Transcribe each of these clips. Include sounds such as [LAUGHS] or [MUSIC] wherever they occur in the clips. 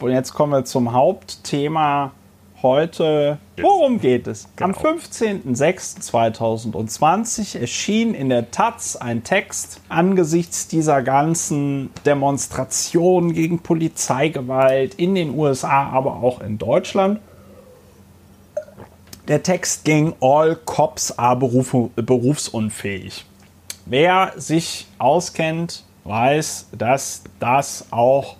Und jetzt kommen wir zum Hauptthema heute. Worum geht es? Am 15.06.2020 erschien in der Taz ein Text angesichts dieser ganzen Demonstrationen gegen Polizeigewalt in den USA, aber auch in Deutschland. Der Text ging All Cops are beruf berufsunfähig. Wer sich auskennt, weiß, dass das auch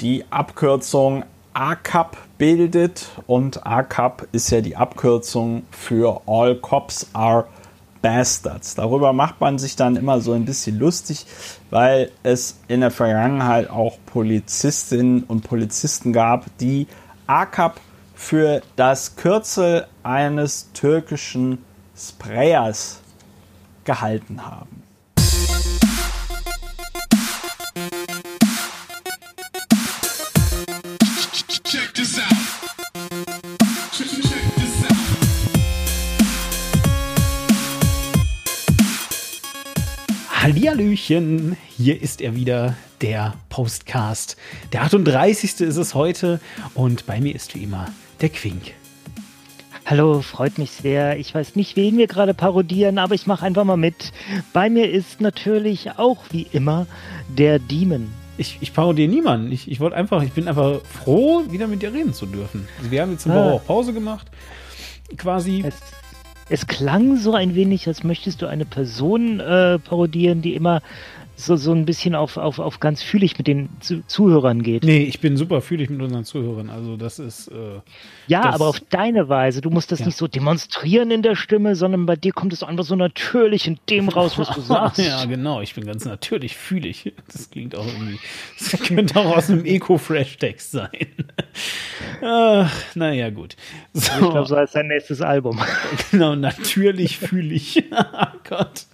die Abkürzung ACAP bildet und ACAP ist ja die Abkürzung für All Cops are Bastards. Darüber macht man sich dann immer so ein bisschen lustig, weil es in der Vergangenheit auch Polizistinnen und Polizisten gab, die ACAP für das Kürzel eines türkischen Sprayers gehalten haben. Hallihallöchen, hier ist er wieder, der Postcast. Der 38. ist es heute und bei mir ist wie immer der Quink. Hallo, freut mich sehr. Ich weiß nicht, wen wir gerade parodieren, aber ich mache einfach mal mit. Bei mir ist natürlich auch wie immer der Demon. Ich, ich parodiere niemanden. Ich, ich wollte einfach, ich bin einfach froh, wieder mit dir reden zu dürfen. Also wir haben jetzt eine ah. Woche auch Pause gemacht. Quasi. Es, es, klang so ein wenig, als möchtest du eine Person äh, parodieren, die immer so, so ein bisschen auf, auf, auf ganz fühlig mit den Zuhörern geht. Nee, ich bin super fühlig mit unseren Zuhörern. Also das ist. Äh, ja, das, aber auf deine Weise. Du musst das ja. nicht so demonstrieren in der Stimme, sondern bei dir kommt es einfach so natürlich in dem raus, was du [LAUGHS] sagst. ja, genau. Ich bin ganz natürlich fühlig. Das klingt auch irgendwie. Das könnte auch aus einem Eco-Fresh-Text sein. Ach, naja, gut. So. Ich glaube, so heißt dein nächstes Album. [LAUGHS] genau, natürlich fühlig. oh [LAUGHS] Gott.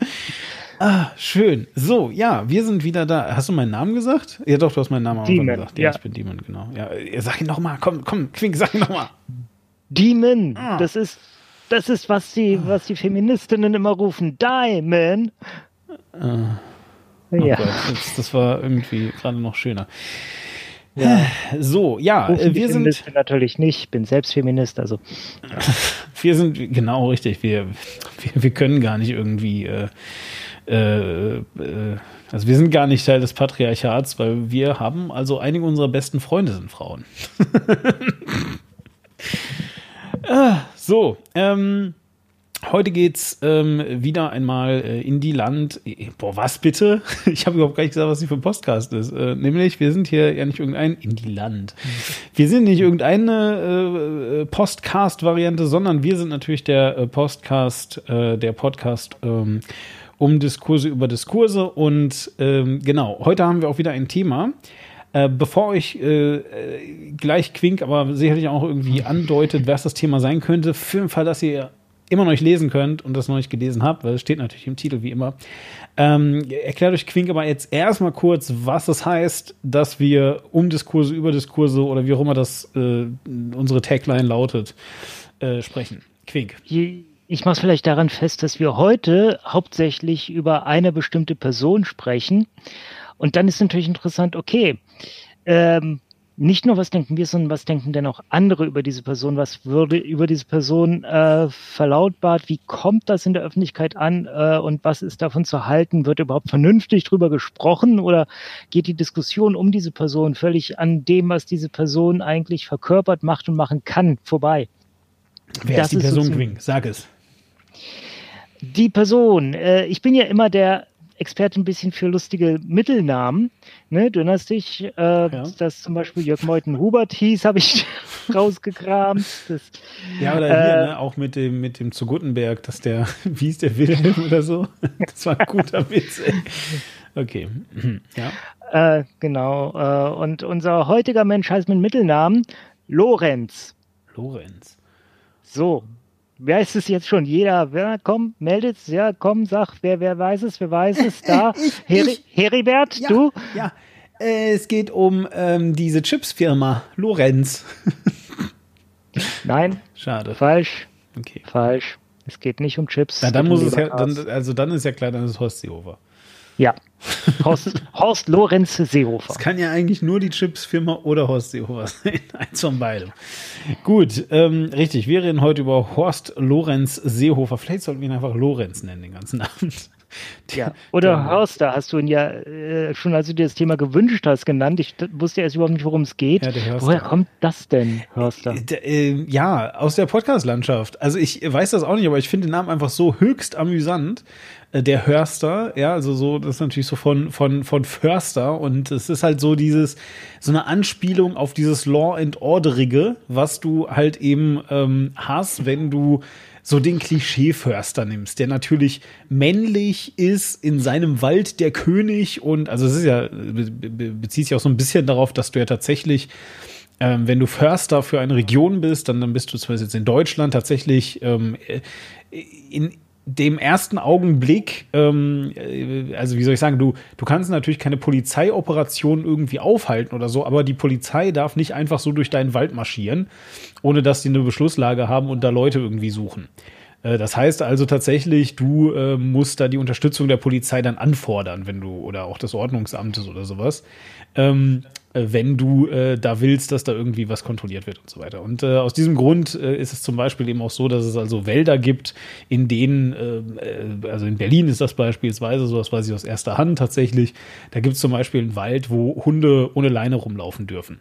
Ah, schön. So, ja, wir sind wieder da. Hast du meinen Namen gesagt? Ja, doch, du hast meinen Namen auch gesagt. Ja, ja, ich bin Demon, genau. Ja, sag ihn nochmal. Komm, komm, Quink, sag ihn nochmal. Demon. Ah. Das ist, das ist, was die, was die Feministinnen immer rufen. Diamond. Ah. Oh ja. Gott, das, das war irgendwie gerade noch schöner. Ja. So, ja, Rufen wir sind natürlich nicht, bin selbst Feminist, also. [LAUGHS] wir sind genau richtig. Wir, wir, wir können gar nicht irgendwie äh, äh, äh, also wir sind gar nicht Teil des Patriarchats, weil wir haben, also einige unserer besten Freunde sind Frauen. [LAUGHS] ah, so, ähm, Heute geht's ähm, wieder einmal äh, in die Land. Boah, was bitte? [LAUGHS] Ich habe überhaupt gar nicht gesagt, was die für ein Podcast ist. Äh, nämlich, wir sind hier ja nicht irgendein in die Land. Wir sind nicht irgendeine äh, Postcast-Variante, sondern wir sind natürlich der äh, Postcast, äh, der Podcast ähm, um Diskurse über Diskurse. Und ähm, genau, heute haben wir auch wieder ein Thema. Äh, bevor euch äh, gleich Quink, aber sicherlich auch irgendwie andeutet, was das Thema sein könnte, für den Fall, dass ihr immer noch nicht lesen könnt und das noch nicht gelesen habt, weil es steht natürlich im Titel wie immer, ähm, erklärt euch Quink aber jetzt erstmal kurz, was es heißt, dass wir um Diskurse, über Diskurse oder wie auch immer das äh, unsere Tagline lautet, äh, sprechen. Quink. Je ich mache es vielleicht daran fest, dass wir heute hauptsächlich über eine bestimmte Person sprechen. Und dann ist natürlich interessant, okay, ähm, nicht nur was denken wir, sondern was denken denn auch andere über diese Person? Was würde über diese Person äh, verlautbart? Wie kommt das in der Öffentlichkeit an? Äh, und was ist davon zu halten? Wird überhaupt vernünftig drüber gesprochen oder geht die Diskussion um diese Person völlig an dem, was diese Person eigentlich verkörpert, macht und machen kann, vorbei? Wer das ist die Person, Quink? Sag es. Die Person, äh, ich bin ja immer der Experte ein bisschen für lustige Mittelnamen. Ne, du erinnerst dich, äh, ja. dass zum Beispiel Jörg Meuthen Hubert hieß, habe ich [LAUGHS] rausgekramt. Das, ja, oder hier, äh, ne, auch mit dem, mit dem zu Gutenberg, dass der, [LAUGHS] wie ist der Wilhelm oder so? [LAUGHS] Das war ein guter Witz, ey. Okay. [CLEARS THROAT] Ja. Äh, genau. Äh, und unser heutiger Mensch heißt mit Mittelnamen Lorenz. Lorenz. So, wer ist es jetzt schon? Jeder, wer, komm, meldet es, ja, komm, sag, wer, wer weiß es, wer weiß es, da. [LAUGHS] Ich, Heri ich, Heribert, ja, du? Ja, äh, es geht um ähm, diese Chipsfirma, Lorenz. [LAUGHS] Nein. Schade. Falsch. Okay. Falsch. Es geht nicht um Chips. Na, dann muss es ja, dann, also dann ist ja klar, dann ist Horst Seehofer. Ja. Horst, [LAUGHS] Horst Lorenz Seehofer. Das kann ja eigentlich nur die Chips-Firma oder Horst Seehofer sein. [LAUGHS] Eins von beidem. Gut, ähm, richtig. Wir reden heute über Horst Lorenz Seehofer. Vielleicht sollten wir ihn einfach Lorenz nennen, den ganzen [LAUGHS] Abend. [LAUGHS] Ja. Oder der, Hörster hast du ihn ja äh, schon, als du dir das Thema gewünscht hast, genannt. Ich wusste erst überhaupt nicht, worum es geht. Ja, Woher kommt das denn, Hörster? Äh, äh, ja, aus der Podcast-Landschaft. Also ich weiß das auch nicht, aber ich finde den Namen einfach so höchst amüsant. Äh, der Hörster, ja, also so, das ist natürlich so von, von, von Förster und es ist halt so dieses, so eine Anspielung auf dieses Law and Orderige, was du halt eben ähm, hast, wenn du so den Klischee-Förster nimmst, der natürlich männlich ist, in seinem Wald der König und also es ist ja, be bezieht sich auch so ein bisschen darauf, dass du ja tatsächlich ähm, wenn du Förster für eine Region bist, dann, dann bist du zum Beispiel jetzt in Deutschland tatsächlich ähm, in, dem ersten Augenblick, ähm, äh, also wie soll ich sagen, du, du kannst natürlich keine Polizeioperation irgendwie aufhalten oder so, aber die Polizei darf nicht einfach so durch deinen Wald marschieren, ohne dass die eine Beschlusslage haben und da Leute irgendwie suchen. Äh, das heißt also tatsächlich, du äh, musst da die Unterstützung der Polizei dann anfordern, wenn du, oder auch des Ordnungsamtes oder sowas. Ähm, äh, wenn du äh, da willst, dass da irgendwie was kontrolliert wird und so weiter. Und äh, aus diesem Grund äh, ist es zum Beispiel eben auch so, dass es also Wälder gibt, in denen, äh, also in Berlin ist das beispielsweise, so das weiß ich aus erster Hand tatsächlich, da gibt es zum Beispiel einen Wald, wo Hunde ohne Leine rumlaufen dürfen.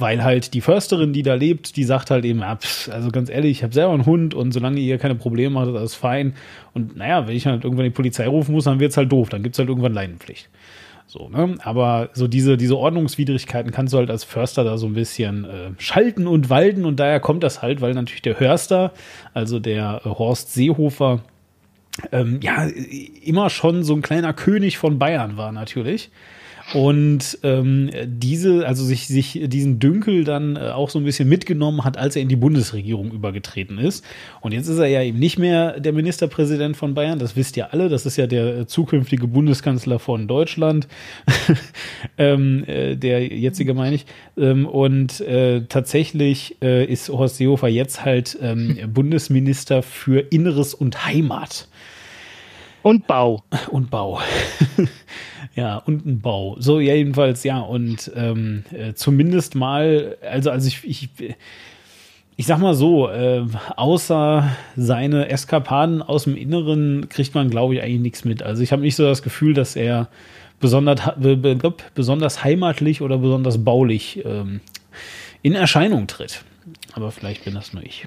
Weil halt die Försterin, die da lebt, die sagt halt eben, ja, pff, also ganz ehrlich, ich habe selber einen Hund und solange ihr keine Probleme macht, ist alles fein. Und naja, wenn ich halt irgendwann die Polizei rufen muss, dann wird's halt doof, dann gibt's halt irgendwann Leinenpflicht. So, ne? Aber so diese, diese Ordnungswidrigkeiten kannst du halt als Förster da so ein bisschen äh, schalten und walten und daher kommt das halt, weil natürlich der Hörster, also der äh, Horst Seehofer, ähm, ja, immer schon so ein kleiner König von Bayern war natürlich. Und ähm, diese, also sich, sich diesen Dünkel dann äh, auch so ein bisschen mitgenommen hat, als er in die Bundesregierung übergetreten ist. Und jetzt ist er ja eben nicht mehr der Ministerpräsident von Bayern, das wisst ihr alle, das ist ja der zukünftige Bundeskanzler von Deutschland, [LAUGHS] ähm, äh, der jetzige meine ich. Ähm, und äh, tatsächlich äh, ist Horst Seehofer jetzt halt ähm, [LAUGHS] Bundesminister für Inneres und Heimat. Und Bau. Und Bau. [LAUGHS] ja, und ein Bau. So, ja, jedenfalls, ja. Und ähm, äh, zumindest mal, also, also ich, ich, ich sag mal so, äh, außer seine Eskapaden aus dem Inneren kriegt man, glaube ich, eigentlich nichts mit. Also ich habe nicht so das Gefühl, dass er besonders, besonders heimatlich oder besonders baulich ähm, in Erscheinung tritt. Aber vielleicht bin das nur ich.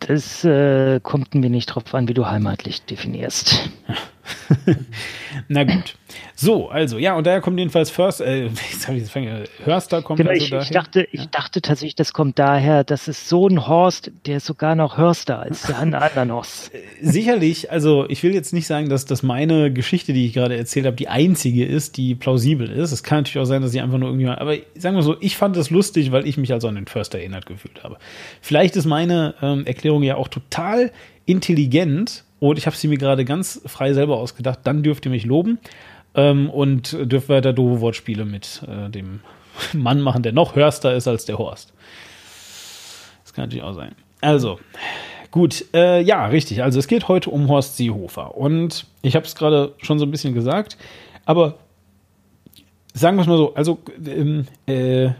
Das äh, kommt mir nicht drauf an, wie du heimatlich definierst. [LAUGHS] Na gut. So, also, ja, und daher kommt jedenfalls First, äh, [LAUGHS] jetzt habe ich das Hörster kommt genau, also ich, daher. Ich dachte, ich dachte tatsächlich, das kommt daher, dass es so ein Horst, der ist sogar noch Hörster als der andere Horst. Äh, sicherlich, also ich will jetzt nicht sagen, dass das meine Geschichte, die ich gerade erzählt habe, die einzige ist, die plausibel ist. Es kann natürlich auch sein, dass ich einfach nur irgendwie mal, aber sagen wir so, ich fand es lustig, weil ich mich also an den Förster erinnert gefühlt habe. Vielleicht ist meine ähm, Erklärung ja auch total intelligent und ich habe sie mir gerade ganz frei selber ausgedacht. Dann dürft ihr mich loben ähm, und dürft weiter doofe Wortspiele mit äh, dem [LAUGHS] Mann machen, der noch hörster ist als der Horst. Das kann natürlich auch sein. Also, gut, äh, ja, richtig. Also es geht heute um Horst Seehofer. Und ich habe es gerade schon so ein bisschen gesagt, aber sagen wir es mal so, also ähm, äh,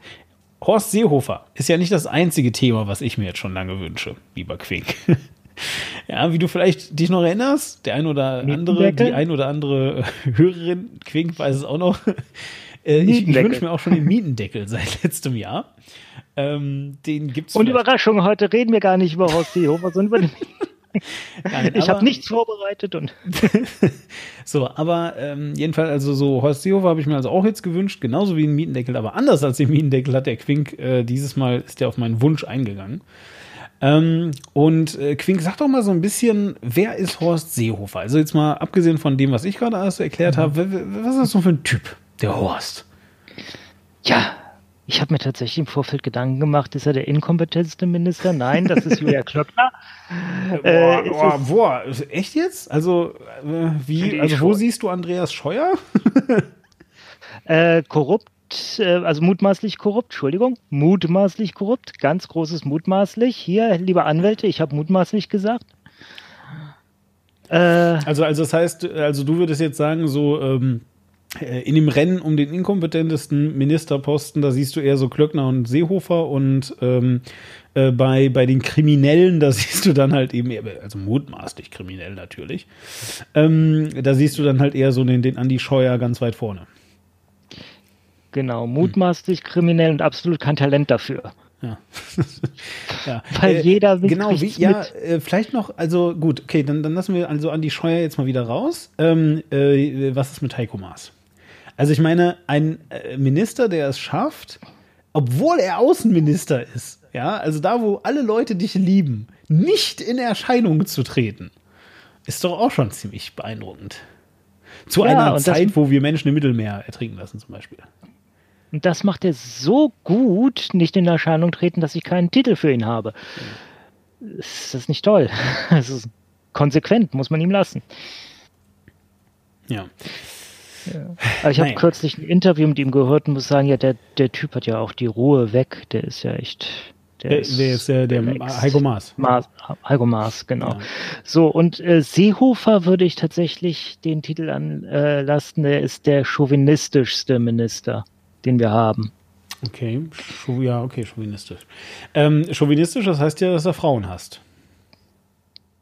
[LAUGHS] Horst Seehofer ist ja nicht das einzige Thema, was ich mir jetzt schon lange wünsche, lieber Quink. [LAUGHS] Ja, wie du vielleicht dich noch erinnerst, der ein oder andere, die ein oder andere Hörerin, Quink weiß es auch noch. [LAUGHS] Äh, ich, ich wünsche mir auch schon den Mietendeckel [LAUGHS] seit letztem Jahr. Ähm, den gibt's. Und Überraschung, heute reden wir gar nicht über Horst Seehofer, sondern über den [LAUGHS] Nein, ich habe nichts vorbereitet und. so, aber ähm, jedenfalls, also so Horst Seehofer habe ich mir also auch jetzt gewünscht, genauso wie ein Mietendeckel, aber anders als den Mietendeckel hat der Quink äh, dieses Mal ist der auf meinen Wunsch eingegangen. Ähm, und äh, Quink, sag doch mal so ein bisschen, wer ist Horst Seehofer? Also jetzt mal abgesehen von dem, was ich gerade alles erklärt mhm. habe, was ist das so für ein Typ, der Horst? Ja, ich habe mir tatsächlich im Vorfeld Gedanken gemacht, ist er der inkompetenteste Minister? Nein, das ist Julia [LAUGHS] Klöckner. äh, boah, boah, echt jetzt? Also, äh, wie, also wo siehst du Andreas Scheuer? [LAUGHS] äh, korrupt äh, also mutmaßlich korrupt, Entschuldigung, mutmaßlich korrupt, ganz großes mutmaßlich. Hier, liebe Anwälte, ich habe mutmaßlich gesagt. Äh, also, also das heißt, also du würdest jetzt sagen, so ähm, äh, in dem Rennen um den inkompetentesten Ministerposten, da siehst du eher so Klöckner und Seehofer und ähm, äh, bei, bei den Kriminellen, da [LAUGHS] siehst du dann halt eben, eher, also mutmaßlich kriminell natürlich, ähm, da siehst du dann halt eher so den, den Andi Scheuer ganz weit vorne. Genau, mutmaßlich kriminell und absolut kein Talent dafür. Ja. [LAUGHS] ja. Weil äh, jeder genau wie ja äh, vielleicht noch also gut okay dann, dann lassen wir also an die Scheuer jetzt mal wieder raus ähm, äh, was ist mit Heiko Maas also ich meine ein äh, Minister der es schafft obwohl er Außenminister ist ja also da wo alle Leute dich lieben nicht in Erscheinung zu treten ist doch auch schon ziemlich beeindruckend zu ja, einer Zeit wo wir Menschen im Mittelmeer ertrinken lassen zum Beispiel und das macht er so gut, nicht in Erscheinung treten, dass ich keinen Titel für ihn habe. Ist das nicht toll? [LAUGHS] Es ist konsequent, muss man ihm lassen. Ja. ja. Ich habe kürzlich ein Interview mit ihm gehört und muss sagen, ja, der, der Typ hat ja auch die Ruhe weg. Der ist ja echt. Der, der ist, der, ist der, der Heiko Maas. Maas. Heiko Maas, genau. Ja. So, und äh, Seehofer würde ich tatsächlich den Titel anlasten, äh, der ist der chauvinistischste Minister den wir haben. Okay, ja, okay, chauvinistisch. Ähm, chauvinistisch, das heißt ja, dass er Frauen hast.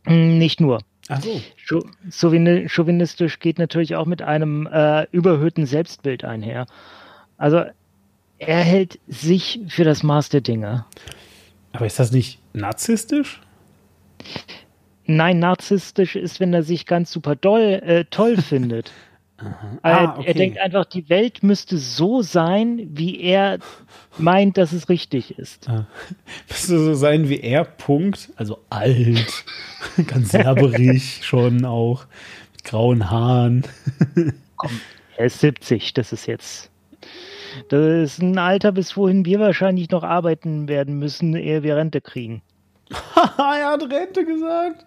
Hm, nicht nur. Ach so. Chauvinistisch geht natürlich auch mit einem äh, überhöhten Selbstbild einher. Also er hält sich für das Maß der Dinge. Aber ist das nicht narzisstisch? Nein, narzisstisch ist, wenn er sich ganz super doll, äh, toll [LAUGHS] findet. Ah, okay. Er denkt einfach, die Welt müsste so sein, wie er meint, dass es richtig ist. Ah. [LAUGHS] Müsste so sein wie er, Punkt. Also alt, [LAUGHS] ganz labberig [LAUGHS] schon auch, mit grauen Haaren. Komm, er ist 70, das ist jetzt. Das ist ein Alter, bis wohin wir wahrscheinlich noch arbeiten werden müssen, ehe wir Rente kriegen. er hat Rente gesagt.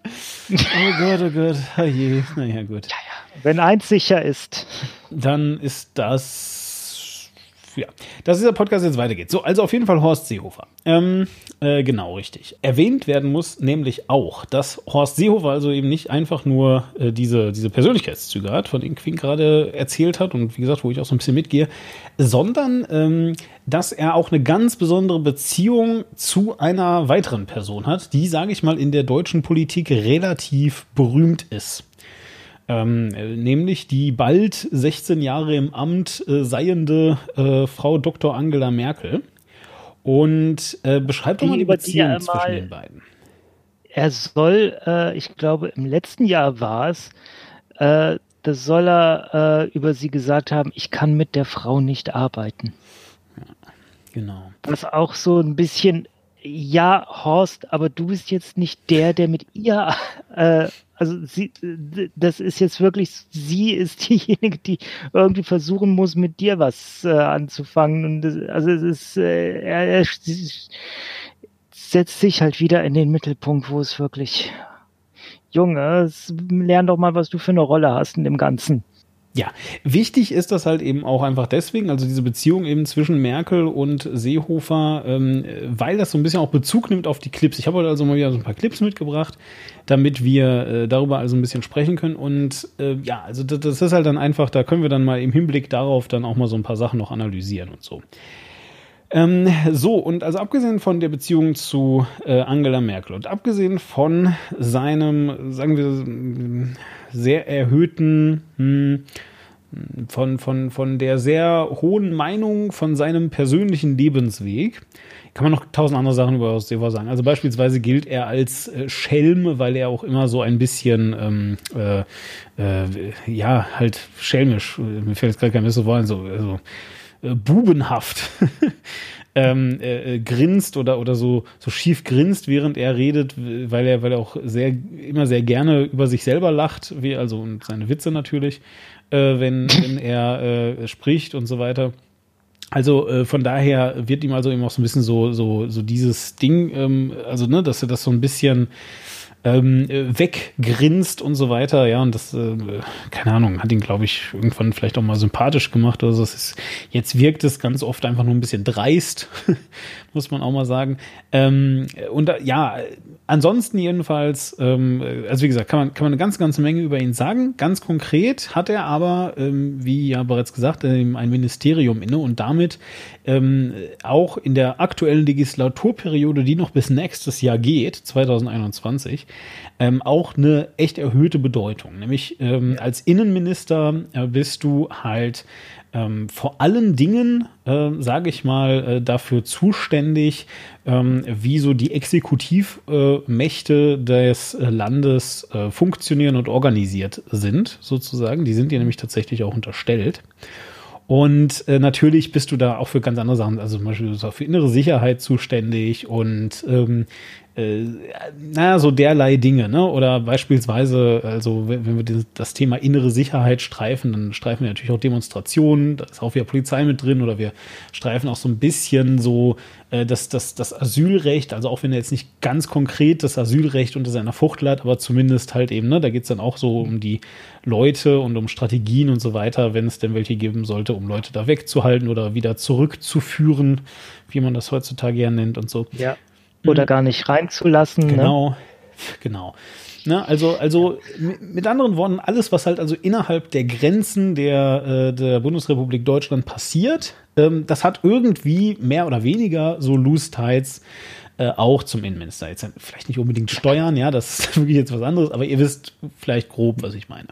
Oh Gott, oh Gott. Oh je. Naja, gut. Ja, ja. Wenn eins sicher ist. Dann ist das ja, dass dieser Podcast jetzt weitergeht. So, also auf jeden Fall Horst Seehofer. Ähm, äh, genau, richtig. Erwähnt werden muss nämlich auch, dass Horst Seehofer also eben nicht einfach nur äh, diese, diese Persönlichkeitszüge hat, von denen Quinn gerade erzählt hat und wie gesagt, wo ich auch so ein bisschen mitgehe, sondern ähm, dass er auch eine ganz besondere Beziehung zu einer weiteren Person hat, die, sage ich mal, in der deutschen Politik relativ berühmt ist. Ähm, nämlich die bald 16 Jahre im Amt äh, seiende äh, Frau Dr. Angela Merkel. Und äh, beschreibt doch mal die Beziehung zwischen den beiden. Er soll, äh, ich glaube, im letzten Jahr war es, äh, das soll er äh, über sie gesagt haben, ich kann mit der Frau nicht arbeiten. Genau. Was auch so ein bisschen ja, Horst, aber du bist jetzt nicht der, der mit ihr, äh, also sie, das ist jetzt wirklich, sie ist diejenige, die irgendwie versuchen muss, mit dir was äh, anzufangen. Und das, also es ist, äh, er, er setzt sich halt wieder in den Mittelpunkt, wo es wirklich, Junge, lern doch mal, was du für eine Rolle hast in dem Ganzen. Ja, wichtig ist das halt eben auch einfach deswegen, also diese Beziehung eben zwischen Merkel und Seehofer, ähm, weil das so ein bisschen auch Bezug nimmt auf die Clips. Ich habe heute also mal wieder so ein paar Clips mitgebracht, damit wir äh, darüber also ein bisschen sprechen können. Und äh, ja, also das, das ist halt dann einfach, da können wir dann mal im Hinblick darauf dann auch mal so ein paar Sachen noch analysieren und so. Ähm, so, und also abgesehen von der Beziehung zu äh, Angela Merkel und abgesehen von seinem, sagen wir, sehr erhöhten, hm, von, von, von der sehr hohen Meinung von seinem persönlichen Lebensweg, kann man noch tausend andere Sachen über Seehofer sagen. Also beispielsweise gilt er als äh, Schelm, weil er auch immer so ein bisschen, ähm, äh, äh, ja, halt schelmisch, mir fällt jetzt gerade kein besseres Wort, so, also, äh, bubenhaft [LAUGHS] ähm, äh, äh, grinst oder, oder so, so schief grinst, während er redet, weil er, weil er auch sehr, immer sehr gerne über sich selber lacht, wie, also und seine Witze natürlich, äh, wenn, [LAUGHS] wenn er äh, spricht und so weiter. Also äh, von daher wird ihm also eben auch so ein bisschen so, so, so dieses Ding, ähm, also ne, dass er das so ein bisschen ähm, weggrinst und so weiter. Ja, und das, äh, keine Ahnung, hat ihn, glaube ich, irgendwann vielleicht auch mal sympathisch gemacht oder so. Ist, jetzt wirkt es ganz oft einfach nur ein bisschen dreist, [LAUGHS] muss man auch mal sagen. Ähm, und äh, ja, ansonsten jedenfalls, ähm, also wie gesagt, kann man, kann man eine ganz, ganze Menge über ihn sagen. Ganz konkret hat er aber, ähm, wie ja bereits gesagt, ein Ministerium inne und damit ähm, auch in der aktuellen Legislaturperiode, die noch bis nächstes Jahr geht, 2021, ähm, auch eine echt erhöhte Bedeutung. Nämlich ähm, als Innenminister äh, bist du halt ähm, vor allen Dingen, äh, sage ich mal, äh, dafür zuständig, ähm, wie so die Exekutivmächte äh, des Landes äh, funktionieren und organisiert sind, sozusagen. Die sind dir nämlich tatsächlich auch unterstellt. Und äh, natürlich bist du da auch für ganz andere Sachen, also zum Beispiel für innere Sicherheit zuständig und ähm, äh, naja, so derlei Dinge, ne? Oder beispielsweise, also wenn wir das Thema innere Sicherheit streifen, dann streifen wir natürlich auch Demonstrationen, da ist auch wieder Polizei mit drin, oder wir streifen auch so ein bisschen so äh, das, das, das Asylrecht, also auch wenn er jetzt nicht ganz konkret das Asylrecht unter seiner Fuchtel hat, aber zumindest halt eben, ne, da geht's dann auch so um die Leute und um Strategien und so weiter, wenn es denn welche geben sollte, um Leute da wegzuhalten oder wieder zurückzuführen, wie man das heutzutage ja nennt und so. Ja oder mhm. gar nicht reinzulassen. Ne? Genau, ne? genau. Ne, also, also mit anderen Worten, alles, was halt also innerhalb der Grenzen der, äh, der Bundesrepublik Deutschland passiert, ähm, das hat irgendwie mehr oder weniger so Loose Tides äh, auch zum Innenminister. Jetzt vielleicht nicht unbedingt Steuern, ja, das ist [LAUGHS] wirklich jetzt was anderes, aber ihr wisst vielleicht grob, was ich meine.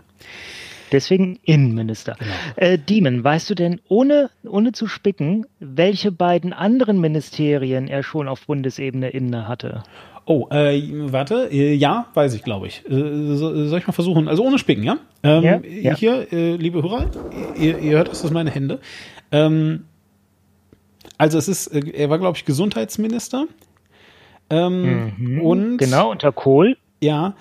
Deswegen Innenminister. Genau. Äh, Diemen, weißt du denn, ohne, ohne zu spicken, welche beiden anderen Ministerien er schon auf Bundesebene inne hatte? Oh, äh, warte, äh, ja, weiß ich, glaube ich. Äh, soll ich mal versuchen? Also ohne Spicken, ja? Ähm, ja, ja. Hier, äh, liebe Hörer, ihr, ihr hört, das ist meine Hände. Ähm, also es ist, er war, glaube ich, Gesundheitsminister. Ähm, mhm, und genau, unter Kohl. Ja,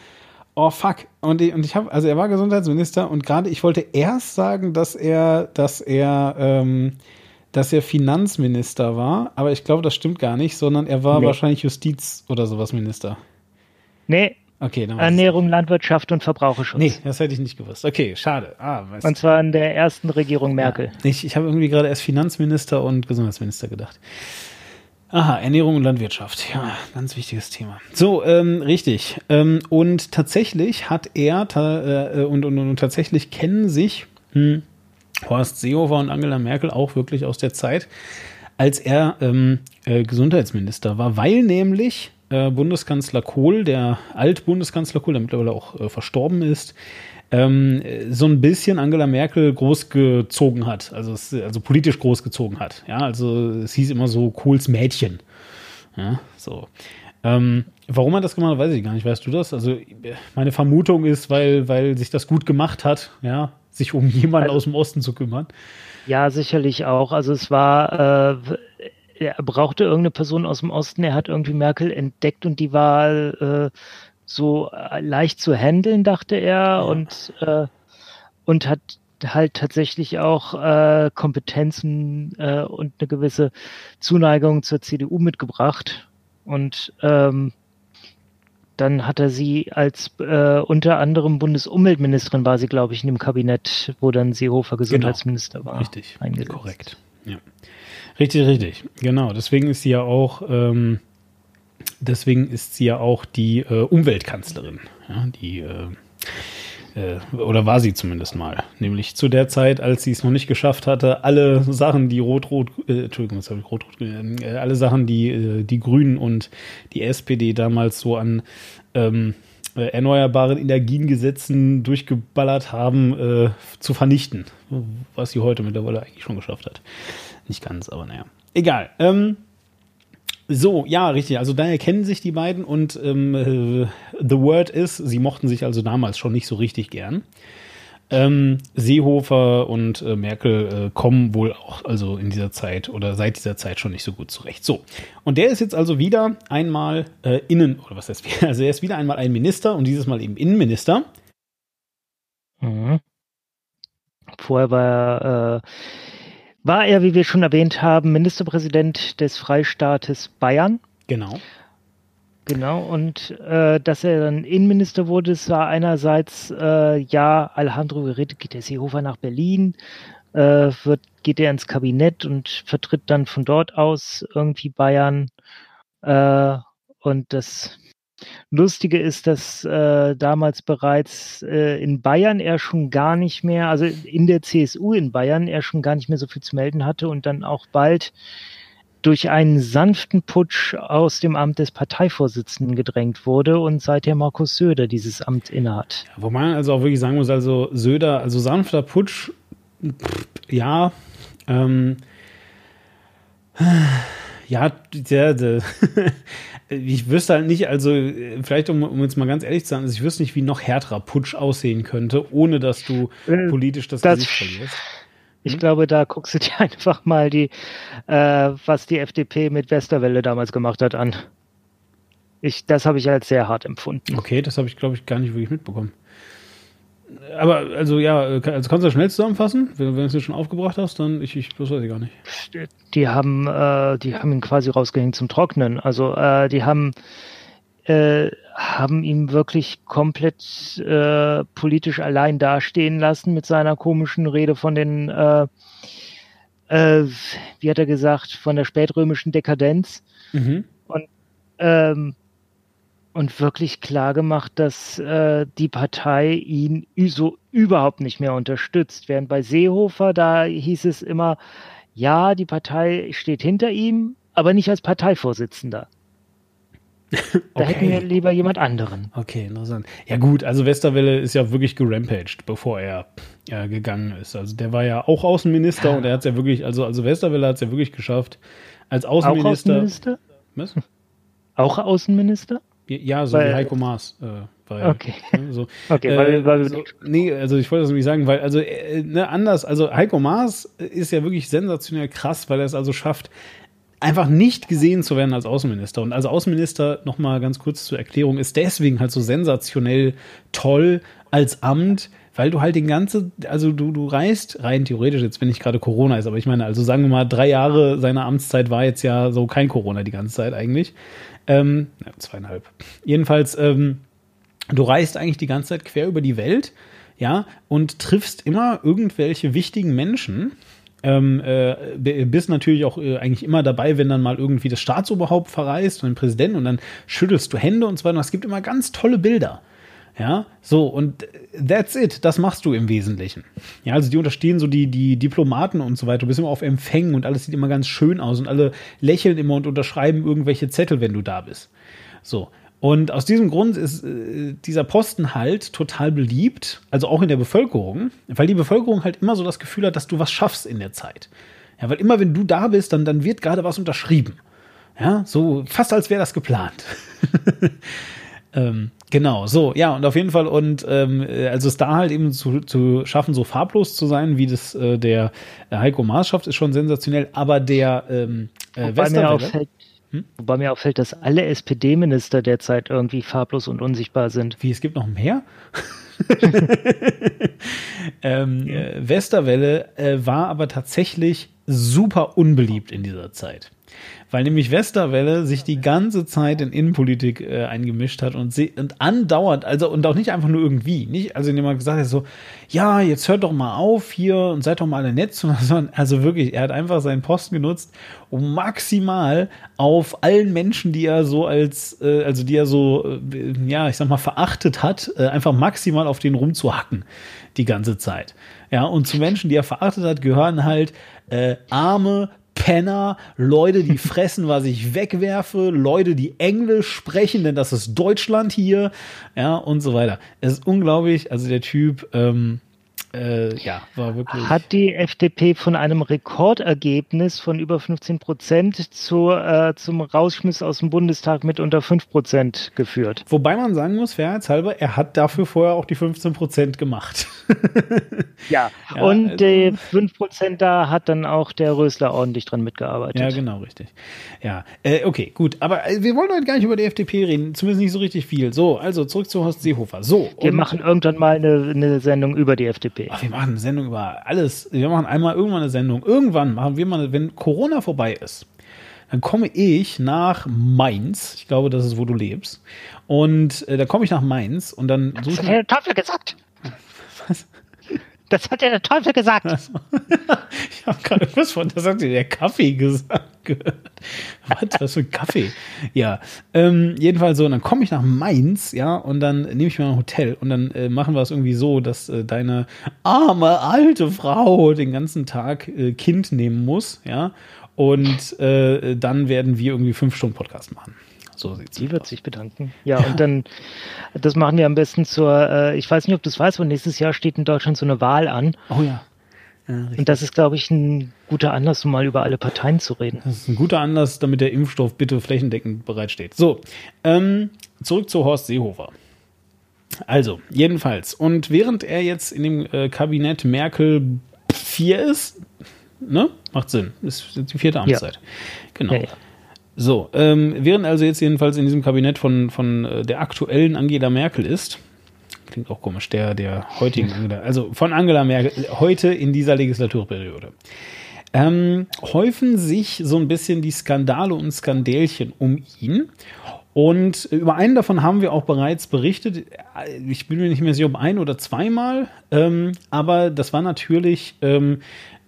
oh fuck. Und ich, und ich habe, also er war Gesundheitsminister und gerade ich wollte erst sagen, dass er, dass er, ähm, dass er Finanzminister war, aber ich glaube, das stimmt gar nicht, sondern er war nee. wahrscheinlich Justiz- oder sowas Minister. Nee. Okay, dann Ernährung, Landwirtschaft und Verbraucherschutz. Nee, das hätte ich nicht gewusst. Okay, schade. Ah, und zwar in der ersten Regierung Merkel. Ja, ich ich habe irgendwie gerade erst Finanzminister und Gesundheitsminister gedacht. Aha, Ernährung und Landwirtschaft. Ja, ganz wichtiges Thema. So, ähm, richtig. Ähm, und tatsächlich hat er äh, und, und, und tatsächlich kennen sich hm, Horst Seehofer und Angela Merkel auch wirklich aus der Zeit, als er ähm, äh, Gesundheitsminister war, weil nämlich äh, Bundeskanzler Kohl, der Altbundeskanzler Kohl, der mittlerweile auch äh, verstorben ist, ähm, so ein bisschen Angela Merkel großgezogen hat, also, es, also politisch großgezogen hat. Ja, also es hieß immer so Kohls Mädchen. Ja, so. Ähm, warum er das gemacht hat, weiß ich gar nicht. Weißt du das? Also meine Vermutung ist, weil, weil sich das gut gemacht hat, ja, sich um jemanden also, aus dem Osten zu kümmern. Ja, sicherlich auch. Also es war, äh, er brauchte irgendeine Person aus dem Osten. Er hat irgendwie Merkel entdeckt und die war äh, so äh, leicht zu handeln, dachte er, ja. und, äh, und hat halt tatsächlich auch äh, Kompetenzen äh, und eine gewisse Zuneigung zur CDU mitgebracht. Und ähm, dann hat er sie als äh, unter anderem Bundesumweltministerin war sie, glaube ich, in dem Kabinett, wo dann Seehofer genau. Gesundheitsminister genau. war. Richtig, eingesetzt. korrekt. Ja. Richtig, richtig. Genau. Deswegen ist sie ja auch ähm, deswegen ist sie ja auch die äh, Umweltkanzlerin. Ja, die äh, äh, oder war sie zumindest mal. Nämlich zu der Zeit, als sie es noch nicht geschafft hatte, alle Sachen, die Rot-Rot, äh, Entschuldigung, was habe ich Rot-Rot, äh, alle Sachen, die äh, die Grünen und die SPD damals so an ähm, äh, erneuerbaren Energiengesetzen durchgeballert haben, zu vernichten. Was sie heute mittlerweile eigentlich schon geschafft hat. Nicht ganz, aber naja. Egal. Ähm, so, ja, richtig. Also daher kennen sich die beiden und ähm, äh, the word is, sie mochten sich also damals schon nicht so richtig gern. Ähm, Seehofer und äh, Merkel äh, kommen wohl auch also in dieser Zeit oder seit dieser Zeit schon nicht so gut zurecht. So, und der ist jetzt also wieder einmal äh, Innen, oder was heißt, also er ist wieder einmal ein Minister und dieses Mal eben Innenminister. Mhm. Vorher war er äh, war er, wie wir schon erwähnt haben, Ministerpräsident des Freistaates Bayern. Genau. Genau, und äh, dass er dann Innenminister wurde, das war einerseits, äh, ja, Alejandro Guerrero geht der Seehofer nach Berlin, äh, wird, geht er ins Kabinett und vertritt dann von dort aus irgendwie Bayern. Äh, und das Lustige ist, dass äh, damals bereits äh, in Bayern er schon gar nicht mehr, also in der CSU in Bayern er schon gar nicht mehr so viel zu melden hatte und dann auch bald durch einen sanften Putsch aus dem Amt des Parteivorsitzenden gedrängt wurde und seither Markus Söder dieses Amt innehat. Ja, wo man also auch wirklich sagen muss, also Söder, also sanfter Putsch, pff, ja, ähm, ja, der, der [LAUGHS] ich wüsste halt nicht, also vielleicht um, um, jetzt mal ganz ehrlich zu sein, also ich wüsste nicht, wie noch härterer Putsch aussehen könnte, ohne dass du äh, politisch das, das Gesicht verlierst. Ich hm? glaube, da guckst du dir [LAUGHS] einfach mal die, äh, was die FDP mit Westerwelle damals gemacht hat, an. Ich, das habe ich als sehr hart empfunden. Okay, das habe ich, glaube ich, gar nicht wirklich mitbekommen. Aber, also ja, also kannst du das schnell zusammenfassen? Wenn, wenn du es dir schon aufgebracht hast, dann ich, ich das weiß ich gar nicht. Die haben, äh, die haben ihn quasi rausgehängt zum Trocknen. Also äh, die haben äh, haben ihn wirklich komplett äh, politisch allein dastehen lassen mit seiner komischen Rede von den, äh, äh, wie hat er gesagt, von der spätrömischen Dekadenz. Mhm. Und, ähm, und wirklich klar gemacht, dass äh, die Partei ihn so überhaupt nicht mehr unterstützt. Während bei Seehofer, da hieß es immer, ja, die Partei steht hinter ihm, aber nicht als Parteivorsitzender. [LAUGHS] Da okay. hätten wir lieber jemand anderen. Okay, interessant. Ja gut, also Westerwelle ist ja wirklich gerampaged, bevor er ja, gegangen ist. Also der war ja auch Außenminister und er hat es ja wirklich, also, also Westerwelle hat es ja wirklich geschafft, als Außenminister. Auch Außenminister? Was? Auch Außenminister? Ja, so weil, wie Heiko Maas. Äh, weil, okay. Ne, so, [LAUGHS] okay, weil, weil äh, so, nee, also ich wollte das nämlich sagen, weil, also, äh, ne, anders, also Heiko Maas ist ja wirklich sensationell krass, weil er es also schafft, einfach nicht gesehen zu werden als Außenminister. Und als Außenminister, nochmal ganz kurz zur Erklärung, ist deswegen halt so sensationell toll als Amt, weil du halt den ganzen, also du, du reist rein theoretisch, jetzt wenn nicht gerade Corona ist, aber ich meine, also sagen wir mal, drei Jahre seiner Amtszeit war jetzt ja so kein Corona die ganze Zeit eigentlich. Ähm, ja, zweieinhalb. Jedenfalls, ähm, du reist eigentlich die ganze Zeit quer über die Welt, ja, und triffst immer irgendwelche wichtigen Menschen, ähm, äh, bist natürlich auch äh, eigentlich immer dabei, wenn dann mal irgendwie das Staatsoberhaupt verreist und den Präsidenten und dann schüttelst du Hände und so weiter. Es gibt immer ganz tolle Bilder. Ja, so und that's it, das machst du im Wesentlichen. Ja, also die unterstehen so die, die Diplomaten und so weiter. Du bist immer auf Empfängen und alles sieht immer ganz schön aus und alle lächeln immer und unterschreiben irgendwelche Zettel, wenn du da bist. So. Und aus diesem Grund ist äh, dieser Posten halt total beliebt, also auch in der Bevölkerung, weil die Bevölkerung halt immer so das Gefühl hat, dass du was schaffst in der Zeit. Ja, weil immer wenn du da bist, dann, dann wird gerade was unterschrieben. Ja, so fast als wäre das geplant. [LAUGHS] ähm, genau, so, ja, und auf jeden Fall, und ähm, also es da halt eben zu, zu schaffen, so farblos zu sein, wie das äh, der Heiko Maas schafft, ist schon sensationell, aber der ähm, äh, Westerwelle, hm? Wobei mir auffällt, dass alle SPD-Minister derzeit irgendwie farblos und unsichtbar sind. Wie, es gibt noch mehr? [LAUGHS] [LAUGHS] ähm, äh, Westerwelle äh, war aber tatsächlich super unbeliebt in dieser Zeit weil nämlich Westerwelle sich die ganze Zeit in Innenpolitik äh, eingemischt hat und, sie, und andauernd, also und auch nicht einfach nur irgendwie, nicht, also indem man gesagt hat so, ja, jetzt hört doch mal auf hier und seid doch mal alle nett, [LAUGHS] sondern also wirklich, er hat einfach seinen Posten genutzt, um maximal auf allen Menschen, die er so als, äh, also die er so, äh, ja, ich sag mal, verachtet hat, äh, einfach maximal auf den rumzuhacken die ganze Zeit. Ja, und zu Menschen, die er verachtet hat, gehören halt äh, arme, Penner, Leute, die fressen, was ich wegwerfe, Leute, die Englisch sprechen, denn das ist Deutschland hier, ja, und so weiter. Es ist unglaublich, also der Typ, ähm, äh, ja, war wirklich. Hat die FDP von einem Rekordergebnis von über 15 Prozent zu, äh, zum Rausschmiss aus dem Bundestag mit unter 5 Prozent geführt. Wobei man sagen muss, fairheitshalber, er hat dafür vorher auch die 15 Prozent gemacht. [LAUGHS] ja. ja, und also, die 5 Prozent da hat dann auch der Rösler ordentlich dran mitgearbeitet. Ja, genau, richtig. Ja, äh, okay, gut. Aber äh, wir wollen heute gar nicht über die FDP reden, zumindest nicht so richtig viel. So, also zurück zu Horst Seehofer. So. Wir machen irgendwann mal eine, eine Sendung über die FDP. FDP. Ach, wir machen eine Sendung über alles. Wir machen einmal irgendwann eine Sendung. Irgendwann machen wir mal, wenn Corona vorbei ist, dann komme ich nach Mainz. Ich glaube, das ist, wo du lebst. Und äh, da komme ich nach Mainz und dann suche ich. Der Teufel gesagt. Das hat ja der Teufel gesagt. Also, [LAUGHS] ich habe gerade was von, das hat der Kaffee gesagt. was, was für ein Kaffee? Ja, ähm, jedenfalls so, und dann komme ich nach Mainz, ja, und dann nehme ich mir ein Hotel und dann äh, machen wir es irgendwie so, dass äh, deine arme alte Frau den ganzen Tag äh, Kind nehmen muss, ja, und äh, dann werden wir irgendwie fünf Stunden Podcast machen. So sieht's Die wird aus. sich bedanken. Ja, und dann, das machen wir am besten zur, äh, ich weiß nicht, ob du es weißt, aber nächstes Jahr steht in Deutschland so eine Wahl an. Oh ja. ja und das ist, glaube ich, ein guter Anlass, um mal über alle Parteien zu reden. Das ist ein guter Anlass, damit der Impfstoff bitte flächendeckend bereitsteht. So, ähm, zurück zu Horst Seehofer. Also, jedenfalls. Und während er jetzt in dem äh, Kabinett Merkel 4 ist, ne? Macht Sinn. Ist die vierte Amtszeit. Ja. Genau. Ja, ja. So, ähm, während also jetzt jedenfalls in diesem Kabinett von, von äh, der aktuellen Angela Merkel ist, klingt auch komisch, der, der heutigen [LAUGHS] Angela, also von Angela Merkel, heute in dieser Legislaturperiode, ähm, häufen sich so ein bisschen die Skandale und Skandälchen um ihn. Und über einen davon haben wir auch bereits berichtet. Ich bin mir nicht mehr sicher, ob ein oder zweimal. Ähm, aber das war natürlich ähm,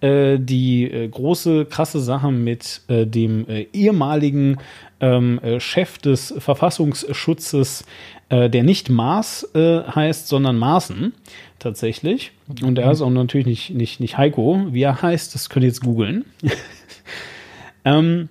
äh, die äh, große, krasse Sache mit äh, dem äh, ehemaligen ähm, äh, Chef des Verfassungsschutzes, der nicht Maas heißt, sondern Maaßen tatsächlich. Und er ist auch natürlich nicht, nicht, nicht Heiko. Wie er heißt, das könnt ihr jetzt googeln. [LAUGHS] ähm,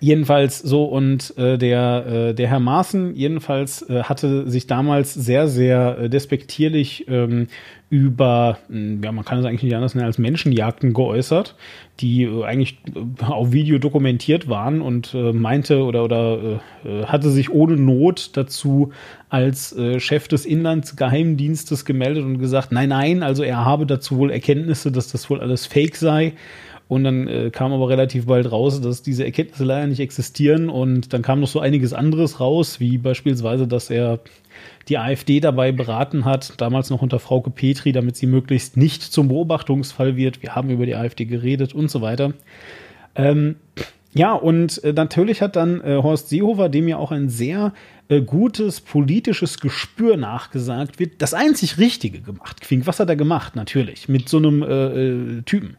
Jedenfalls so und äh, der, äh, der Herr Maaßen jedenfalls äh, hatte sich damals sehr, sehr äh, despektierlich ähm, über, hm, ja, man kann es eigentlich nicht anders nennen als Menschenjagden geäußert, die äh, eigentlich äh, auf Video dokumentiert waren und äh, meinte oder, oder äh, hatte sich ohne Not dazu als äh, Chef des Inlandsgeheimdienstes gemeldet und gesagt, nein, nein, also er habe dazu wohl Erkenntnisse, dass das wohl alles Fake sei und dann äh, kam aber relativ bald raus, dass diese Erkenntnisse leider nicht existieren. Und dann kam noch so einiges anderes raus, wie beispielsweise, dass er die AfD dabei beraten hat, damals noch unter Frauke Petri, damit sie möglichst nicht zum Beobachtungsfall wird. Wir haben über die AfD geredet und so weiter. Ähm, ja, und äh, natürlich hat dann äh, Horst Seehofer, dem ja auch ein sehr äh, gutes politisches Gespür nachgesagt wird, das einzig Richtige gemacht. Quink, was hat er gemacht? Natürlich, mit so einem äh, äh Typen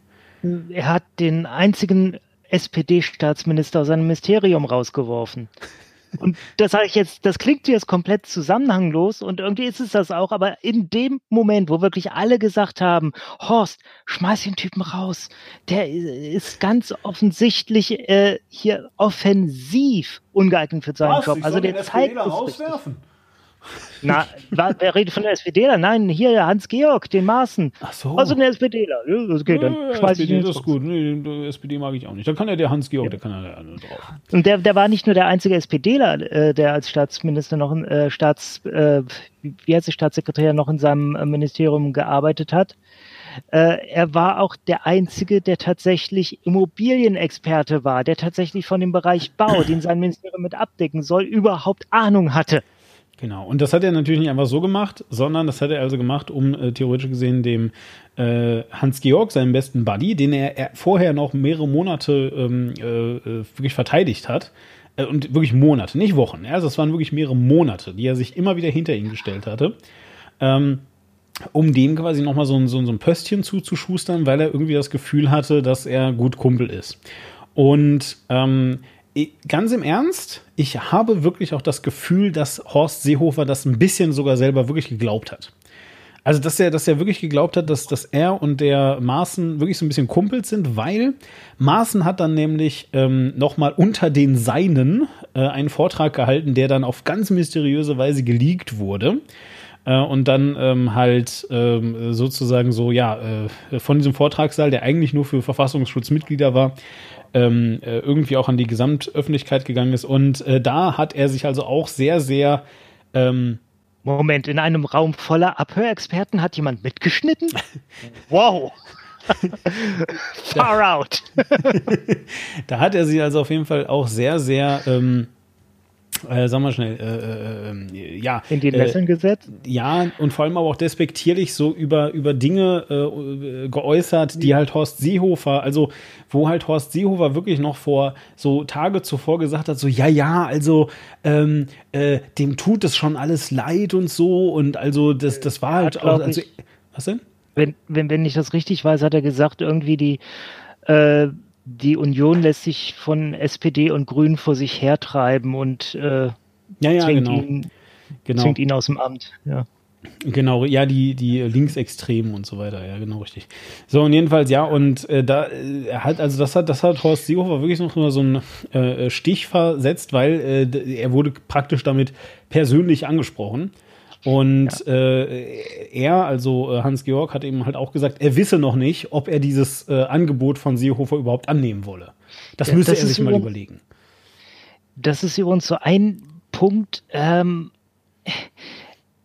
er hat den einzigen SPD-Staatsminister aus seinem Ministerium rausgeworfen. Und das sage ich jetzt, das klingt jetzt komplett zusammenhanglos und irgendwie ist es das auch, aber in dem Moment, wo wirklich alle gesagt haben, Horst, schmeiß den Typen raus, der ist ganz offensichtlich äh, hier offensiv ungeeignet für seinen Was? Job. Also der zeigt es rauswerfen. Na, wer redet von der SPDler? Nein, hier Hans-Georg, den Maaßen. Ach so. Also der SPDler. Okay, dann ja, schmeiß SPD, ich ihn Das ist gut. Nee, SPD mag ich auch nicht. Dann kann ja der Hans-Georg, ja. der kann ja drauf. Und der, der war nicht nur der einzige SPDler, äh, der als Staatsminister noch, äh, Staats, äh, wie heißt der Staatssekretär, noch in seinem äh, Ministerium gearbeitet hat. Äh, er war auch der Einzige, der tatsächlich Immobilienexperte war, der tatsächlich von dem Bereich Bau, den sein Ministerium mit abdecken soll, überhaupt Ahnung hatte. Genau. Und das hat er natürlich nicht einfach so gemacht, sondern das hat er also gemacht, um äh, theoretisch gesehen dem äh, Hans-Georg, seinem besten Buddy, den er, er vorher noch mehrere Monate ähm, äh, äh wirklich verteidigt hat, äh, und wirklich Monate, nicht Wochen. Also es waren wirklich mehrere Monate, die er sich immer wieder hinter ihn gestellt hatte. Ähm, um dem quasi nochmal so ein, so, so ein Pöstchen zuzuschustern, weil er irgendwie das Gefühl hatte, dass er gut Kumpel ist. Und ähm, ganz im Ernst, ich habe wirklich auch das Gefühl, dass Horst Seehofer das ein bisschen sogar selber wirklich geglaubt hat. Also, dass er, dass er wirklich geglaubt hat, dass, dass er und der Maaßen wirklich so ein bisschen Kumpels sind, weil Maaßen hat dann nämlich ähm, nochmal unter den Seinen äh, einen Vortrag gehalten, der dann auf ganz mysteriöse Weise geleakt wurde äh, und dann ähm, halt ähm, sozusagen so, ja, äh, von diesem Vortragssaal, der eigentlich nur für Verfassungsschutzmitglieder war, ähm, äh, irgendwie auch an die Gesamtöffentlichkeit gegangen ist. Und äh, da hat er sich also auch sehr, sehr ähm, Moment, in einem Raum voller Abhörexperten hat jemand mitgeschnitten? [LAUGHS] wow! [LAUGHS] Far out! [LAUGHS] da hat er sich also auf jeden Fall auch sehr, sehr ähm, äh, sag mal schnell, äh, äh, ja. In die Nesseln äh, gesetzt? Ja, und vor allem aber auch despektierlich so über, über Dinge äh, geäußert, die halt Horst Seehofer, also wo halt Horst Seehofer wirklich noch vor so Tage zuvor gesagt hat, so, ja, ja, also ähm, äh, dem tut es schon alles leid und so und also das, das war halt auch, also, was denn? Wenn, wenn, wenn ich das richtig weiß, hat er gesagt, irgendwie die, äh, die Union lässt sich von SPD und Grünen vor sich hertreiben und äh, ja, ja, zwingt, genau. ihn, genau. zwingt ihn aus dem Amt. Ja. Genau, ja, die, die Linksextremen und so weiter, ja, genau richtig. So, und jedenfalls, ja, und äh, da äh, hat, also das hat, das hat Horst Seehofer wirklich noch mal so einen äh, Stich versetzt, weil äh, er wurde praktisch damit persönlich angesprochen. Und ja. äh, er, also äh, Hans-Georg, hat eben halt auch gesagt, er wisse noch nicht, ob er dieses äh, Angebot von Seehofer überhaupt annehmen wolle. Das ja, müsste das er sich mal überlegen. Das ist übrigens so ein Punkt. Ähm,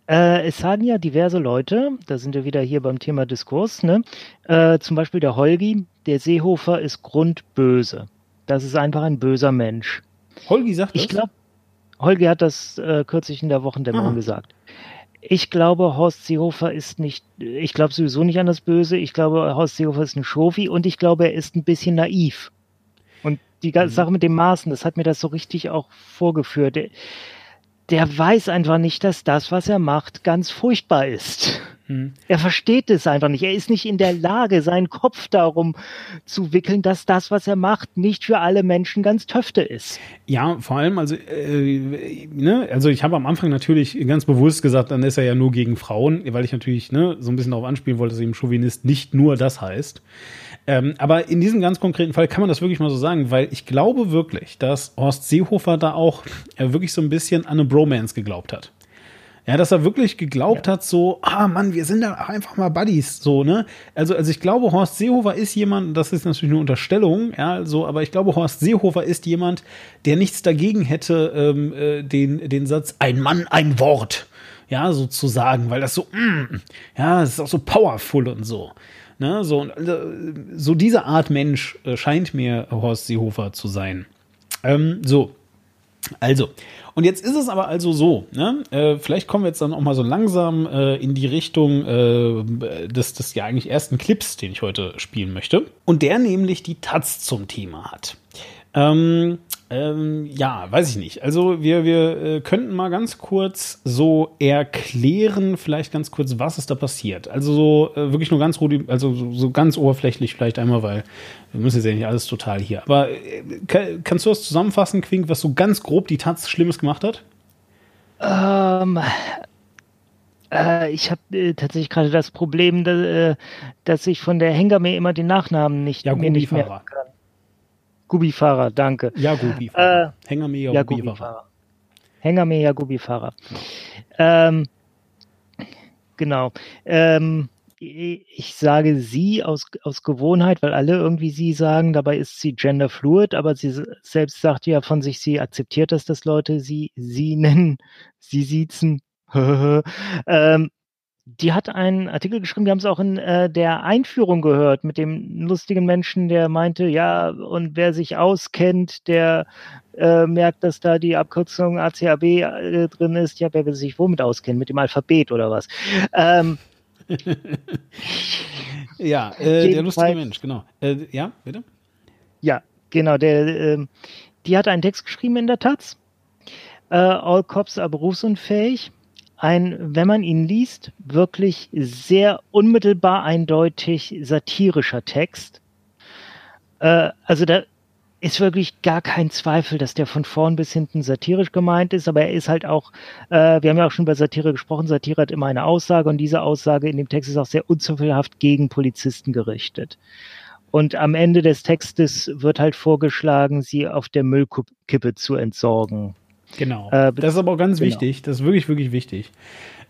äh, es sagen ja diverse Leute, da sind wir wieder hier beim Thema Diskurs, ne? Äh, zum Beispiel der Holgi, der Seehofer ist grundböse. Das ist einfach ein böser Mensch. Holgi sagt ich das? Ich glaube, Holgi hat das äh, kürzlich in der Wochendämmerung ah. gesagt. Ich glaube, Horst Seehofer ist nicht, ich glaube sowieso nicht an das Böse. Ich glaube, Horst Seehofer ist ein Schofi und ich glaube, er ist ein bisschen naiv. Und die ganze mhm. Sache mit dem Maßen, das hat mir das so richtig auch vorgeführt. Der, der weiß einfach nicht, dass das, was er macht, ganz furchtbar ist. Hm. Er versteht es einfach nicht. Er ist nicht in der Lage, seinen Kopf darum zu wickeln, dass das, was er macht, nicht für alle Menschen ganz töfte ist. Ja, vor allem, also, äh, ne, also ich habe am Anfang natürlich ganz bewusst gesagt, dann ist er ja nur gegen Frauen, weil ich natürlich ne, so ein bisschen darauf anspielen wollte, dass eben Chauvinist nicht nur das heißt. Ähm, aber in diesem ganz konkreten Fall kann man das wirklich mal so sagen, weil ich glaube wirklich, dass Horst Seehofer da auch äh, wirklich so ein bisschen an eine Bromance geglaubt hat. Ja, dass er wirklich geglaubt ja. hat, so, ah Mann, wir sind da einfach mal Buddies, so, ne? Also, also ich glaube, Horst Seehofer ist jemand, das ist natürlich nur Unterstellung, ja, so, aber ich glaube, Horst Seehofer ist jemand, der nichts dagegen hätte, ähm, äh, den, den Satz, ein Mann, ein Wort, ja, sozusagen, weil das so, mm, ja, das ist auch so powerful und so. Ne, so, äh, so diese Art Mensch äh, scheint mir Horst Seehofer zu sein. Ähm, so, also, und jetzt ist es aber also so, ne? Äh, vielleicht kommen wir jetzt dann auch mal so langsam äh, in die Richtung äh, des, des ja eigentlich ersten Clips, den ich heute spielen möchte. Und der nämlich die Taz zum Thema hat. Ähm, ähm, ja, weiß ich nicht. Also wir, wir äh, könnten mal ganz kurz so erklären, vielleicht ganz kurz, was ist da passiert. Also so äh, wirklich nur ganz rudi also so, so, ganz oberflächlich vielleicht einmal, weil wir müssen jetzt ja nicht alles total hier. Aber äh, kannst du das zusammenfassen, Quink, was so ganz grob die Taz Schlimmes gemacht hat? Ähm, äh, ich habe äh, tatsächlich gerade das Problem, dass, äh, dass ich von der Hengame immer den Nachnamen nicht, ja, mir nicht merken kann. Gubifahrer, danke. Ja, Gubifahrer. Äh, ja, Gubifahrer. Hängerme ja, Gubifahrer. Ähm, genau. Ähm, ich sage sie aus, aus Gewohnheit, weil alle irgendwie sie sagen, dabei ist sie genderfluid, aber sie selbst sagt ja von sich, sie akzeptiert das, dass Leute sie sie nennen, sie siezen. [LAUGHS] ähm, die hat einen Artikel geschrieben, wir haben es auch in äh, der Einführung gehört mit dem lustigen Menschen, der meinte, ja, und wer sich auskennt, der äh, merkt, dass da die Abkürzung ACAB äh, drin ist. Ja, wer will sich womit auskennen? Mit dem Alphabet oder was? Ähm, [LAUGHS] ja, äh, der lustige Mensch, genau. Äh, ja, bitte? Ja, genau. Der, ähm, die hat einen Text geschrieben in der Taz. Äh, All Cops are berufsunfähig ein, wenn man ihn liest, wirklich sehr unmittelbar eindeutig satirischer Text. Äh, also da ist wirklich gar kein Zweifel, dass der von vorn bis hinten satirisch gemeint ist, aber er ist halt auch, äh, wir haben ja auch schon über Satire gesprochen, Satire hat immer eine Aussage und diese Aussage in dem Text ist auch sehr unzweifelhaft gegen Polizisten gerichtet. Und am Ende des Textes wird halt vorgeschlagen, sie auf der Müllkippe zu entsorgen. Genau. Äh, das ist aber auch ganz genau. wichtig. Das ist wirklich, wirklich wichtig.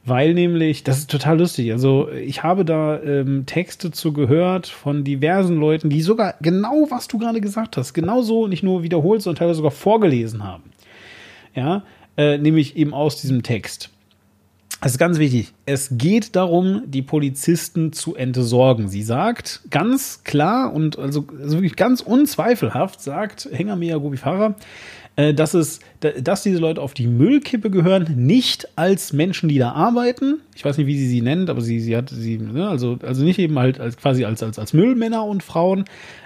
Weil nämlich, das ist total lustig. Also, ich habe da ähm, Texte zu gehört von diversen Leuten, die sogar genau, was du gerade gesagt hast, genauso nicht nur wiederholt, sondern teilweise sogar vorgelesen haben. Ja, äh, nämlich eben aus diesem Text. Das ist ganz wichtig. Es geht darum, die Polizisten zu entsorgen. Sie sagt ganz klar und also, also wirklich ganz unzweifelhaft, sagt Hänger Mia Gubifara, äh, dass es, dass diese Leute auf die Müllkippe gehören, nicht als Menschen, die da arbeiten. Ich weiß nicht, wie sie sie nennt, aber sie, sie hat sie, ne, also, also nicht eben halt als quasi als, als, als Müllmänner und Frauen,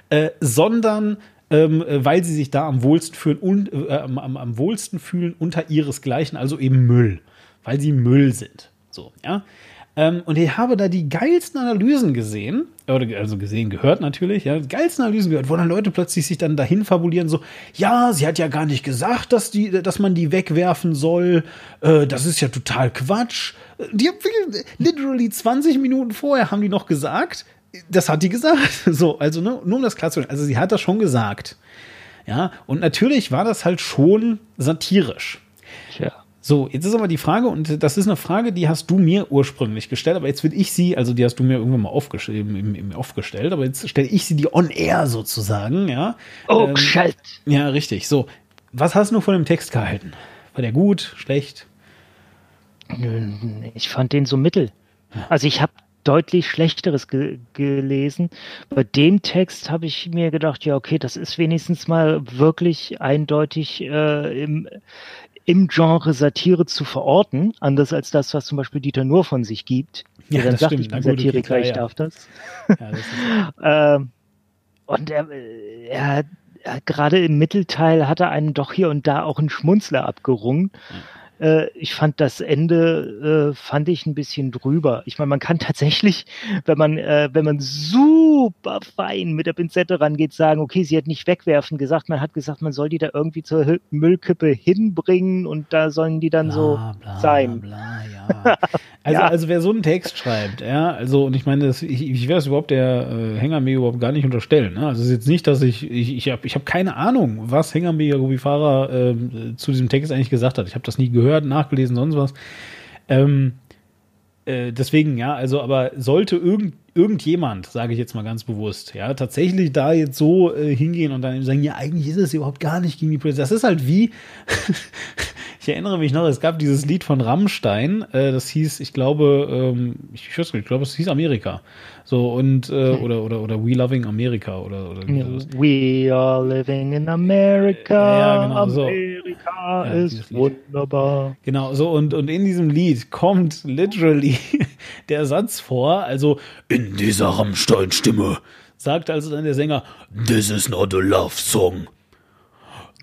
äh, sondern ähm, weil sie sich da am wohlsten fühlen und äh, am, am wohlsten fühlen unter ihresgleichen, also eben Müll, weil sie Müll sind. So, ja. Ähm, und ich habe da die geilsten Analysen gesehen, also gesehen, gehört natürlich, ja, geilsten Analysen gehört, wo dann Leute plötzlich sich dann dahin fabulieren, so, ja, sie hat ja gar nicht gesagt, dass, die, dass man die wegwerfen soll, äh, das ist ja total Quatsch. Die haben literally 20 Minuten vorher haben die noch gesagt, das hat die gesagt. [LAUGHS] So, also ne, nur um das klar zu Also sie hat das schon gesagt. Ja, und natürlich war das halt schon satirisch. So, jetzt ist aber die Frage, und das ist eine Frage, die hast du mir ursprünglich gestellt, aber jetzt will ich sie, also die hast du mir irgendwann mal aufgestellt, im, im aufgestellt, aber jetzt stelle ich sie dir on air sozusagen, ja. Oh, ähm, shit. Ja, richtig. So, was hast du von dem Text gehalten? War der gut, schlecht? Ich fand den so mittel. Also ich habe deutlich Schlechteres ge gelesen. Bei dem Text habe ich mir gedacht, ja, okay, das ist wenigstens mal wirklich eindeutig äh, im, im Genre Satire zu verorten, anders als das, was zum Beispiel Dieter Nur von sich gibt. Ja, dann das sagt, stimmt. ich bin Satiriker, ich ja. darf das. Ja, das [LAUGHS] Ähm, und er, er, er gerade im Mittelteil hat er einen doch hier und da auch einen Schmunzler abgerungen. Äh, ich fand das Ende, äh, fand ich ein bisschen drüber. Ich meine, man kann tatsächlich, wenn man, äh, wenn man super fein mit der Pinzette rangeht, sagen, okay, sie hat nicht wegwerfen gesagt, man hat gesagt, man soll die da irgendwie zur Müllkippe hinbringen und da sollen die dann so Bla, bla, sein. Bla, ja. [LAUGHS] Also, Ja. also wer so einen Text schreibt, ja, also und ich meine, das, ich, ich werde es überhaupt der äh, mir überhaupt gar nicht unterstellen. Ne? Also es ist jetzt nicht, dass ich, ich, ich habe ich hab keine Ahnung, was mir Fahrer ähm, zu diesem Text eigentlich gesagt hat. Ich habe das nie gehört, nachgelesen, sonst was. Ähm, äh, deswegen, ja, also, aber sollte irgend, irgendjemand, sage ich jetzt mal ganz bewusst, ja, tatsächlich da jetzt so äh, hingehen und dann eben sagen, ja, eigentlich ist es überhaupt gar nicht gegen die Polizei. Das ist halt wie, [LAUGHS] ich erinnere mich noch, es gab dieses Lied von Rammstein, äh, das hieß, ich glaube, ähm, ich, ich glaube, es hieß Amerika. So, und, äh, oder, oder, oder We Loving America oder, oder sowas. We are living in America. Ja, genau, so. Amerika Ja, ist wunderbar. Genau, so und, und in diesem Lied kommt literally [LAUGHS] der Satz vor, also in dieser Rammstein-Stimme sagt also dann der Sänger, This is not a love song.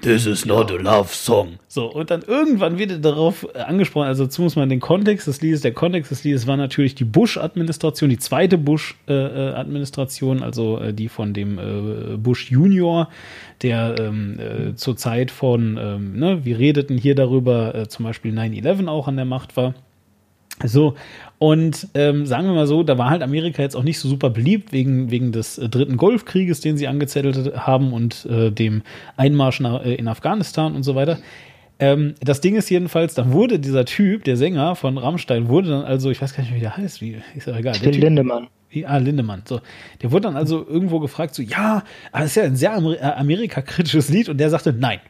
This is not a love song. So, und dann irgendwann wird darauf äh, angesprochen, also dazu muss man den Kontext des Liedes, der Kontext des Liedes war natürlich die Bush-Administration, die zweite Bush-Administration, also äh, die von dem äh, Bush Junior, der ähm, äh, zur Zeit von, ähm, ne, wir redeten hier darüber, äh, zum Beispiel 9-11 auch an der Macht war. So, und ähm, sagen wir mal so, da war halt Amerika jetzt auch nicht so super beliebt wegen, wegen des äh, dritten Golfkrieges, den sie angezettelt haben und äh, dem Einmarsch nach, äh, in Afghanistan und so weiter. Ähm, das Ding ist jedenfalls, dann wurde dieser Typ, der Sänger von Rammstein, wurde dann also, ich weiß gar nicht, wie der heißt, wie, ist ja egal. Der Typ, Lindemann. ah, Lindemann. So, der wurde dann also irgendwo gefragt, so, ja, aber das ist ja ein sehr Amer äh, Amerika-kritisches Lied und der sagte, nein.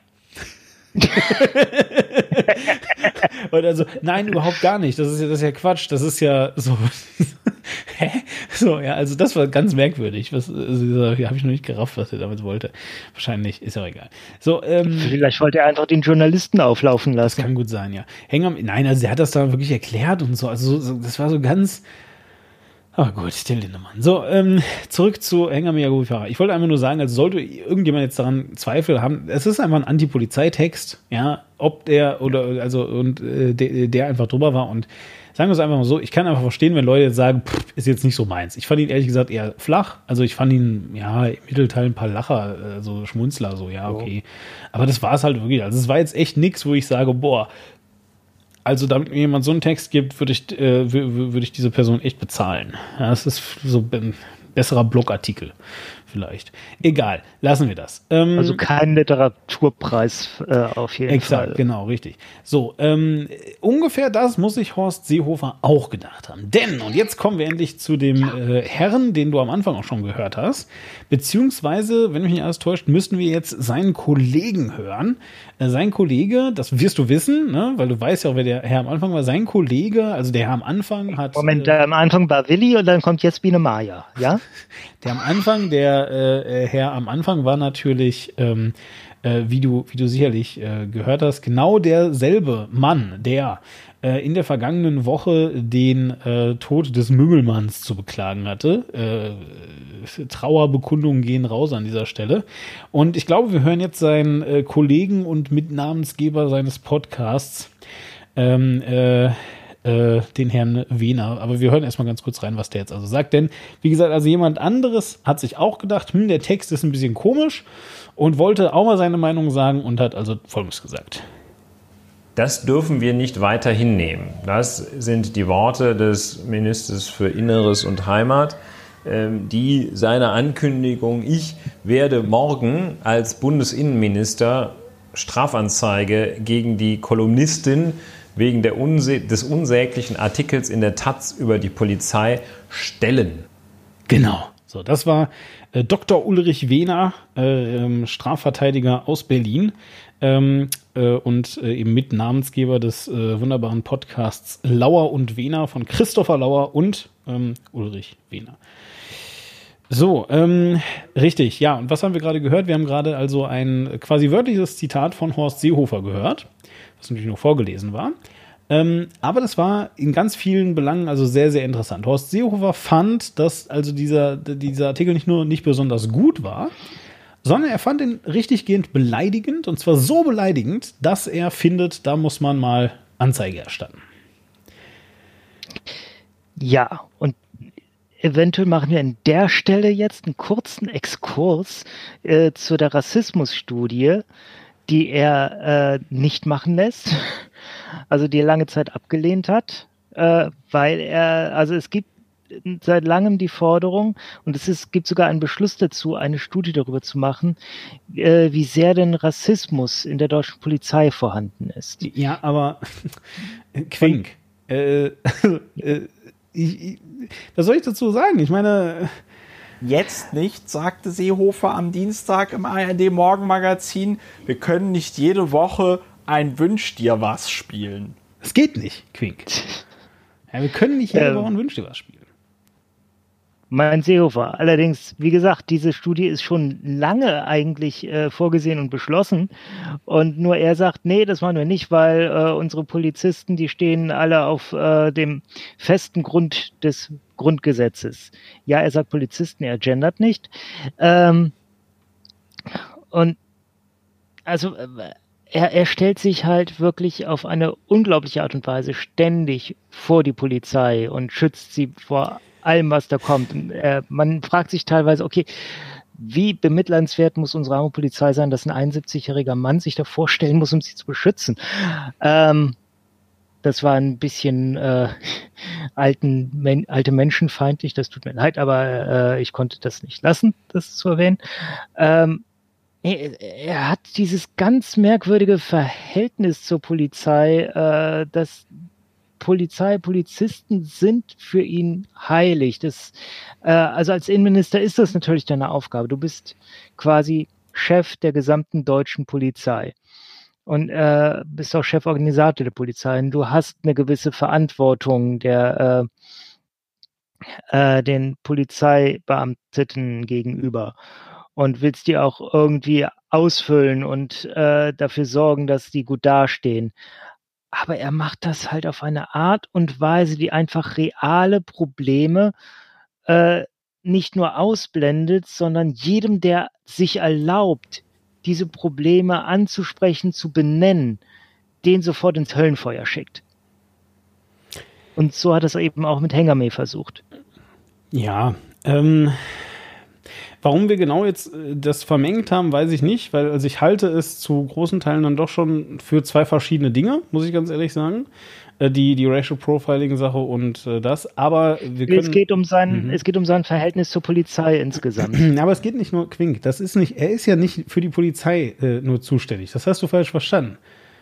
[LAUGHS] und also, nein, überhaupt gar nicht. Das ist ja, das ist ja Quatsch. Das ist ja so. [LAUGHS] Hä? So, ja, also das war ganz merkwürdig. Was, also, habe ich noch nicht gerafft, was er damit wollte. Wahrscheinlich, ist auch egal. So, ähm, Vielleicht wollte er einfach den Journalisten auflaufen das lassen. kann gut sein, ja. Hänger, nein, also er hat das da wirklich erklärt und so. Also so, so, das war so ganz. Ah gut, Till Lindemann. So, ähm, zurück zu Hänger Miyagi-Fahrer. Ich wollte einfach nur sagen, also sollte irgendjemand jetzt daran Zweifel haben, es ist einfach ein Antipolizeitext, ja, ob der oder also und äh, der, der einfach drüber war und sagen wir es einfach mal so, ich kann einfach verstehen, wenn Leute jetzt sagen, pff, ist jetzt nicht so meins. Ich fand ihn ehrlich gesagt eher flach, also ich fand ihn, ja, im Mittelteil ein paar Lacher, äh, so Schmunzler, so, ja, okay. Aber das war es halt wirklich. Also es war jetzt echt nix, wo ich sage, boah, also, damit mir jemand so einen Text gibt, würde ich, äh, wü- wü- würde ich diese Person echt bezahlen. Ja, das ist so ein besserer Blogartikel vielleicht. Egal, lassen wir das. Ähm, Also kein Literaturpreis äh, auf jeden Exakt, Fall. genau, richtig. So, ähm, ungefähr das muss sich Horst Seehofer auch gedacht haben. Denn, und jetzt kommen wir endlich zu dem äh, Herrn, den du am Anfang auch schon gehört hast, beziehungsweise, wenn mich nicht alles täuscht, müssten wir jetzt seinen Kollegen hören. Äh, sein Kollege, das wirst du wissen, ne? weil du weißt ja auch, wer der Herr am Anfang war. Sein Kollege, also der Herr am Anfang hat... Moment, äh, am Anfang war Willi und dann kommt jetzt Biene Maya, ja? [LAUGHS] Der am Anfang, der äh, äh, Herr am Anfang war natürlich ähm, äh, wie, du, wie du sicherlich äh, gehört hast, genau derselbe Mann, der äh, in der vergangenen Woche den äh, Tod des Mümmelmanns zu beklagen hatte. Äh, Trauerbekundungen gehen raus an dieser Stelle. Und ich glaube, wir hören jetzt seinen äh, Kollegen und Mitnamensgeber seines Podcasts, ähm, äh, äh, den Herrn Wehner. Aber wir hören erstmal ganz kurz rein, was der jetzt also sagt. Denn, wie gesagt, also jemand anderes hat sich auch gedacht, hm, der Text ist ein bisschen komisch und wollte auch mal seine Meinung sagen und hat also Folgendes gesagt. Das dürfen wir nicht weiter hinnehmen. Das sind die Worte des Ministers für Inneres und Heimat, ähm, die seine Ankündigung, ich werde morgen als Bundesinnenminister Strafanzeige gegen die Kolumnistin wegen Unse des unsäglichen Artikels in der Taz über die Polizei stellen. Genau. So, das war äh, Dr. Ulrich Wehner, äh, ähm, Strafverteidiger aus Berlin ähm, äh, und äh, eben mit Namensgeber des äh, wunderbaren Podcasts Lauer und Wehner von Christopher Lauer und ähm, Ulrich Wehner. So, ähm, richtig, ja. Und was haben wir gerade gehört? Wir haben gerade also ein quasi wörtliches Zitat von Horst Seehofer gehört, was natürlich nur vorgelesen war. Ähm, aber das war in ganz vielen Belangen also sehr, sehr interessant. Horst Seehofer fand, dass also dieser, dieser Artikel nicht nur nicht besonders gut war, sondern er fand ihn richtiggehend beleidigend und zwar so beleidigend, dass er findet, da muss man mal Anzeige erstatten. Ja, und eventuell machen wir an der Stelle jetzt einen kurzen Exkurs äh, zu der Rassismusstudie, die er äh, nicht machen lässt, [LAUGHS] also die er lange Zeit abgelehnt hat, äh, weil er, also es gibt seit langem die Forderung, und es ist, gibt sogar einen Beschluss dazu, eine Studie darüber zu machen, äh, wie sehr denn Rassismus in der deutschen Polizei vorhanden ist. Ja, aber [LAUGHS] Quink. Äh, äh, ich, ich, was soll ich dazu sagen? Ich meine. Jetzt nicht, sagte Seehofer am Dienstag im ARD Morgenmagazin. Wir können nicht jede Woche ein Wünsch dir was spielen. Es geht nicht, Quink. [LAUGHS] Ja, wir können nicht jede ähm, Woche ein Wünsch dir was spielen mein Seehofer. Allerdings, wie gesagt, diese Studie ist schon lange eigentlich äh, vorgesehen und beschlossen. Und nur er sagt, nee, das machen wir nicht, weil äh, unsere Polizisten, die stehen alle auf äh, dem festen Grund des Grundgesetzes. Ja, er sagt Polizisten, er gendert nicht. Ähm, und also äh, er, er stellt sich halt wirklich auf eine unglaubliche Art und Weise ständig vor die Polizei und schützt sie vor allem, was da kommt. Äh, man fragt sich teilweise, okay, wie bemitleidenswert muss unsere arme Polizei sein, dass ein 71-jähriger Mann sich da vorstellen muss, um sie zu beschützen? Ähm, das war ein bisschen äh, alten, men alte Menschenfeindlich, das tut mir leid, aber äh, ich konnte das nicht lassen, das zu erwähnen. Ähm, er, er, hat dieses ganz merkwürdige Verhältnis zur Polizei, äh, dass Polizei, Polizisten sind für ihn heilig. Das, äh, also als Innenminister ist das natürlich deine Aufgabe. Du bist quasi Chef der gesamten deutschen Polizei und äh, bist auch Cheforganisator der Polizei. Und du hast eine gewisse Verantwortung der äh, äh, den Polizeibeamteten gegenüber und willst die auch irgendwie ausfüllen und äh, dafür sorgen, dass die gut dastehen aber er macht das halt auf eine Art und Weise, die einfach reale Probleme äh, nicht nur ausblendet, sondern jedem, der sich erlaubt, diese Probleme anzusprechen, zu benennen, den sofort ins Höllenfeuer schickt. Und so hat es eben auch mit Hengame versucht. Ja, ähm, Warum wir genau jetzt äh, das vermengt haben, weiß ich nicht, weil also ich halte es zu großen Teilen dann doch schon für zwei verschiedene Dinge, muss ich ganz ehrlich sagen. Äh, die, die Racial Profiling-Sache und äh, das. Aber wir können. Es geht um sein, mhm. es geht um sein Verhältnis zur Polizei insgesamt. [CLEARS THROAT] Aber es geht nicht nur Quink. Das ist nicht, er ist ja nicht für die Polizei äh, nur zuständig. Das hast du falsch verstanden.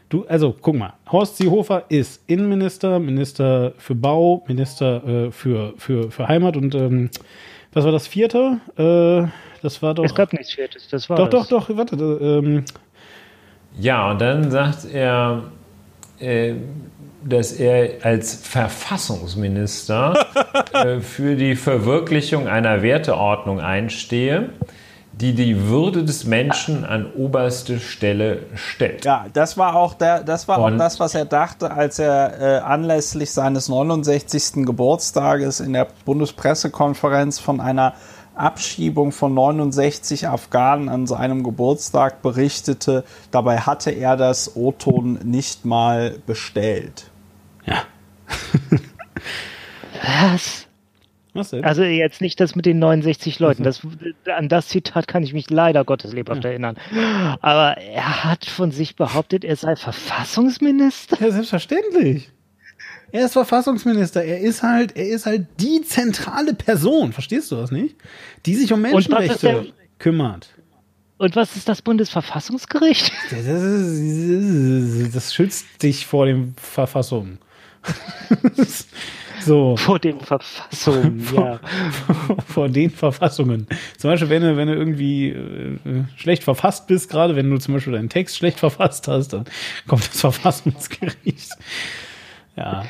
Du, also guck mal, Horst Seehofer ist Innenminister, Minister für Bau, Minister äh, für, für, für Heimat und ähm, was war das vierte? Äh, das war doch. Es gab nichts viertes, das war. Doch, das. doch, doch, warte. Ähm. Ja, und dann sagt er, äh, dass er als Verfassungsminister [LAUGHS] äh, für die Verwirklichung einer Werteordnung einstehe, die die Würde des Menschen an oberste Stelle stellt. Ja, das war auch der, das war Und- auch das, was er dachte, als er äh, anlässlich seines 69. Geburtstages in der Bundespressekonferenz von einer Abschiebung von 69 Afghanen an seinem Geburtstag berichtete. Dabei hatte er das O-Ton nicht mal bestellt. Ja. [LAUGHS] Was? Was denn? Also jetzt nicht das mit den 69 Leuten. Das, an das Zitat kann ich mich leider Gottes lebhaft erinnern. Aber er hat von sich behauptet, er sei Verfassungsminister. Ja, selbstverständlich. Er ist Verfassungsminister. Er ist halt, er ist halt die zentrale Person. Verstehst du das nicht? Die sich um Menschenrechte der- kümmert. Und was ist das Bundesverfassungsgericht? [LAUGHS] Das, ist, das schützt dich vor den Verfassungen. [LAUGHS] so. Vor den Verfassungen, [LAUGHS] ja. vor den Verfassungen. Zum Beispiel, wenn du, wenn du irgendwie äh, schlecht verfasst bist, gerade wenn du zum Beispiel deinen Text schlecht verfasst hast, dann kommt das Verfassungsgericht. Ja.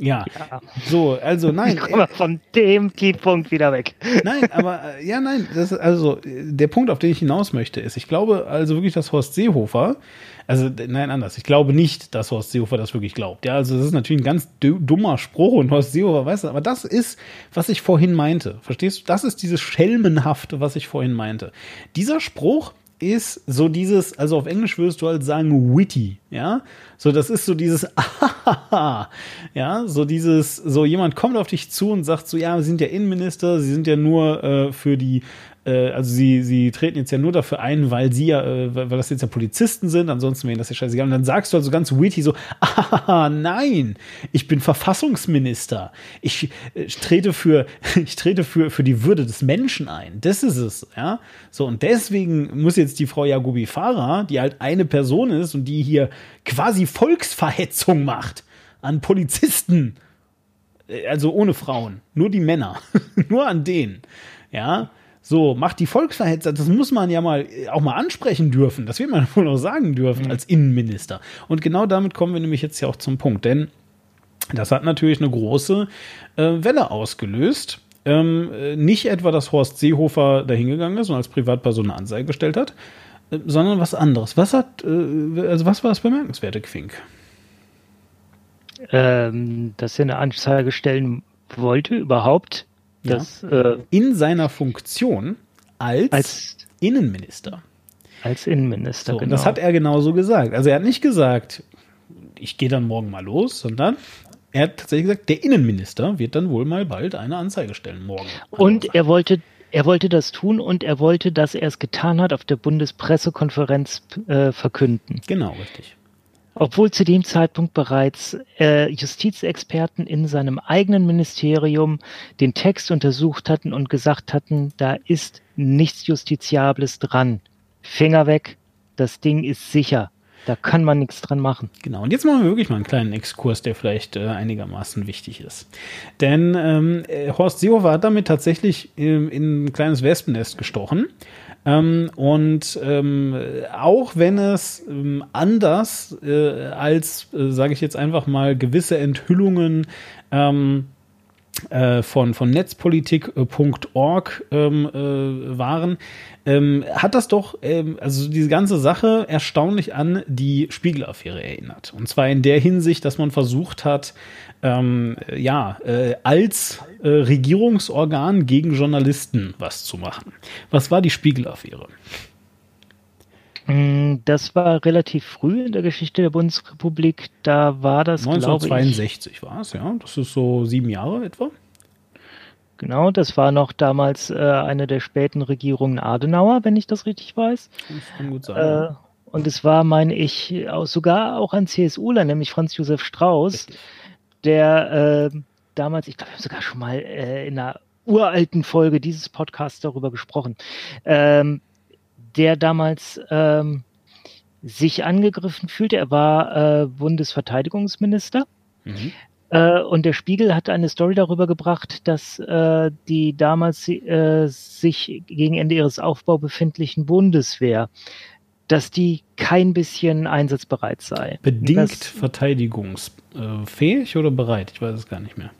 Ja. Ja. So, also nein. Ich komme von dem Keypunkt wieder weg. Nein, aber äh, ja, nein, das ist also äh, der Punkt, auf den ich hinaus möchte, ist, ich glaube also wirklich, dass Horst Seehofer, also nein, anders, ich glaube nicht, dass Horst Seehofer das wirklich glaubt. Ja, also das ist natürlich ein ganz du- dummer Spruch und Horst Seehofer weiß das, aber das ist, was ich vorhin meinte. Verstehst du? Das ist dieses Schelmenhafte, was ich vorhin meinte. Dieser Spruch ist so dieses, also auf Englisch würdest du halt sagen witty, ja? So, das ist so dieses [LAUGHS] ja, so dieses, so jemand kommt auf dich zu und sagt so, ja, Sie sind ja Innenminister, Sie sind ja nur äh, für die, äh, also Sie, Sie treten jetzt ja nur dafür ein, weil Sie ja, äh, weil das jetzt ja Polizisten sind, ansonsten wäre das ja scheißegal. Und dann sagst du also ganz witty so, [LAUGHS] ah, nein, ich bin Verfassungsminister. Ich, ich trete für, [LAUGHS] ich trete für, für die Würde des Menschen ein. Das ist es, ja. So, und deswegen muss jetzt die Frau Jagobi Farah, die halt eine Person ist und die hier quasi Volksverhetzung macht an Polizisten, äh, also ohne Frauen, nur die Männer, [LAUGHS] nur an denen, ja. So, macht die Volksverhetzer, das muss man ja mal äh, auch mal ansprechen dürfen. Das wird man [LAUGHS] wohl auch sagen dürfen als Innenminister. Und genau damit kommen wir nämlich jetzt ja auch zum Punkt, denn das hat natürlich eine große äh, Welle ausgelöst. Ähm, äh, nicht etwa, dass Horst Seehofer dahingegangen ist und als Privatperson eine Anzeige gestellt hat, äh, sondern was anderes. Was hat, äh, also was war das bemerkenswerte Quink? Ähm, dass er eine Anzeige stellen wollte, überhaupt. Ja. Das, äh, In seiner Funktion als, als, Innenminister. als Innenminister, So, genau. Und das hat er genauso gesagt. Also er hat nicht gesagt, ich gehe dann morgen mal los, sondern er hat tatsächlich gesagt, der Innenminister wird dann wohl mal bald eine Anzeige stellen morgen. Und er wollte, er wollte das tun und er wollte, dass er es getan hat, auf der Bundespressekonferenz äh, verkünden. Genau, richtig. Obwohl zu dem Zeitpunkt bereits äh, Justizexperten in seinem eigenen Ministerium den Text untersucht hatten und gesagt hatten, da ist nichts Justiziables dran. Finger weg, das Ding ist sicher. Da kann man nichts dran machen. Genau, und jetzt machen wir wirklich mal einen kleinen Exkurs, der vielleicht äh, einigermaßen wichtig ist. Denn ähm, äh, Horst Seehofer hat damit tatsächlich ähm, in ein kleines Wespennest gestochen. Ähm, und ähm, auch wenn es ähm, anders äh, als, äh, sage ich jetzt einfach mal, gewisse Enthüllungen ähm, äh, von, von netzpolitik.org ähm, äh, waren, ähm, hat das doch, ähm, also diese ganze Sache erstaunlich an die Spiegel-Affäre erinnert. Und zwar in der Hinsicht, dass man versucht hat, ähm, ja, äh, als äh, Regierungsorgan gegen Journalisten was zu machen. Was war die Spiegel-Affäre? Mm, Das war relativ früh in der Geschichte der Bundesrepublik. Da war das, glaube ich, 1962 war es, ja. Das ist so sieben Jahre etwa. genau, das war noch damals äh, eine der späten Regierungen Adenauer, wenn ich das richtig weiß. Das kann gut sein. Äh, und es war, meine ich, auch, sogar auch ein CSUler, nämlich Franz Josef Strauß, der äh, damals, ich glaube, wir haben sogar schon mal äh, in einer uralten Folge dieses Podcasts darüber gesprochen, ähm, der damals ähm, sich angegriffen fühlte. Er war äh, Bundesverteidigungsminister. Mhm. Äh, und der Spiegel hat eine Story darüber gebracht, dass äh, die damals äh, sich gegen Ende ihres Aufbau befindlichen Bundeswehr, dass die kein bisschen einsatzbereit sei. Bedingt Das, verteidigungsfähig oder bereit? Ich weiß es gar nicht mehr.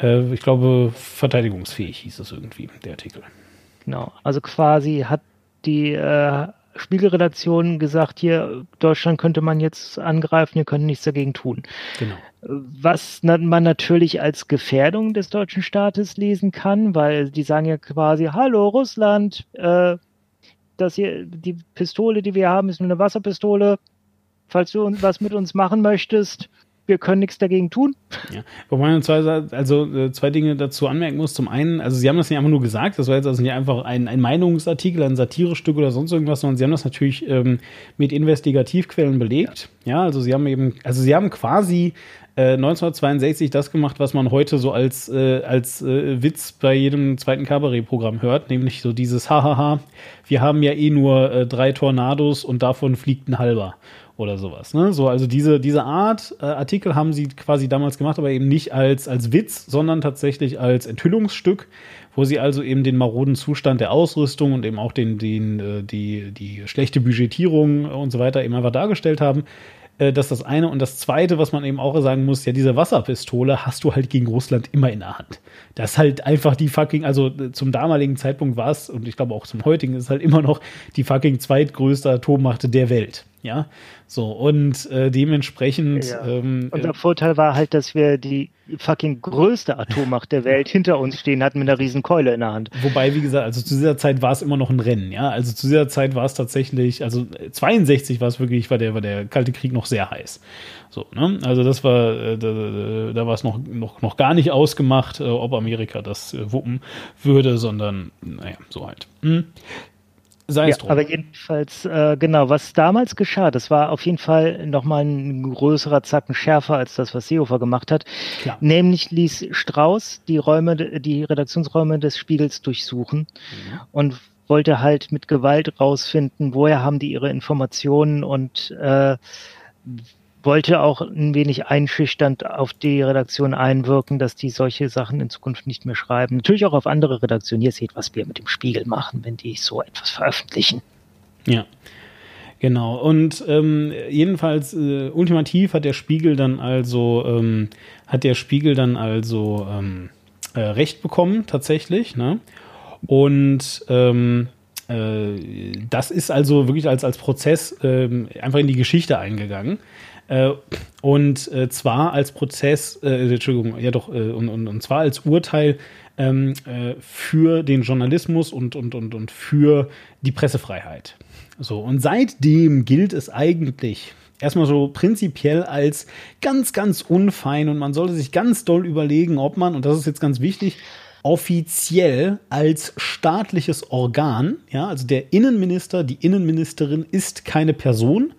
Äh, ich glaube, verteidigungsfähig hieß es irgendwie, der Artikel. Genau. Also quasi hat die äh, Spiegelredaktion gesagt, hier, Deutschland könnte man jetzt angreifen, ihr könnt nichts dagegen tun. Genau. Was man natürlich als Gefährdung des deutschen Staates lesen kann, weil die sagen ja quasi, hallo Russland, äh, das hier, die Pistole, die wir haben, ist nur eine Wasserpistole. Falls du was mit uns machen möchtest, wir können nichts dagegen tun. Ja. Wobei man zwei, also äh, zwei Dinge dazu anmerken muss. Zum einen, also sie haben das nicht einfach nur gesagt, das war jetzt also nicht einfach ein, ein Meinungsartikel, ein Satirestück oder sonst irgendwas, sondern sie haben das natürlich ähm, mit Investigativquellen belegt. Ja. ja, also sie haben eben, also sie haben quasi 1962 äh, das gemacht, was man heute so als, äh, als äh, Witz bei jedem zweiten Kabarettprogramm hört, nämlich so dieses Hahaha, wir haben ja eh nur äh, drei Tornados und davon fliegt ein halber oder sowas. Ne? So, also diese, diese Art äh, Artikel haben sie quasi damals gemacht, aber eben nicht als, als Witz, sondern tatsächlich als Enthüllungsstück, wo sie also eben den maroden Zustand der Ausrüstung und eben auch den, den, äh, die, die schlechte Budgetierung und so weiter eben einfach dargestellt haben. Äh, das ist das eine. Und das zweite, was man eben auch sagen muss, ja, diese Wasserpistole hast du halt gegen Russland immer in der Hand. Das ist halt einfach die fucking, also äh, zum damaligen Zeitpunkt war es, und ich glaube auch zum heutigen, ist halt immer noch die fucking zweitgrößte Atommacht der Welt. Ja, so und äh, dementsprechend. Ja. Ähm, Unser Vorteil war halt, dass wir die fucking größte Atommacht der Welt hinter uns stehen hatten mit einer riesen Keule in der Hand. Wobei, wie gesagt, also zu dieser Zeit war es immer noch ein Rennen, ja. Also zu dieser Zeit war es tatsächlich, also 62 war es wirklich, war der, war der Kalte Krieg noch sehr heiß. So, ne? Also das war, äh, da, da war es noch, noch, noch gar nicht ausgemacht, äh, ob Amerika das äh, wuppen würde, sondern, naja, so halt. Hm. Sei es ja, drum. Aber jedenfalls, äh, genau, was damals geschah, das war auf jeden Fall nochmal ein größerer Zacken schärfer als das, was Seehofer gemacht hat. Klar. Nämlich ließ Strauß die Räume, die Redaktionsräume des Spiegels durchsuchen mhm. und wollte halt mit Gewalt rausfinden, woher haben die ihre Informationen und äh, wollte auch ein wenig einschüchternd auf die Redaktion einwirken, dass die solche Sachen in Zukunft nicht mehr schreiben. Natürlich auch auf andere Redaktionen. Ihr seht, was wir mit dem Spiegel machen, wenn die so etwas veröffentlichen. Ja. Genau, und ähm, jedenfalls äh, ultimativ hat der Spiegel dann also ähm, hat der Spiegel dann also ähm, äh, Recht bekommen, tatsächlich, ne? Und ähm, äh, das ist also wirklich als, als Prozess ähm, einfach in die Geschichte eingegangen. Äh, und äh, zwar als Prozess, äh, Entschuldigung, ja doch, äh, und, und, und zwar als Urteil ähm, äh, für den Journalismus und, und, und, und für die Pressefreiheit. So, und seitdem gilt es eigentlich erstmal so prinzipiell als ganz, ganz unfein und man sollte sich ganz doll überlegen, ob man, und das ist jetzt ganz wichtig, offiziell als staatliches Organ, ja, also der Innenminister, die Innenministerin ist keine Person,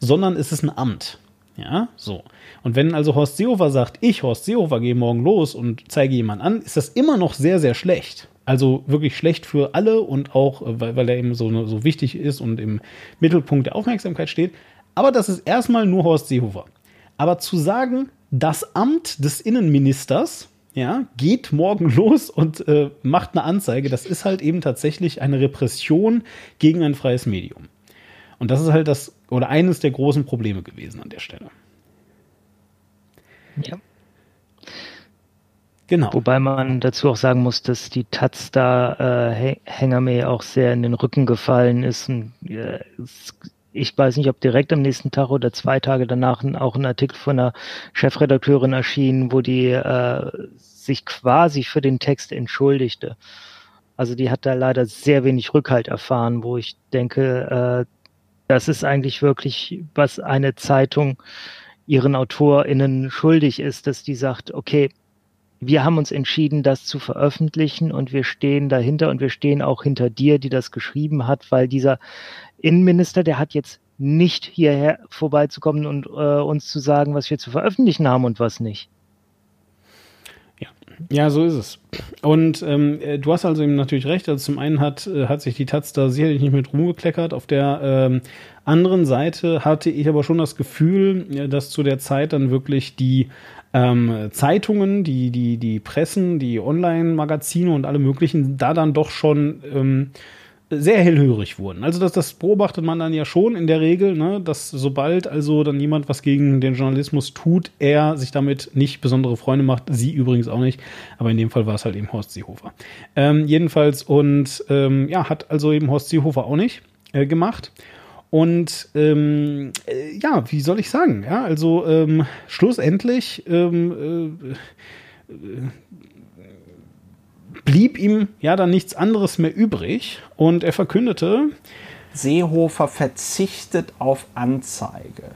sondern es ist ein Amt. Ja, so. Und wenn also Horst Seehofer sagt, ich, Horst Seehofer, gehe morgen los und zeige jemand an, ist das immer noch sehr, sehr schlecht. Also wirklich schlecht für alle und auch, äh, weil, weil er eben so, so wichtig ist und im Mittelpunkt der Aufmerksamkeit steht. Aber das ist erstmal nur Horst Seehofer. Aber zu sagen, das Amt des Innenministers, ja, geht morgen [LAUGHS] los und äh, macht eine Anzeige, das ist halt eben tatsächlich eine Repression gegen ein freies Medium. Und das ist halt das oder eines der großen Probleme gewesen an der Stelle. Ja. Genau. Wobei man dazu auch sagen muss, dass die Taz da äh, Hängerme auch sehr in den Rücken gefallen ist. Und, äh, ich weiß nicht, ob direkt am nächsten Tag oder zwei Tage danach auch ein Artikel von einer Chefredakteurin erschien, wo die äh, sich quasi für den Text entschuldigte. Also die hat da leider sehr wenig Rückhalt erfahren, wo ich denke, äh, das ist eigentlich wirklich, was eine Zeitung ihren AutorInnen schuldig ist, dass die sagt, okay, wir haben uns entschieden, das zu veröffentlichen und wir stehen dahinter und wir stehen auch hinter dir, die das geschrieben hat, weil dieser Innenminister, der hat jetzt nicht hierher vorbeizukommen und äh, uns zu sagen, was wir zu veröffentlichen haben und was nicht. Ja, so ist es. Und ähm, äh, du hast also eben natürlich recht. Also zum einen hat, äh, hat sich die Taz da sicherlich nicht mit rumgekleckert. Auf der ähm, anderen Seite hatte ich aber schon das Gefühl, dass zu der Zeit dann wirklich die ähm, Zeitungen, die, die, die Pressen, die Online-Magazine und alle möglichen da dann doch schon ähm, sehr hellhörig wurden. Also das, das beobachtet man dann ja schon in der Regel, ne, dass sobald also dann jemand was gegen den Journalismus tut, er sich damit nicht besondere Freunde macht, sie übrigens auch nicht, aber in dem Fall war es halt eben Horst Seehofer. Ähm, jedenfalls und ähm, ja, hat also eben Horst Seehofer auch nicht äh, gemacht. Und ähm, äh, ja, wie soll ich sagen? Ja, also ähm, schlussendlich ähm, äh, äh, blieb ihm ja dann nichts anderes mehr übrig und er verkündete, Seehofer verzichtet auf Anzeige.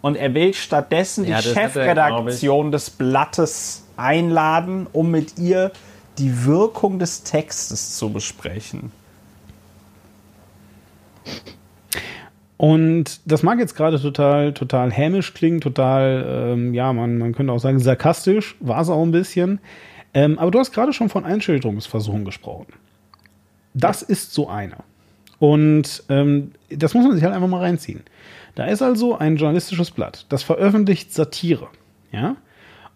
Und er will stattdessen Ja, die er, Chefredaktion des Blattes einladen, um mit ihr die Wirkung des Textes zu besprechen. Und das mag jetzt gerade total, total hämisch klingen, total, ähm, ja, man, man könnte auch sagen, sarkastisch, war es auch ein bisschen. Ähm, aber du hast gerade schon von Einschüchterungsversuchen gesprochen. Das ist so einer. Und ähm, das muss man sich halt einfach mal reinziehen. Da ist also ein journalistisches Blatt, das veröffentlicht Satire. Ja?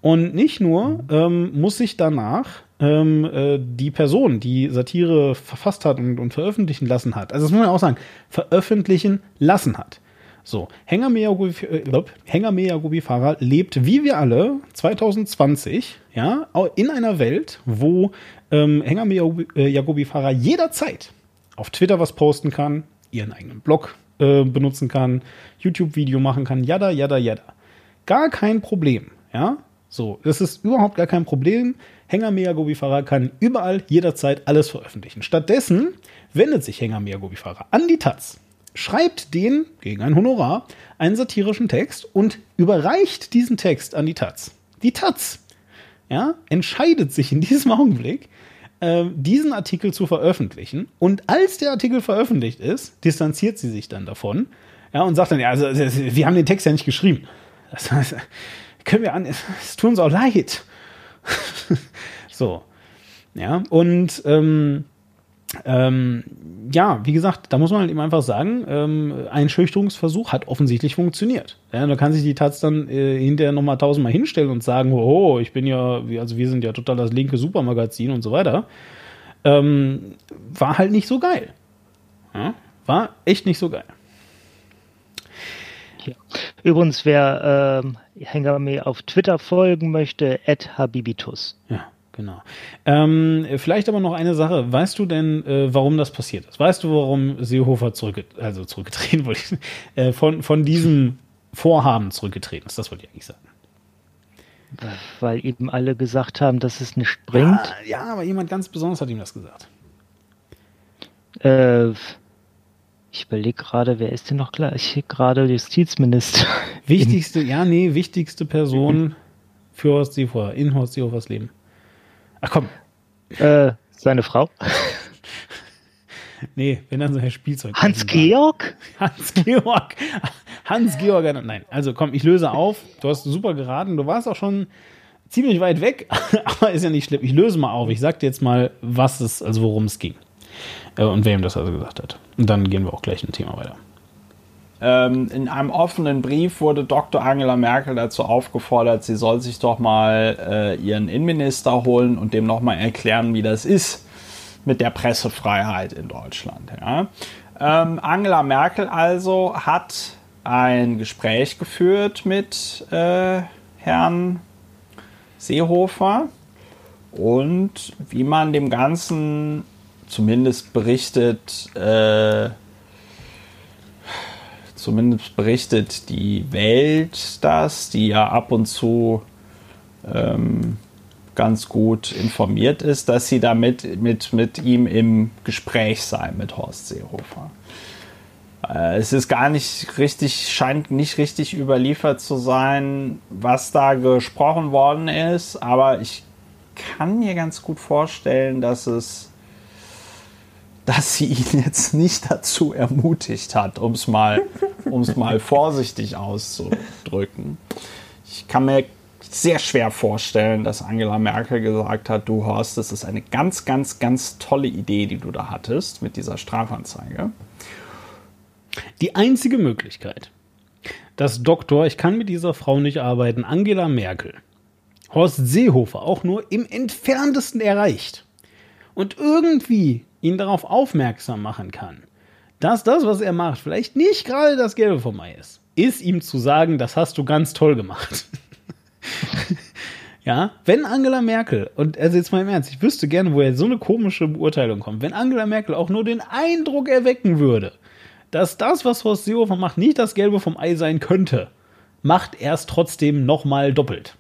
Und nicht nur ähm, muss sich danach ähm, äh, die Person, die Satire verfasst hat und, und veröffentlichen lassen hat, also das muss man auch sagen, veröffentlichen lassen hat. So, Hänger Miyagubi, äh, Fahrer lebt wie wir alle 2020, ja, in einer Welt, wo ähm, Hänger Miyagubi Fahrer jederzeit auf Twitter was posten kann, ihren eigenen Blog äh, benutzen kann, YouTube-Video machen kann, yada, yada, yada. Gar kein Problem, ja. So, das ist überhaupt gar kein Problem. Hänger Miyagobi Fahrer kann überall jederzeit alles veröffentlichen. Stattdessen wendet sich Hänger Miyagobi Fahrer an die Taz, schreibt den gegen ein Honorar einen satirischen Text und überreicht diesen Text an die Taz. Die Taz, ja, entscheidet sich in diesem [LAUGHS] Augenblick, äh, diesen Artikel zu veröffentlichen. Und als der Artikel veröffentlicht ist, distanziert sie sich dann davon, ja, und sagt dann, ja, also, wir haben den Text ja nicht geschrieben. Das heißt, [LAUGHS] können wir an, es, es tut uns auch leid. [LAUGHS] so. Ja, und ähm, ähm, ja, wie gesagt, da muss man halt eben einfach sagen, ähm, ein Schüchterungsversuch hat offensichtlich funktioniert. Ja, da kann sich die Taz dann äh, hinterher nochmal tausendmal hinstellen und sagen, oh, ich bin ja, also wir sind ja total das linke Supermagazin und so weiter. Ähm, war halt nicht so geil. Ja, war echt nicht so geil. Ja. Übrigens, wer ähm, mir auf Twitter folgen möchte, habibitus. Ja, genau. Ähm, vielleicht aber noch eine Sache. Weißt du denn, äh, warum das passiert ist? Weißt du, warum Seehofer zurück, also zurückgetreten wurde, [LAUGHS] äh, von, von diesem Vorhaben zurückgetreten ist? Das wollte ich eigentlich sagen. Weil eben alle gesagt haben, dass es nicht bringt. Ah, ja, aber jemand ganz besonders hat ihm das gesagt. Äh, ich überlege gerade, wer ist denn noch gleich gerade Justizminister? [LAUGHS] Wichtigste, ja, nee, wichtigste Person [LAUGHS] für Horst Seehofer, in Horst Seehofers Leben. Ach komm, äh, seine Frau? [LAUGHS] nee, wenn dann so ein Spielzeug. Hans-Georg? Hans-Georg. Hans-Georg, nein. Also komm, ich löse auf. Du hast super geraten. Du warst auch schon ziemlich weit weg, [LAUGHS] aber ist ja nicht schlimm. Ich löse mal auf. Ich sag dir jetzt mal, was es, also worum es ging. Äh, und wer ihm das also gesagt hat. Und dann gehen wir auch gleich ein Thema weiter. Ähm, in einem offenen Brief wurde Dr. Angela Merkel dazu aufgefordert, sie soll sich doch mal äh, ihren Innenminister holen und dem nochmal erklären, wie das ist mit der Pressefreiheit in Deutschland. Ja. Ähm, Angela Merkel also hat ein Gespräch geführt mit äh, Herrn Seehofer und wie man dem Ganzen zumindest berichtet, äh, zumindest berichtet die Welt das, die ja ab und zu ähm, ganz gut informiert ist, dass sie damit mit, mit ihm im Gespräch sei, mit Horst Seehofer. Äh, es ist gar nicht richtig, scheint nicht richtig überliefert zu sein, was da gesprochen worden ist, aber ich kann mir ganz gut vorstellen, dass es dass sie ihn jetzt nicht dazu ermutigt hat, um es mal, um's mal [LAUGHS] vorsichtig auszudrücken. Ich kann mir sehr schwer vorstellen, dass Angela Merkel gesagt hat, du Horst, das ist eine ganz, ganz, ganz tolle Idee, die du da hattest mit dieser Strafanzeige. Die einzige Möglichkeit, dass Doktor, ich kann mit dieser Frau nicht arbeiten, Angela Merkel, Horst Seehofer auch nur im entferntesten erreicht und irgendwie ihn darauf aufmerksam machen kann, dass das, was er macht, vielleicht nicht gerade das Gelbe vom Ei ist, ist ihm zu sagen, das hast du ganz toll gemacht. [LAUGHS] ja, wenn Angela Merkel, und also jetzt mal im Ernst, ich wüsste gerne, woher so eine komische Beurteilung kommt, wenn Angela Merkel auch nur den Eindruck erwecken würde, dass das, was Horst Seehofer macht, nicht das Gelbe vom Ei sein könnte, macht er es trotzdem nochmal doppelt.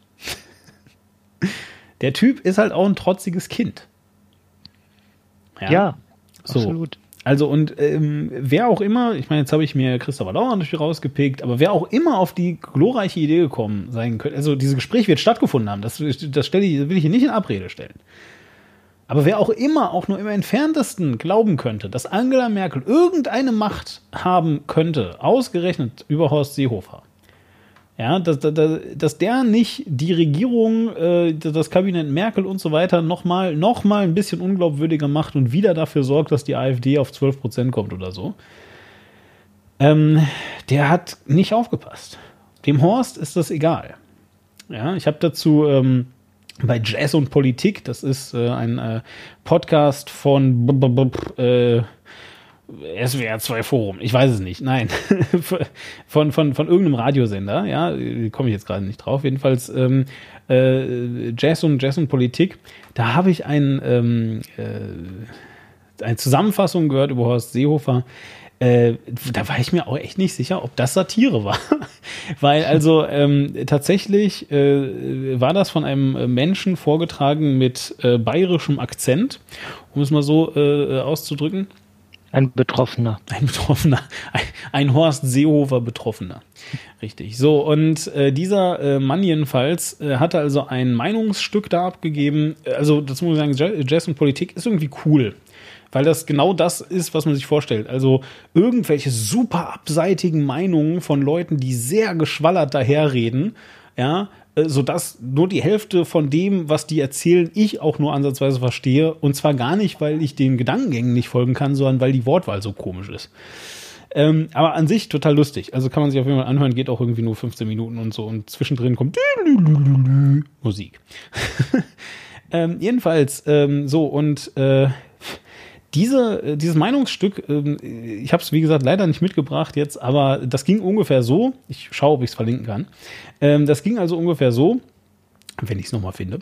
Der Typ ist halt auch ein trotziges Kind. Ja, ja so. absolut. Also und ähm, wer auch immer, ich meine, jetzt habe ich mir Christopher Lauer natürlich rausgepickt, aber wer auch immer auf die glorreiche Idee gekommen sein könnte, also dieses Gespräch wird stattgefunden haben, das, das stelle ich, will ich hier nicht in Abrede stellen. Aber wer auch immer, auch nur im entferntesten glauben könnte, dass Angela Merkel irgendeine Macht haben könnte, ausgerechnet über Horst Seehofer, ja, dass, dass, dass der nicht die Regierung, äh, das Kabinett Merkel und so weiter nochmal noch mal ein bisschen unglaubwürdiger macht und wieder dafür sorgt, dass die AfD auf 12 Prozent kommt oder so. Ähm, der hat nicht aufgepasst. Dem Horst ist das egal. Ja, ich habe dazu ähm, bei Jazz und Politik, das ist äh, ein äh, Podcast von äh, SWR 2 Forum, ich weiß es nicht, nein, [LAUGHS] von, von, von irgendeinem Radiosender, ja, komme ich jetzt gerade nicht drauf, jedenfalls ähm, äh, Jazz und Jazz und Politik, da habe ich ein, ähm, äh, eine Zusammenfassung gehört über Horst Seehofer, äh, da war ich mir auch echt nicht sicher, ob das Satire war. [LAUGHS] Weil also ähm, tatsächlich äh, war das von einem Menschen vorgetragen mit äh, bayerischem Akzent, um es mal so äh, auszudrücken. Ein Betroffener. Ein Betroffener. Ein, Horst Seehofer Betroffener. Richtig. So, und äh, dieser äh, Mann jedenfalls äh, hatte also ein Meinungsstück da abgegeben. Also, das muss ich sagen, Jazz und Politik ist irgendwie cool. Weil das genau das ist, was man sich vorstellt. Also irgendwelche super abseitigen Meinungen von Leuten, die sehr geschwallert daherreden, ja, äh, sodass nur die Hälfte von dem, was die erzählen, ich auch nur ansatzweise verstehe. Und zwar gar nicht, weil ich den Gedankengängen nicht folgen kann, sondern weil die Wortwahl so komisch ist. Ähm, aber an sich total lustig. Also kann man sich auf jeden Fall anhören, geht auch irgendwie nur 15 Minuten und so. Und zwischendrin kommt [LAUGHS] Musik. [LAUGHS] ähm, jedenfalls, ähm, so, und äh, diese, äh, dieses Meinungsstück, ähm, ich habe es wie gesagt leider nicht mitgebracht jetzt, aber das ging ungefähr so. Ich schaue, ob ich es verlinken kann. Ähm, das ging also ungefähr so, wenn ich es nochmal finde,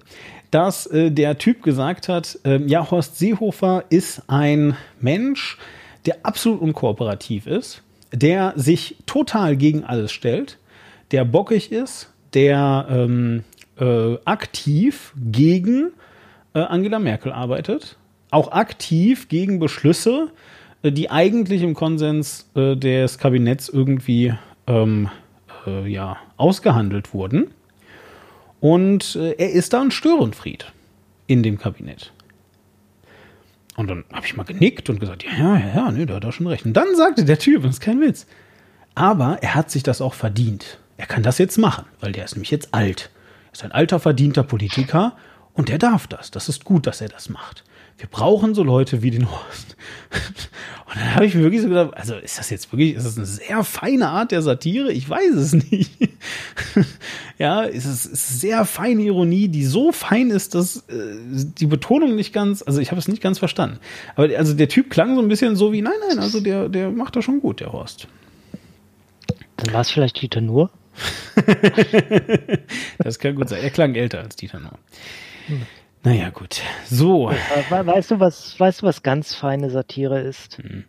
dass äh, der Typ gesagt hat, ähm, ja, Horst Seehofer ist ein Mensch, der absolut unkooperativ ist, der sich total gegen alles stellt, der bockig ist, der ähm, äh, aktiv gegen äh, Angela Merkel arbeitet auch aktiv gegen Beschlüsse, äh, die eigentlich im Konsens äh, des Kabinetts irgendwie ähm, äh, ja, ausgehandelt wurden. Und äh, er ist da ein Störenfried in dem Kabinett. Und dann habe ich mal genickt und gesagt, ja, ja, ja, ja, nee, da hat er schon recht. Und dann sagte der Typ, das ist kein Witz. Aber er hat sich das auch verdient. Er kann das jetzt machen, weil der ist nämlich jetzt alt. Er ist ein alter, verdienter Politiker und der darf das. Das ist gut, dass er das macht wir brauchen so Leute wie den Horst. Und dann habe ich mir wirklich so gedacht, also ist das jetzt wirklich, ist das eine sehr feine Art der Satire? Ich weiß es nicht. [LAUGHS] ja, es ist, ist sehr feine Ironie, die so fein ist, dass äh, die Betonung nicht ganz, also ich habe es nicht ganz verstanden. Aber also der Typ klang so ein bisschen so wie, nein, nein, also der, der macht das schon gut, der Horst. Dann war es vielleicht Dieter Nuhr? [LAUGHS] das kann gut sein. Er klang älter als Dieter Nuhr. Hm. Naja, gut. So. Weißt du, was, weißt du, was ganz feine Satire ist? Hm.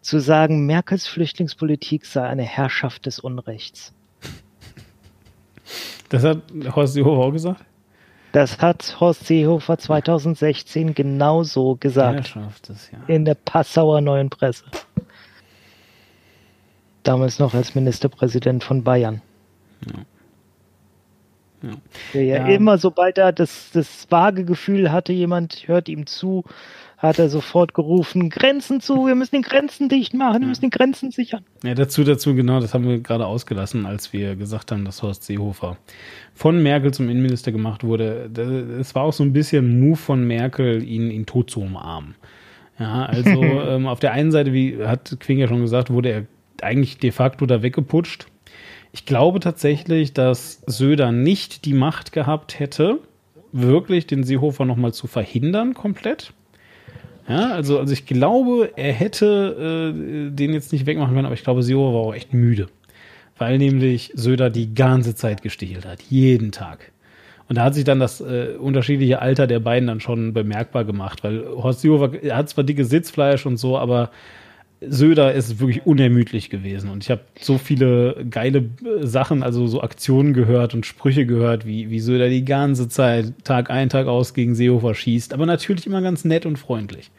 Zu sagen, Merkels Flüchtlingspolitik sei eine Herrschaft des Unrechts. [LAUGHS] Das hat Horst Seehofer auch gesagt? Das hat Horst Seehofer 2016 genauso gesagt. Des, ja. In der Passauer Neuen Presse. Damals noch als Ministerpräsident von Bayern. Ja. Ja. ja, ja. immer sobald er das, das vage Gefühl hatte, jemand hört ihm zu, hat er sofort gerufen, Grenzen zu, wir müssen die Grenzen dicht machen, wir müssen die Grenzen sichern. Ja, dazu, dazu, genau, das haben wir gerade ausgelassen, als wir gesagt haben, dass Horst Seehofer von Merkel zum Innenminister gemacht wurde. Es war auch so ein bisschen Move von Merkel, ihn, ihn tot zu umarmen. Ja, also [LAUGHS] ähm, auf der einen Seite, wie hat Quing ja schon gesagt, wurde er eigentlich de facto da weggeputscht. Ich glaube tatsächlich, dass Söder nicht die Macht gehabt hätte, wirklich den Seehofer nochmal zu verhindern komplett. Ja, also, also ich glaube, er hätte äh, den jetzt nicht wegmachen können, aber ich glaube, Seehofer war auch echt müde. Weil nämlich Söder die ganze Zeit gestichelt hat. Jeden Tag. Und da hat sich dann das äh, unterschiedliche Alter der beiden dann schon bemerkbar gemacht, weil Horst Seehofer hat zwar dicke Sitzfleisch und so, aber Söder ist wirklich unermüdlich gewesen. Und ich habe so viele geile äh, Sachen, also so Aktionen gehört und Sprüche gehört, wie, wie Söder die ganze Zeit, Tag ein, Tag aus gegen Seehofer schießt. Aber natürlich immer ganz nett und freundlich.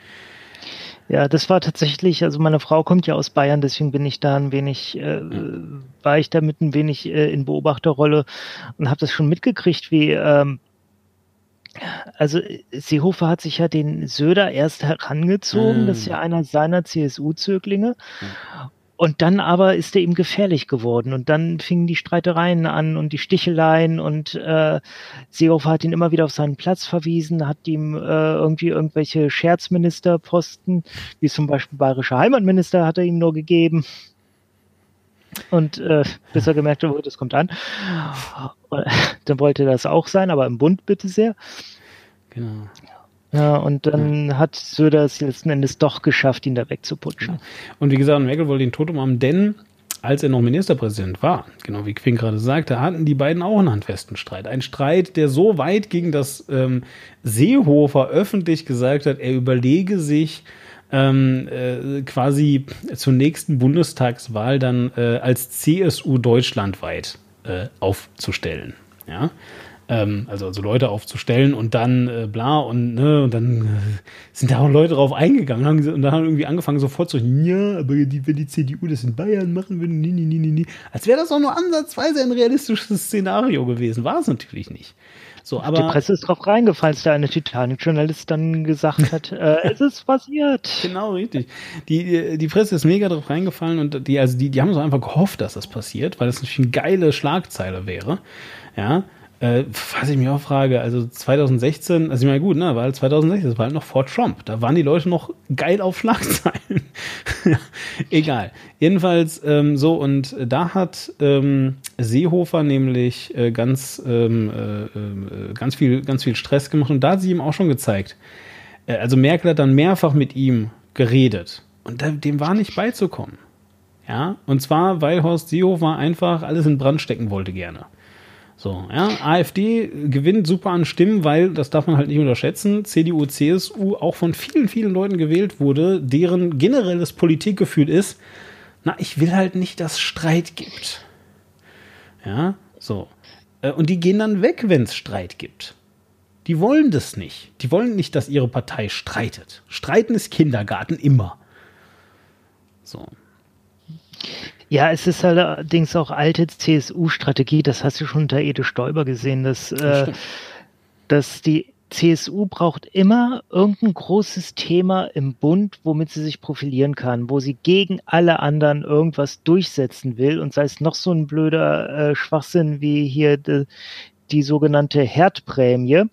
Ja, das war tatsächlich, also meine Frau kommt ja aus Bayern, deswegen bin ich da ein wenig, äh, war ich damit ein wenig äh, in Beobachterrolle und habe das schon mitgekriegt, wie ähm, also Seehofer hat sich ja den Söder erst herangezogen, mm. das ist ja einer seiner CSU-Zöglinge. Mm. Und dann aber ist er ihm gefährlich geworden und dann fingen die Streitereien an und die Sticheleien und äh, Seehofer hat ihn immer wieder auf seinen Platz verwiesen, hat ihm äh, irgendwie irgendwelche Scherzministerposten, wie zum Beispiel bayerischer Heimatminister hat er ihm nur gegeben. Und äh, bis er gemerkt hat, oh, das kommt an. Dann wollte er das auch sein, aber im Bund bitte sehr. Genau. Ja, und dann ja. hat Söder es letzten Endes doch geschafft, ihn da wegzuputschen. Und wie gesagt, Merkel wollte den Tod umarmen, denn als er noch Ministerpräsident war, genau wie Quinn gerade sagte, hatten die beiden auch einen handfesten Streit. Ein Streit, der so weit ging, dass ähm, Seehofer öffentlich gesagt hat, er überlege sich, ähm, äh, quasi zur nächsten Bundestagswahl dann äh, als CSU deutschlandweit äh, aufzustellen. Ja. Ähm, also, also Leute aufzustellen und dann äh, bla und ne, und dann äh, sind da auch Leute drauf eingegangen haben, und dann haben irgendwie angefangen sofort zu ja, aber die, wenn die CDU das in Bayern machen würde, nee, nee, nee, nee, nee. Als wäre das auch nur ansatzweise ein realistisches Szenario gewesen. War es natürlich nicht. So, aber die Presse ist drauf reingefallen, als der eine Titanic-Journalist dann gesagt hat, äh, [LAUGHS] es ist passiert. Genau, richtig. Die, die Presse ist mega drauf reingefallen und die, also die, die haben so einfach gehofft, dass das passiert, weil das natürlich eine geile Schlagzeile wäre. Ja, äh, was ich mich auch frage, also 2016, also ich meine, gut, ne, war halt 2016, das war halt noch vor Trump. Da waren die Leute noch geil auf Schlagzeilen. [LAUGHS] Egal. Jedenfalls ähm, so, und da hat ähm, Seehofer nämlich äh, ganz, ähm, äh, äh, ganz, viel, ganz viel Stress gemacht und da hat sie ihm auch schon gezeigt. Äh, also Merkel hat dann mehrfach mit ihm geredet und da, dem war nicht beizukommen. Ja, und zwar, weil Horst Seehofer einfach alles in Brand stecken wollte gerne. So, ja, AfD gewinnt super an Stimmen, weil, das darf man halt nicht unterschätzen, CDU, CSU auch von vielen, vielen Leuten gewählt wurde, deren generelles Politikgefühl ist, na, ich will halt nicht, dass Streit gibt. Ja, so. Äh, und die gehen dann weg, wenn es Streit gibt. Die wollen das nicht. Die wollen nicht, dass ihre Partei streitet. Streiten ist Kindergarten immer. So. Ja, es ist allerdings auch alte CSU-Strategie, das hast du schon unter Ede Stoiber gesehen, dass, äh, dass die CSU braucht immer irgendein großes Thema im Bund, womit sie sich profilieren kann, wo sie gegen alle anderen irgendwas durchsetzen will und sei es noch so ein blöder äh, Schwachsinn wie hier de, die sogenannte Herdprämie.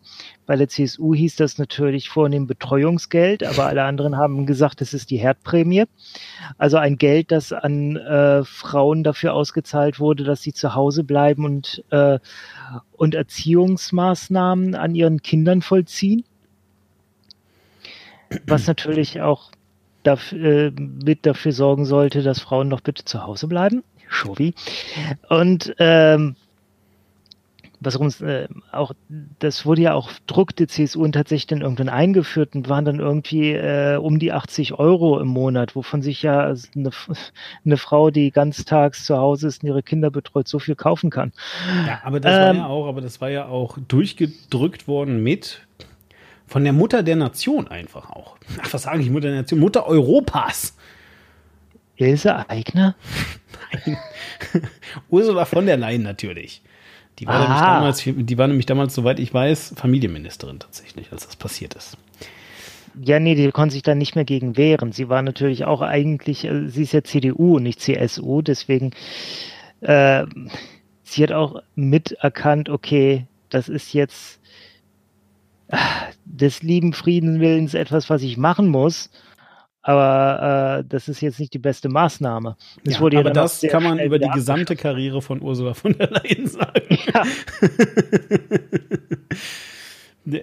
Bei der CSU hieß das natürlich vornehm Betreuungsgeld, aber alle anderen haben gesagt, es ist die Herdprämie. Also ein Geld, das an äh, Frauen dafür ausgezahlt wurde, dass sie zu Hause bleiben und, äh, und Erziehungsmaßnahmen an ihren Kindern vollziehen. Was natürlich auch dafür, äh, mit dafür sorgen sollte, dass Frauen doch bitte zu Hause bleiben. Schovi. Und ähm, was uns äh, auch, das wurde ja auch Druck der CSU und tatsächlich dann irgendwann eingeführt und waren dann irgendwie äh, um die 80 Euro im Monat, wovon sich ja eine, eine Frau, die ganztags zu Hause ist und ihre Kinder betreut, so viel kaufen kann. Ja, aber das ähm, war ja auch, aber das war ja auch durchgedrückt worden mit von der Mutter der Nation einfach auch. Ach, was sage ich, Mutter der Nation? Mutter Europas. Ilse Eigner? [LAUGHS] Nein. [LAUGHS] Ursula von der Leyen natürlich. Die war, nämlich damals, die war nämlich damals, soweit ich weiß, Familienministerin tatsächlich, als das passiert ist. Ja, nee, die konnte sich da nicht mehr gegen wehren. Sie war natürlich auch eigentlich, äh, sie ist ja CDU und nicht CSU, deswegen äh, sie hat auch miterkannt, okay, das ist jetzt äh, des lieben Friedenwillens etwas, was ich machen muss aber äh, das ist jetzt nicht die beste Maßnahme. Das ja, aber das kann man über die gesamte Karriere von Ursula von der Leyen sagen. [LAUGHS] Ja. [LAUGHS]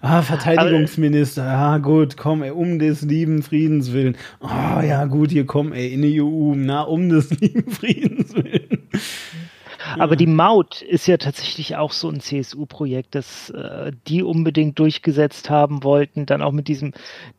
ah, Verteidigungsminister, ja gut, komm, ey, um des lieben Friedens willen. Oh ja gut, hier komm, ey, in die EU, na, um des [LAUGHS] lieben Friedens willen. Aber die Maut ist ja tatsächlich auch so ein CSU-Projekt, das äh, die unbedingt durchgesetzt haben wollten. Dann auch mit diesem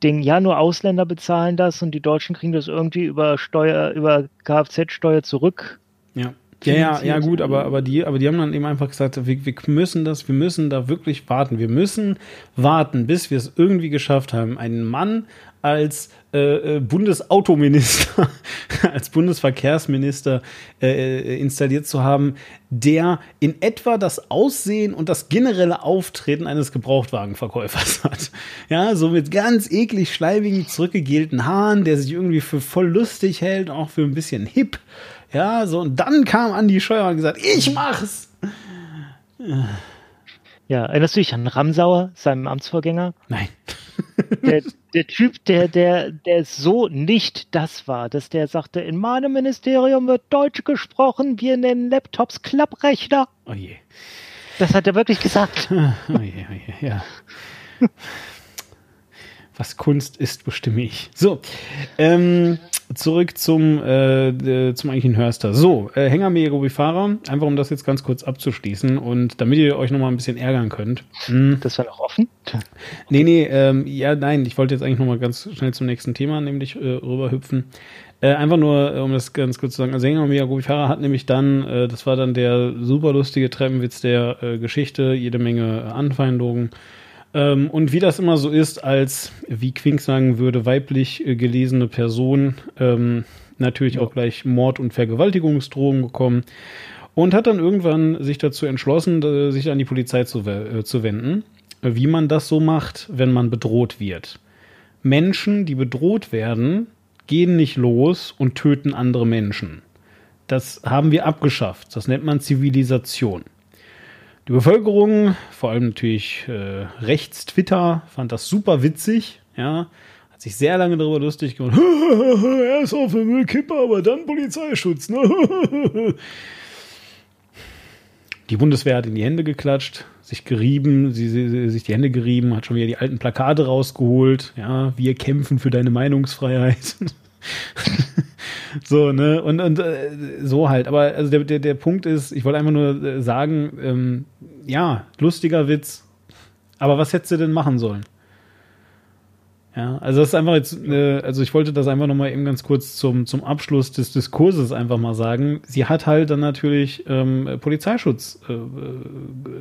Ding, ja, nur Ausländer bezahlen das und die Deutschen kriegen das irgendwie über Steuer, über Kfz-Steuer zurück. Ja. Ja, ja, ja, gut, aber, aber, die, aber die haben dann eben einfach gesagt, wir, wir müssen das, wir müssen da wirklich warten. Wir müssen warten, bis wir es irgendwie geschafft haben, einen Mann als äh, äh Bundesautominister, [LAUGHS] als Bundesverkehrsminister äh, äh, installiert zu haben, der in etwa das Aussehen und das generelle Auftreten eines Gebrauchtwagenverkäufers [LAUGHS] hat. Ja, so mit ganz eklig schleibigen, zurückgegelten Haaren, der sich irgendwie für voll lustig hält, auch für ein bisschen hip. Ja, so, und dann kam Andi Scheuer und gesagt, ich mach's! Ja, erinnerst du dich an Ramsauer, seinem Amtsvorgänger? Nein. Der, [LAUGHS] der Typ, der, der, der so nicht das war, dass der sagte, in meinem Ministerium wird Deutsch gesprochen, wir nennen Laptops Klapprechner. Oh je. Das hat er wirklich gesagt. [LAUGHS] Oh je, oh je, ja. [LAUGHS] Was Kunst ist, bestimme ich. So, ähm, zurück zum, äh, zum eigentlichen Hörster. So, äh, Hänger Fahrer, einfach um das jetzt ganz kurz abzuschließen und damit ihr euch nochmal ein bisschen ärgern könnt. Hm. Das war noch offen? Nee, nee, ähm, ja, nein, ich wollte jetzt eigentlich nochmal ganz schnell zum nächsten Thema, nämlich äh, rüberhüpfen. Äh, einfach nur, äh, um das ganz kurz zu sagen, also Hänger Fahrer hat nämlich dann, äh, das war dann der super lustige Treppenwitz der äh, Geschichte, jede Menge Anfeindungen ähm, und wie das immer so ist, als, wie Quink sagen würde, weiblich äh, gelesene Person, ähm, natürlich ja. auch gleich Mord- und Vergewaltigungsdrohungen bekommen und hat dann irgendwann sich dazu entschlossen, äh, sich an die Polizei zu, äh, zu wenden, wie man das so macht, wenn man bedroht wird. Menschen, die bedroht werden, gehen nicht los und töten andere Menschen. Das haben wir abgeschafft. Das nennt man Zivilisation. Die Bevölkerung, vor allem natürlich äh, rechts-Twitter, fand das super witzig, ja. Hat sich sehr lange darüber lustig gemacht. [LAUGHS] er ist auf der Müllkippe, aber dann Polizeischutz, ne? [LAUGHS] Die Bundeswehr hat in die Hände geklatscht, sich gerieben, sie, sie, sich die Hände gerieben, hat schon wieder die alten Plakate rausgeholt. Ja, wir kämpfen für deine Meinungsfreiheit. [LAUGHS] so, ne? Und, und äh, so halt. Aber also der, der, der Punkt ist, ich wollte einfach nur äh, sagen, ähm, ja, lustiger Witz. Aber was hättest du denn machen sollen? Ja, also das ist einfach jetzt, äh, also ich wollte das einfach nochmal eben ganz kurz zum, zum Abschluss des Diskurses einfach mal sagen. Sie hat halt dann natürlich ähm, Polizeischutz äh,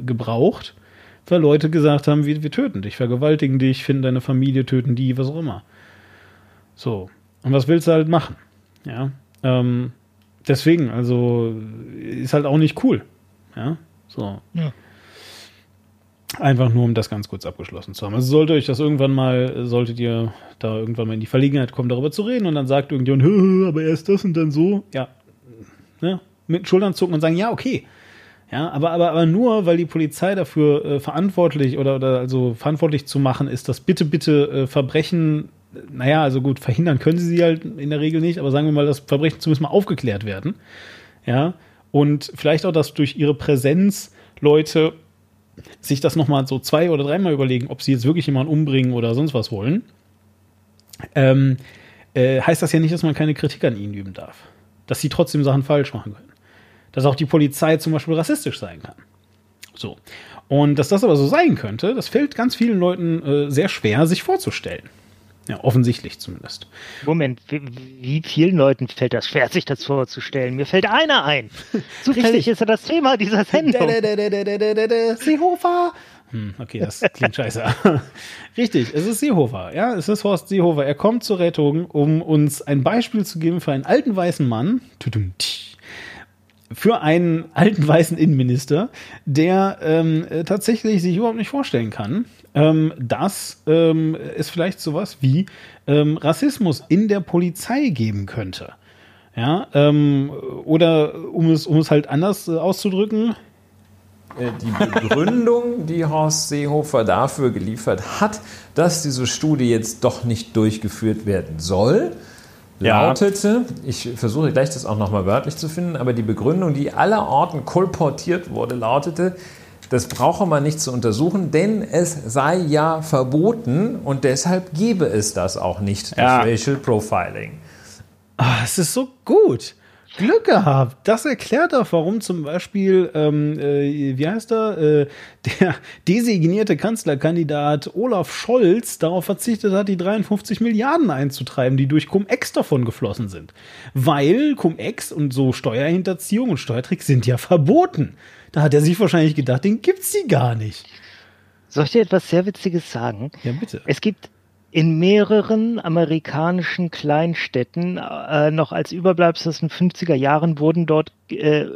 gebraucht, weil Leute gesagt haben, wir, wir töten dich, vergewaltigen dich, finden deine Familie, töten die, was auch immer. So. Und was willst du halt machen? Ja. Ähm, deswegen, also ist halt auch nicht cool. Ja. So. Ja. Einfach nur, um das ganz kurz abgeschlossen zu haben. Also sollte euch das irgendwann mal, solltet ihr da irgendwann mal in die Verlegenheit kommen, darüber zu reden und dann sagt irgendjemand, aber erst das und dann so, ja, ne? mit Schultern zucken und sagen, ja, okay. Ja, aber, aber, aber nur, weil die Polizei dafür äh, verantwortlich oder, oder also verantwortlich zu machen ist, dass bitte, bitte äh, Verbrechen naja, also gut, verhindern können sie sie halt in der Regel nicht, aber sagen wir mal, dass Verbrechen zumindest mal aufgeklärt werden. Ja, und vielleicht auch, dass durch ihre Präsenz Leute sich das nochmal so zwei oder dreimal überlegen, ob sie jetzt wirklich jemanden umbringen oder sonst was wollen. Ähm, äh, heißt das ja nicht, dass man keine Kritik an ihnen üben darf. Dass sie trotzdem Sachen falsch machen können. Dass auch die Polizei zum Beispiel rassistisch sein kann. So. Und dass das aber so sein könnte, das fällt ganz vielen Leuten äh, sehr schwer, sich vorzustellen. Ja, offensichtlich zumindest. Moment, wie, wie, vielen Leuten fällt das schwer, sich das vorzustellen? Mir fällt einer ein. [LAUGHS] Zufällig ist er das Thema dieser Sendung. [LAUGHS] Seehofer! Hm, okay, das klingt scheiße. [LAUGHS] Richtig, es ist Seehofer. Ja, es ist Horst Seehofer. Er kommt zur Rettung, um uns ein Beispiel zu geben für einen alten weißen Mann. Für einen alten weißen Innenminister, der ähm, tatsächlich sich überhaupt nicht vorstellen kann, ähm, dass ähm, es vielleicht sowas wie ähm, Rassismus in der Polizei geben könnte. Ja, ähm, oder um es, um es halt anders äh, auszudrücken. Äh, die Begründung, die Horst Seehofer dafür geliefert hat, dass diese Studie jetzt doch nicht durchgeführt werden soll, lautete, ich versuche gleich das auch nochmal wörtlich zu finden, aber die Begründung, die aller Orten kolportiert wurde, lautete, das brauche man nicht zu untersuchen, denn es sei ja verboten und deshalb gebe es das auch nicht, das Ja. Racial Profiling. Ah, es ist so gut. Glück gehabt. Das erklärt auch, warum zum Beispiel, ähm, äh, wie heißt er, äh, der designierte Kanzlerkandidat Olaf Scholz darauf verzichtet hat, die 53 Milliarden einzutreiben, die durch Cum-Ex davon geflossen sind. Weil Cum-Ex und so Steuerhinterziehung und Steuertricks sind ja verboten. Da hat er sich wahrscheinlich gedacht, den gibt's die gar nicht. Soll ich dir etwas sehr Witziges sagen? Ja, bitte. Es gibt in mehreren amerikanischen Kleinstädten, äh, noch als Überbleibsel aus den 50er Jahren, wurden dort äh,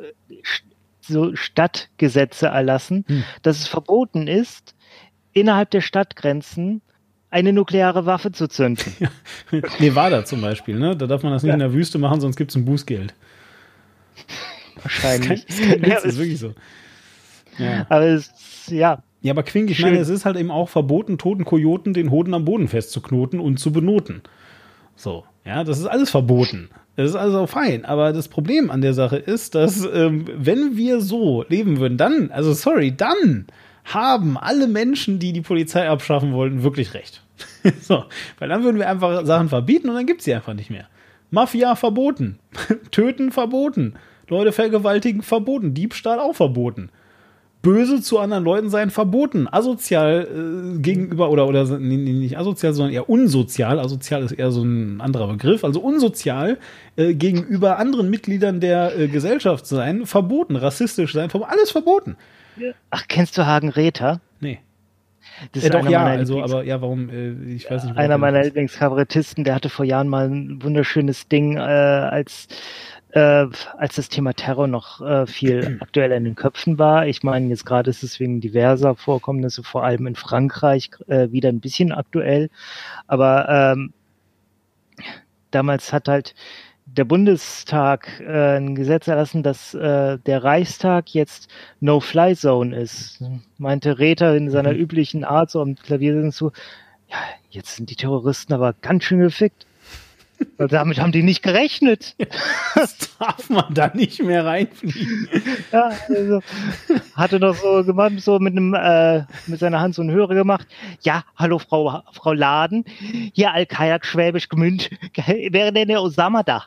so Stadtgesetze erlassen, Hm. dass es verboten ist, innerhalb der Stadtgrenzen eine nukleare Waffe zu zünden. [LAUGHS] Nevada zum Beispiel, ne? Da darf man das nicht Ja. in der Wüste machen, sonst gibt's ein Bußgeld. Wahrscheinlich. Das ist kein Witz, Ja, das ist es- wirklich so. Ja. Aber es, ja, Ja, aber Quink, ich Schön. meine, es ist halt eben auch verboten, toten Kojoten den Hoden am Boden festzuknoten und zu benoten. So, ja, das ist alles verboten. Das ist also fein. Aber das Problem an der Sache ist, dass ähm, wenn wir so leben würden, dann, also sorry, dann haben alle Menschen, die die Polizei abschaffen wollten, wirklich recht. [LAUGHS] so, weil dann würden wir einfach Sachen verbieten und dann gibt's sie einfach nicht mehr. Mafia verboten, [LAUGHS] Töten verboten, Leute vergewaltigen verboten, Diebstahl auch verboten böse zu anderen Leuten sein verboten. Asozial äh, gegenüber, oder, oder nee, nicht asozial, sondern eher unsozial. Asozial ist eher so ein anderer Begriff. Also unsozial äh, gegenüber anderen Mitgliedern der äh, Gesellschaft sein, verboten. Rassistisch sein, verboten. Alles verboten. ach, kennst du Hagen Räther? Nee. Das Äh, doch, ja, also, Lieblings- aber ja, warum, äh, ich weiß nicht. einer meiner Lieblingskabarettisten, der hatte vor Jahren mal ein wunderschönes Ding, äh, als, äh, als das Thema Terror noch äh, viel [CLEARS THROAT] aktueller in den Köpfen war. Ich meine, jetzt gerade ist es wegen diverser Vorkommnisse, vor allem in Frankreich, äh, wieder ein bisschen aktuell. Aber ähm, damals hat halt der Bundestag äh, ein Gesetz erlassen, dass äh, der Reichstag jetzt No-Fly-Zone ist. Meinte Räther in seiner Mhm. üblichen Art so am Klavier so, ja, jetzt sind die Terroristen aber ganz schön gefickt. Damit haben die nicht gerechnet. [LAUGHS] Das darf man da nicht mehr reinfliegen. Ja, also, hatte noch so gemacht, so mit einem, äh, mit seiner Hand so einen Hörer gemacht. Ja, hallo Frau, Frau Laden. Hier Al-Kayak Schwäbisch Gemünd. [LAUGHS] Wäre denn der Osama da?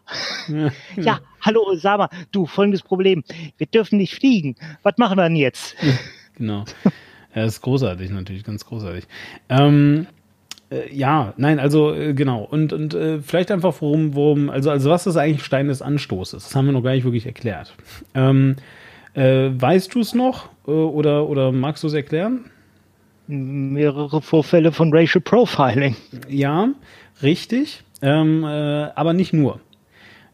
Ja, hallo Osama. Du, folgendes Problem. Wir dürfen nicht fliegen. Was machen wir denn jetzt? Genau. Ja, das ist großartig, natürlich, ganz großartig. Ähm, äh, ja, nein, also äh, genau. Und, und äh, vielleicht einfach, worum, worum, also, also was ist eigentlich Stein des Anstoßes? Das haben wir noch gar nicht wirklich erklärt. Ähm, äh, weißt du es noch äh, oder, oder magst du es erklären? Mehrere Vorfälle von Racial Profiling. Ja, richtig, ähm, äh, aber nicht nur.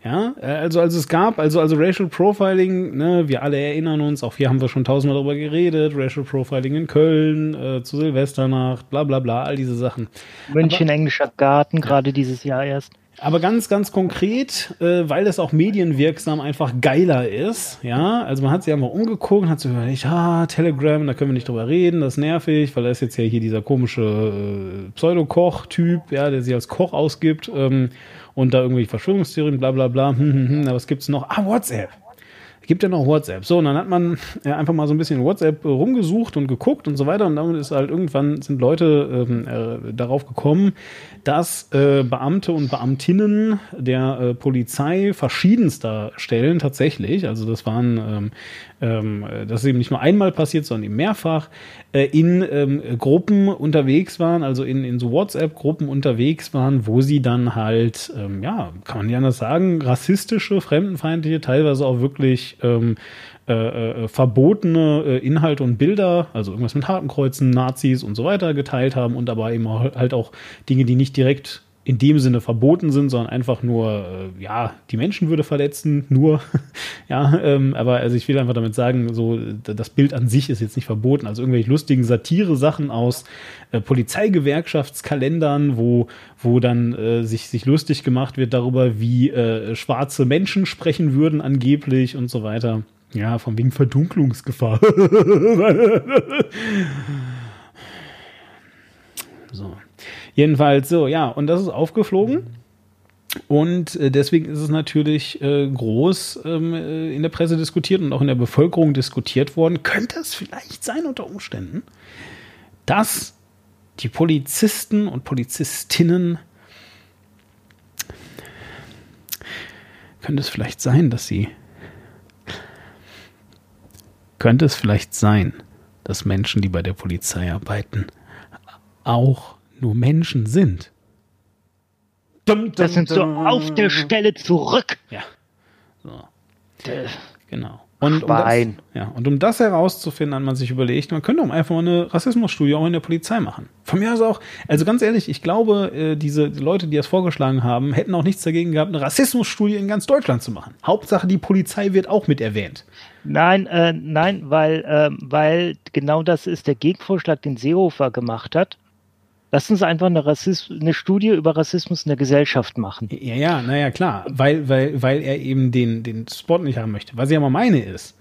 Ja, äh, also, also es gab, also, also Racial Profiling, ne, wir alle erinnern uns, auch hier haben wir schon tausendmal darüber geredet, Racial Profiling in Köln, äh, zu Silvesternacht, bla bla bla, all diese Sachen. München Englischer Garten, gerade dieses Jahr erst. Aber ganz, ganz konkret, äh, weil es auch medienwirksam einfach geiler ist, ja, also man hat sich einfach umgeguckt und hat so überlegt, ah, Telegram, da können wir nicht drüber reden, das ist nervig, weil da ist jetzt ja hier dieser komische äh, Pseudo-Koch-Typ, ja, der sich als Koch ausgibt ähm, und da irgendwelche Verschwörungstheorien, bla bla bla, hm, hm, hm, aber was gibt's noch? Ah, WhatsApp. Gibt ja noch WhatsApp. So, und dann hat man ja, einfach mal so ein bisschen WhatsApp äh, rumgesucht und geguckt und so weiter. Und damit ist halt irgendwann sind Leute ähm, äh, darauf gekommen, dass äh, Beamte und Beamtinnen der äh, Polizei verschiedenster Stellen tatsächlich, also das waren, ähm, ähm, äh, das ist eben nicht nur einmal passiert, sondern eben mehrfach, äh, in ähm, Gruppen unterwegs waren, also in, in so WhatsApp-Gruppen unterwegs waren, wo sie dann halt, ähm, ja, kann man nicht anders sagen, rassistische, fremdenfeindliche, teilweise auch wirklich ähm, äh, äh, verbotene äh, Inhalte und Bilder, also irgendwas mit Hakenkreuzen, Nazis und so weiter geteilt haben und dabei eben halt auch Dinge, die nicht direkt in dem Sinne verboten sind, sondern einfach nur, äh, ja, die Menschenwürde verletzen, nur, [LAUGHS] ja, ähm, aber also ich will einfach damit sagen, so, das Bild an sich ist jetzt nicht verboten, also irgendwelche lustigen Satire-Sachen aus äh, Polizeigewerkschaftskalendern, wo, wo dann äh, sich, sich lustig gemacht wird darüber, wie äh, schwarze Menschen sprechen würden angeblich und so weiter. Ja, von wegen Verdunklungsgefahr. [LAUGHS] so. Jedenfalls so, ja, und das ist aufgeflogen. Und äh, deswegen ist es natürlich äh, groß ähm, äh, in der Presse diskutiert und auch in der Bevölkerung diskutiert worden. Könnte es vielleicht sein unter Umständen, dass die Polizisten und Polizistinnen könnte es vielleicht sein, dass sie könnte es vielleicht sein, dass Menschen, die bei der Polizei arbeiten, auch nur Menschen sind. Das sind so auf der Stelle zurück. Ja. So. Äh, Genau. Und um, das, ja, und um das herauszufinden, hat man sich überlegt, man könnte auch einfach mal eine Rassismusstudie auch in der Polizei machen. Von mir aus auch, also ganz ehrlich, ich glaube, äh, diese Leute, die das vorgeschlagen haben, hätten auch nichts dagegen gehabt, eine Rassismusstudie in ganz Deutschland zu machen. Hauptsache, die Polizei wird auch mit erwähnt. Nein, äh, nein, weil, ähm, weil genau das ist der Gegenvorschlag, den Seehofer gemacht hat. Lass uns einfach eine, Rassismus, eine Studie über Rassismus in der Gesellschaft machen. Ja, ja, naja, klar, weil, weil, weil er eben den, den Spot nicht haben möchte. Was ich aber meine ist,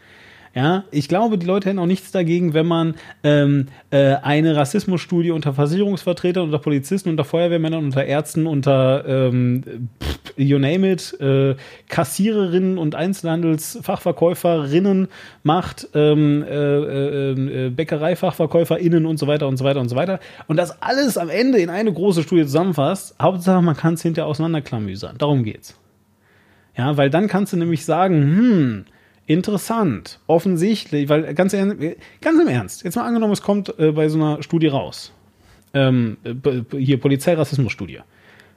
ja, ich glaube, die Leute hätten auch nichts dagegen, wenn man ähm, äh, eine Rassismusstudie unter Versicherungsvertretern, unter Polizisten, unter Feuerwehrmännern, unter Ärzten, unter ähm, you name it, äh, Kassiererinnen und Einzelhandelsfachverkäuferinnen macht, ähm, äh, äh, äh, Bäckereifachverkäuferinnen und so weiter und so weiter und so weiter. Und das alles am Ende in eine große Studie zusammenfasst. Hauptsache, man kann es hinterher auseinanderklamüsern. Darum geht's. Ja, weil dann kannst du nämlich sagen, hm, interessant, offensichtlich, weil ganz, ganz im Ernst, jetzt mal angenommen, es kommt äh, bei so einer Studie raus. Ähm, äh, hier Polizeirassismusstudie.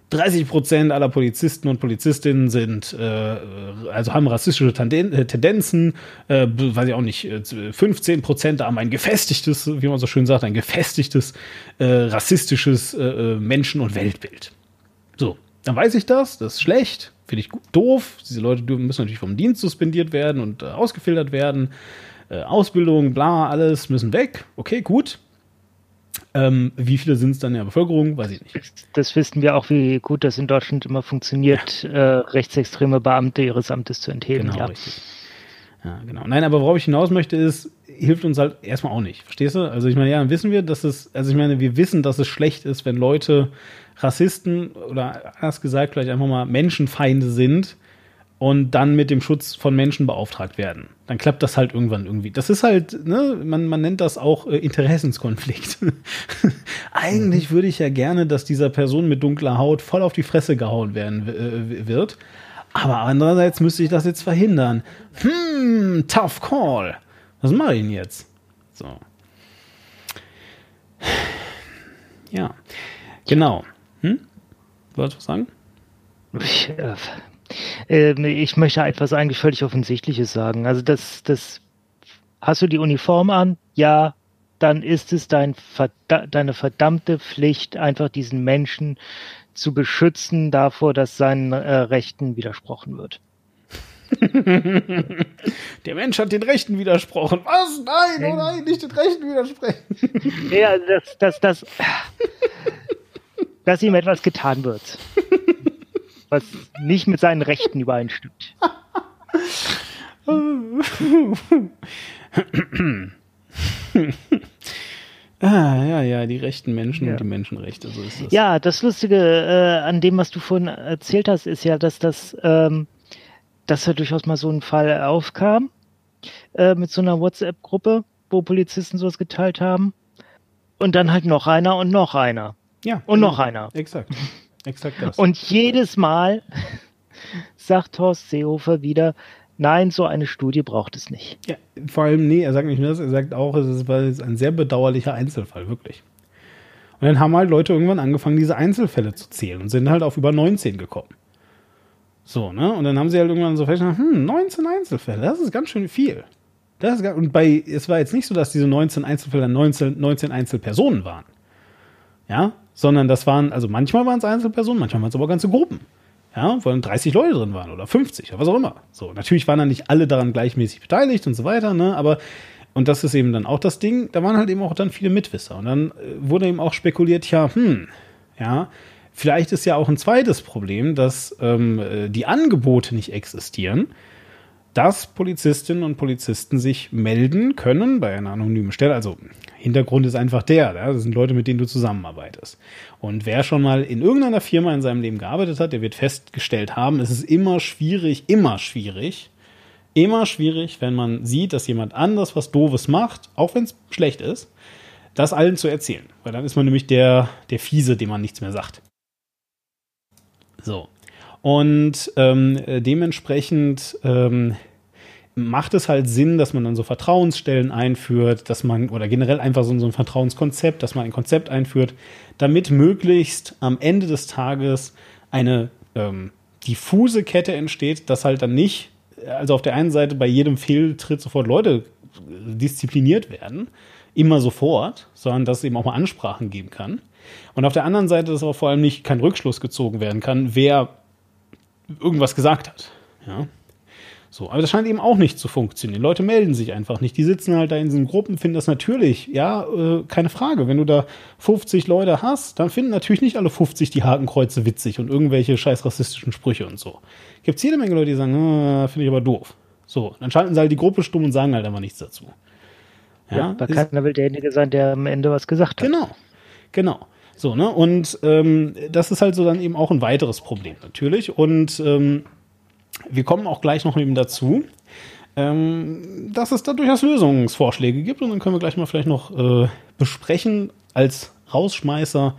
30 Prozent aller Polizisten und Polizistinnen sind, äh, also haben rassistische äh, Tendenzen, äh, weiß ich auch nicht, äh, 15 Prozent haben ein gefestigtes, wie man so schön sagt, ein gefestigtes äh, rassistisches äh, äh, Menschen- und Weltbild. So, dann weiß ich das, das ist schlecht, finde ich doof. Diese Leute müssen natürlich vom Dienst suspendiert werden und äh, ausgefiltert werden. Äh, Ausbildung, bla, alles müssen weg. Okay, gut. Ähm, wie viele sind es dann in der Bevölkerung? Weiß ich nicht. Das wissen wir auch, wie gut das in Deutschland immer funktioniert, äh, rechtsextreme Beamte ihres Amtes zu entheben. Genau, ja. richtig. Ja, genau. Nein, aber worauf ich hinaus möchte, ist, hilft uns halt erstmal auch nicht. Verstehst du? Also ich meine, ja, dann wissen wir, dass es, also ich meine, wir wissen, dass es schlecht ist, wenn Leute Rassisten oder anders gesagt vielleicht einfach mal Menschenfeinde sind und dann mit dem Schutz von Menschen beauftragt werden. Dann klappt das halt irgendwann irgendwie. Das ist halt, ne, man, man nennt das auch äh, Interessenskonflikt. [LAUGHS] Eigentlich würde ich ja gerne, dass dieser Person mit dunkler Haut voll auf die Fresse gehauen werden äh, wird. Aber andererseits müsste ich das jetzt verhindern. Hm, tough call. Was mache ich denn jetzt? So. Ja. Genau. Wolltest du was sagen? Ich, äh, ähm, ich möchte etwas eigentlich völlig Offensichtliches sagen. Also das, das, hast du die Uniform an? Ja, dann ist es dein, deine verdammte Pflicht, einfach diesen Menschen zu beschützen davor, dass seinen äh, Rechten widersprochen wird. [LAUGHS] Der Mensch hat den Rechten widersprochen. Was? Nein, oh nein, nicht den Rechten widersprechen. Ja, also dass, dass, dass, ihm etwas getan wird, [LAUGHS] was nicht mit seinen Rechten übereinstimmt. [LAUGHS] Ah, ja, ja, die rechten Menschen Ja. und die Menschenrechte, so ist das. Ja, das Lustige äh, an dem, was du vorhin erzählt hast, ist ja, dass das, ähm, dass da durchaus mal so ein Fall aufkam äh, mit so einer WhatsApp-Gruppe, wo Polizisten sowas geteilt haben. Und dann halt noch einer und noch einer ja. und noch einer. Exakt. Exakt das. Und jedes Mal [LAUGHS] sagt Horst Seehofer wieder, nein, so eine Studie braucht es nicht. Ja, vor allem, nee, er sagt nicht nur das, er sagt auch, es ist, es ein sehr bedauerlicher Einzelfall, wirklich. Und dann haben halt Leute irgendwann angefangen, diese Einzelfälle zu zählen und sind halt auf über 19 gekommen. So, ne? Und dann haben sie halt irgendwann so festgestellt, hm, 19 Einzelfälle, das ist ganz schön viel. Das ist, und bei, es war jetzt nicht so, dass diese 19 Einzelfälle 19, 19 Einzelpersonen waren. Ja, sondern das waren, also manchmal waren es Einzelpersonen, manchmal waren es aber ganze Gruppen. Ja, wo dann 30 Leute drin waren oder 50 oder was auch immer. So, natürlich waren dann nicht alle daran gleichmäßig beteiligt und so weiter, ne, aber und das ist eben dann auch das Ding, da waren halt eben auch dann viele Mitwisser. Und dann äh, wurde eben auch spekuliert, ja, hm, ja, vielleicht ist ja auch ein zweites Problem, dass ähm, äh, die Angebote nicht existieren, dass Polizistinnen und Polizisten sich melden können bei einer anonymen Stelle. Also Hintergrund ist einfach der, das sind Leute, mit denen du zusammenarbeitest. Und wer schon mal in irgendeiner Firma in seinem Leben gearbeitet hat, der wird festgestellt haben, es ist immer schwierig, immer schwierig, immer schwierig, wenn man sieht, dass jemand anders was Doofes macht, auch wenn es schlecht ist, das allen zu erzählen. Weil dann ist man nämlich der, der Fiese, dem man nichts mehr sagt. So. Und ähm, dementsprechend ähm, macht es halt Sinn, dass man dann so Vertrauensstellen einführt, dass man, oder generell einfach so, ein Vertrauenskonzept, dass man ein Konzept einführt, damit möglichst am Ende des Tages eine ähm, diffuse Kette entsteht, dass halt dann nicht, also auf der einen Seite bei jedem Fehltritt sofort Leute diszipliniert werden, immer sofort, sondern dass es eben auch mal Ansprachen geben kann. Und auf der anderen Seite, dass aber vor allem nicht kein Rückschluss gezogen werden kann, wer irgendwas gesagt hat. Ja. So, aber das scheint eben auch nicht zu funktionieren. Leute melden sich einfach nicht. Die sitzen halt da in diesen Gruppen, finden das natürlich, ja, äh, keine Frage. Wenn du da 50 Leute hast, dann finden natürlich nicht alle 50 die Hakenkreuze witzig und irgendwelche scheiß rassistischen Sprüche und so. Gibt es jede Menge Leute, die sagen, äh, finde ich aber doof. So, dann schalten sie halt die Gruppe stumm und sagen halt einfach nichts dazu. Ja, ja da keiner will derjenige sein, der am Ende was gesagt hat. Genau, genau. So, ne? Und ähm, das ist halt so dann eben auch ein weiteres Problem natürlich. Und ähm, wir kommen auch gleich noch eben dazu, ähm, dass es da durchaus Lösungsvorschläge gibt. Und dann können wir gleich mal vielleicht noch äh, besprechen als Rausschmeißer,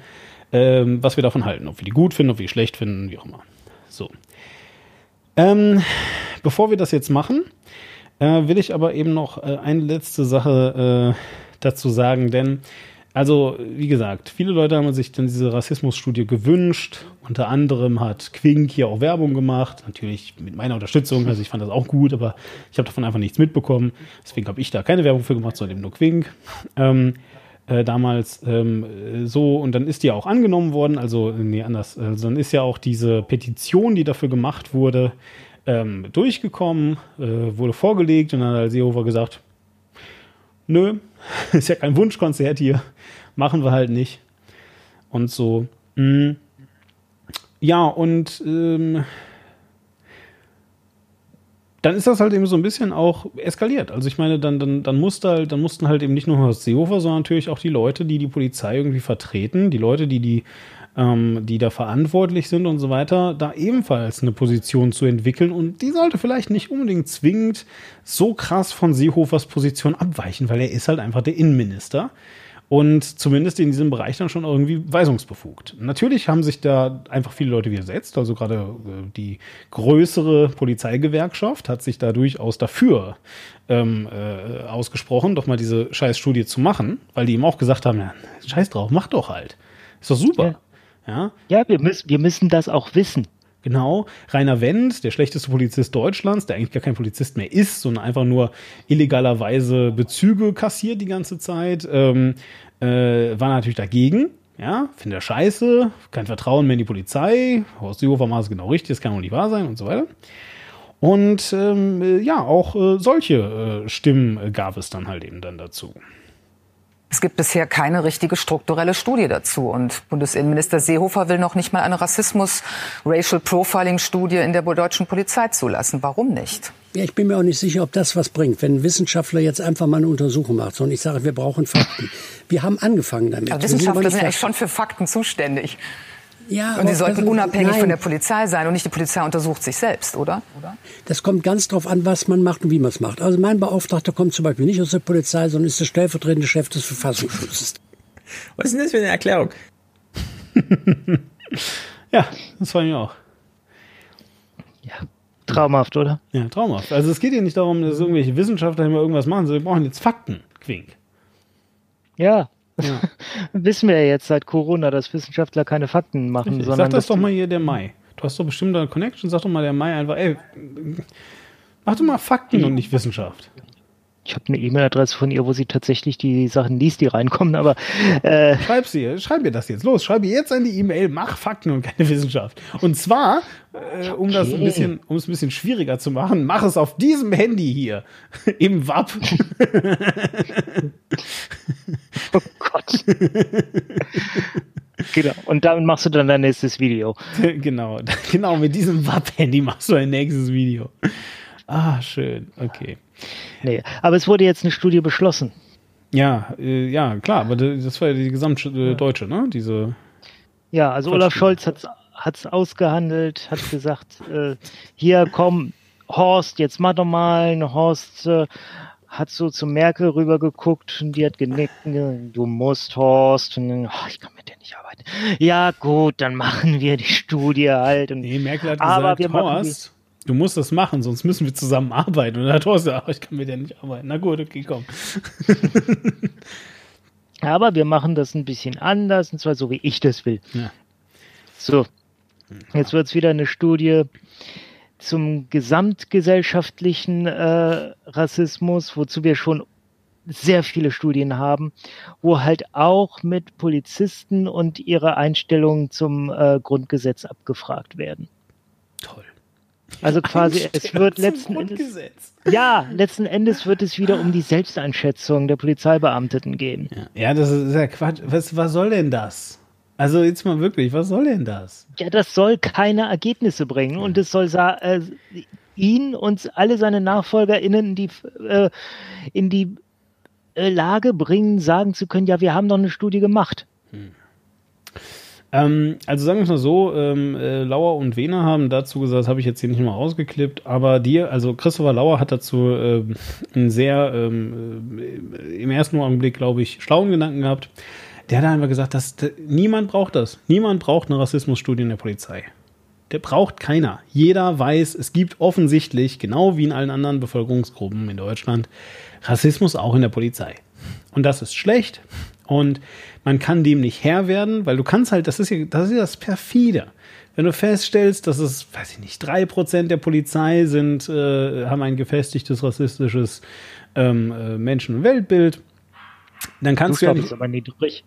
ähm, was wir davon halten. Ob wir die gut finden, ob wir die schlecht finden, wie auch immer. So. Ähm, bevor wir das jetzt machen, äh, will ich aber eben noch äh, eine letzte Sache äh, dazu sagen, denn also, wie gesagt, viele Leute haben sich dann diese Rassismusstudie gewünscht. Unter anderem hat Quink hier auch Werbung gemacht. Natürlich mit meiner Unterstützung. Also ich fand das auch gut, aber ich habe davon einfach nichts mitbekommen. Deswegen habe ich da keine Werbung für gemacht, sondern nur Quink. Ähm, äh, damals ähm, so und dann ist die auch angenommen worden. Also, nee, anders. Also dann ist ja auch diese Petition, die dafür gemacht wurde, ähm, durchgekommen, äh, wurde vorgelegt und dann hat Seehofer gesagt, nö, [LAUGHS] ist ja kein Wunschkonzert hier, machen wir halt nicht. Und so. Mh. Ja, und ähm, dann ist das halt eben so ein bisschen auch eskaliert. Also ich meine, dann, dann, dann, musste halt, dann mussten halt eben nicht nur Horst Seehofer, sondern natürlich auch die Leute, die die Polizei irgendwie vertreten, die Leute, die die ähm, die da verantwortlich sind und so weiter, da ebenfalls eine Position zu entwickeln. Und die sollte vielleicht nicht unbedingt zwingend so krass von Seehofers Position abweichen, weil er ist halt einfach der Innenminister und zumindest in diesem Bereich dann schon irgendwie weisungsbefugt. Natürlich haben sich da einfach viele Leute widersetzt, also gerade äh, die größere Polizeigewerkschaft hat sich da durchaus dafür ähm, äh, ausgesprochen, doch mal diese Scheißstudie zu machen, weil die ihm auch gesagt haben, ja, scheiß drauf, mach doch halt. Ist doch super. Ja. Ja, ja wir, müssen, wir müssen das auch wissen. Genau. Rainer Wendt, der schlechteste Polizist Deutschlands, der eigentlich gar kein Polizist mehr ist, sondern einfach nur illegalerweise Bezüge kassiert die ganze Zeit, ähm, äh, war natürlich dagegen. Ja, finde er scheiße, kein Vertrauen mehr in die Polizei. Horst Seehofer macht es genau richtig, das kann wohl nicht wahr sein und so weiter. Und ähm, ja, auch äh, solche äh, Stimmen gab es dann halt eben dann dazu. Es gibt bisher keine richtige strukturelle Studie dazu. Und Bundesinnenminister Seehofer will noch nicht mal eine Rassismus-Racial Profiling-Studie in der deutschen Polizei zulassen. Warum nicht? Ja, ich bin mir auch nicht sicher, ob das was bringt, wenn ein Wissenschaftler jetzt einfach mal eine Untersuchung macht. Und ich sage, wir brauchen Fakten. Wir haben angefangen damit. Aber Wissenschaftler sind ja schon für Fakten zuständig. Ja, und sie sollten also, unabhängig nein. von der Polizei sein und nicht die Polizei untersucht sich selbst, oder? Das kommt ganz drauf an, was man macht und wie man es macht. Also mein Beauftragter kommt zum Beispiel nicht aus der Polizei, sondern ist der stellvertretende Chef des Verfassungsschutzes. [LAUGHS] Was ist denn das für eine Erklärung? [LAUGHS] ja, das fand ich auch. Ja, traumhaft, oder? Ja, traumhaft. Also es geht hier nicht darum, dass irgendwelche Wissenschaftler immer irgendwas machen, sondern wir brauchen jetzt Fakten, Quink. Ja, ja. [LAUGHS] Wissen wir ja jetzt seit Corona, dass Wissenschaftler keine Fakten machen. Richtig. Sondern sag das doch mal hier der Mai. Du hast doch bestimmt eine Connection, sag doch mal der Mai einfach, ey, mach doch mal Fakten und nicht Wissenschaft. Ich habe eine E-Mail-Adresse von ihr, wo sie tatsächlich die Sachen liest, die reinkommen, aber äh schreib sie, schreib mir das jetzt los, schreib ihr jetzt an die E-Mail, mach Fakten und keine Wissenschaft. Und zwar, äh, um okay. das ein bisschen, um es ein bisschen schwieriger zu machen, mach es auf diesem Handy hier [LAUGHS] im WAP. [LAUGHS] oh Gott. genau. Und damit machst du dann dein nächstes Video. [LAUGHS] genau, genau mit diesem WAP-Handy machst du ein nächstes Video. Ah, schön, okay. Nee, aber es wurde jetzt eine Studie beschlossen. Ja, äh, ja, klar, aber das war ja die gesamtdeutsche, äh, ne? Diese. Ja, also Olaf Scholz hat es ausgehandelt, hat gesagt, äh, hier komm, Horst, jetzt mach doch mal. Horst äh, hat so zu Merkel rübergeguckt und die hat genickt, du musst, Horst. Und dann, oh, ich kann mit dir nicht arbeiten. Ja, gut, dann machen wir die Studie halt. Und, nee, Merkel hat aber gesagt, Horst, du musst das machen, sonst müssen wir zusammen arbeiten. Und dann hat Horst gesagt, ach, ich kann mit dir nicht arbeiten. Na gut, okay, komm. [LAUGHS] aber wir machen das ein bisschen anders, und zwar so, wie ich das will. Ja. So, jetzt wird es wieder eine Studie zum gesamtgesellschaftlichen äh, Rassismus, wozu wir schon sehr viele Studien haben, wo halt auch mit Polizisten und ihre Einstellungen zum äh, Grundgesetz abgefragt werden. Also quasi, es wird letzten Endes, ja, letzten Endes wird es wieder um die Selbsteinschätzung der Polizeibeamteten gehen. Ja, ja das ist ja Quatsch. Was, was soll denn das? Also jetzt mal wirklich, was soll denn das? Ja, das soll keine Ergebnisse bringen und es soll äh, ihn und alle seine NachfolgerInnen in die, äh, in die äh, Lage bringen, sagen zu können, ja, wir haben doch eine Studie gemacht. Hm. Ähm, also sagen wir es mal so, ähm, äh, Lauer und Wehner haben dazu gesagt, das habe ich jetzt hier nicht mal ausgeklippt, aber dir, also Christopher Lauer hat dazu äh, einen sehr ähm, äh, im ersten Augenblick, glaube ich, schlauen Gedanken gehabt der hat einfach gesagt, dass niemand braucht das. Niemand braucht eine Rassismusstudie in der Polizei. Der braucht keiner. Jeder weiß, es gibt offensichtlich, genau wie in allen anderen Bevölkerungsgruppen in Deutschland, Rassismus auch in der Polizei. Und das ist schlecht. Und man kann dem nicht Herr werden, weil du kannst halt, das ist ja das, ist das perfide. Wenn du feststellst, dass es, weiß ich nicht, drei Prozent der Polizei sind, äh, haben ein gefestigtes rassistisches ähm, äh, Menschen- und Weltbild, dann kannst du, du ja nicht, aber niedrig.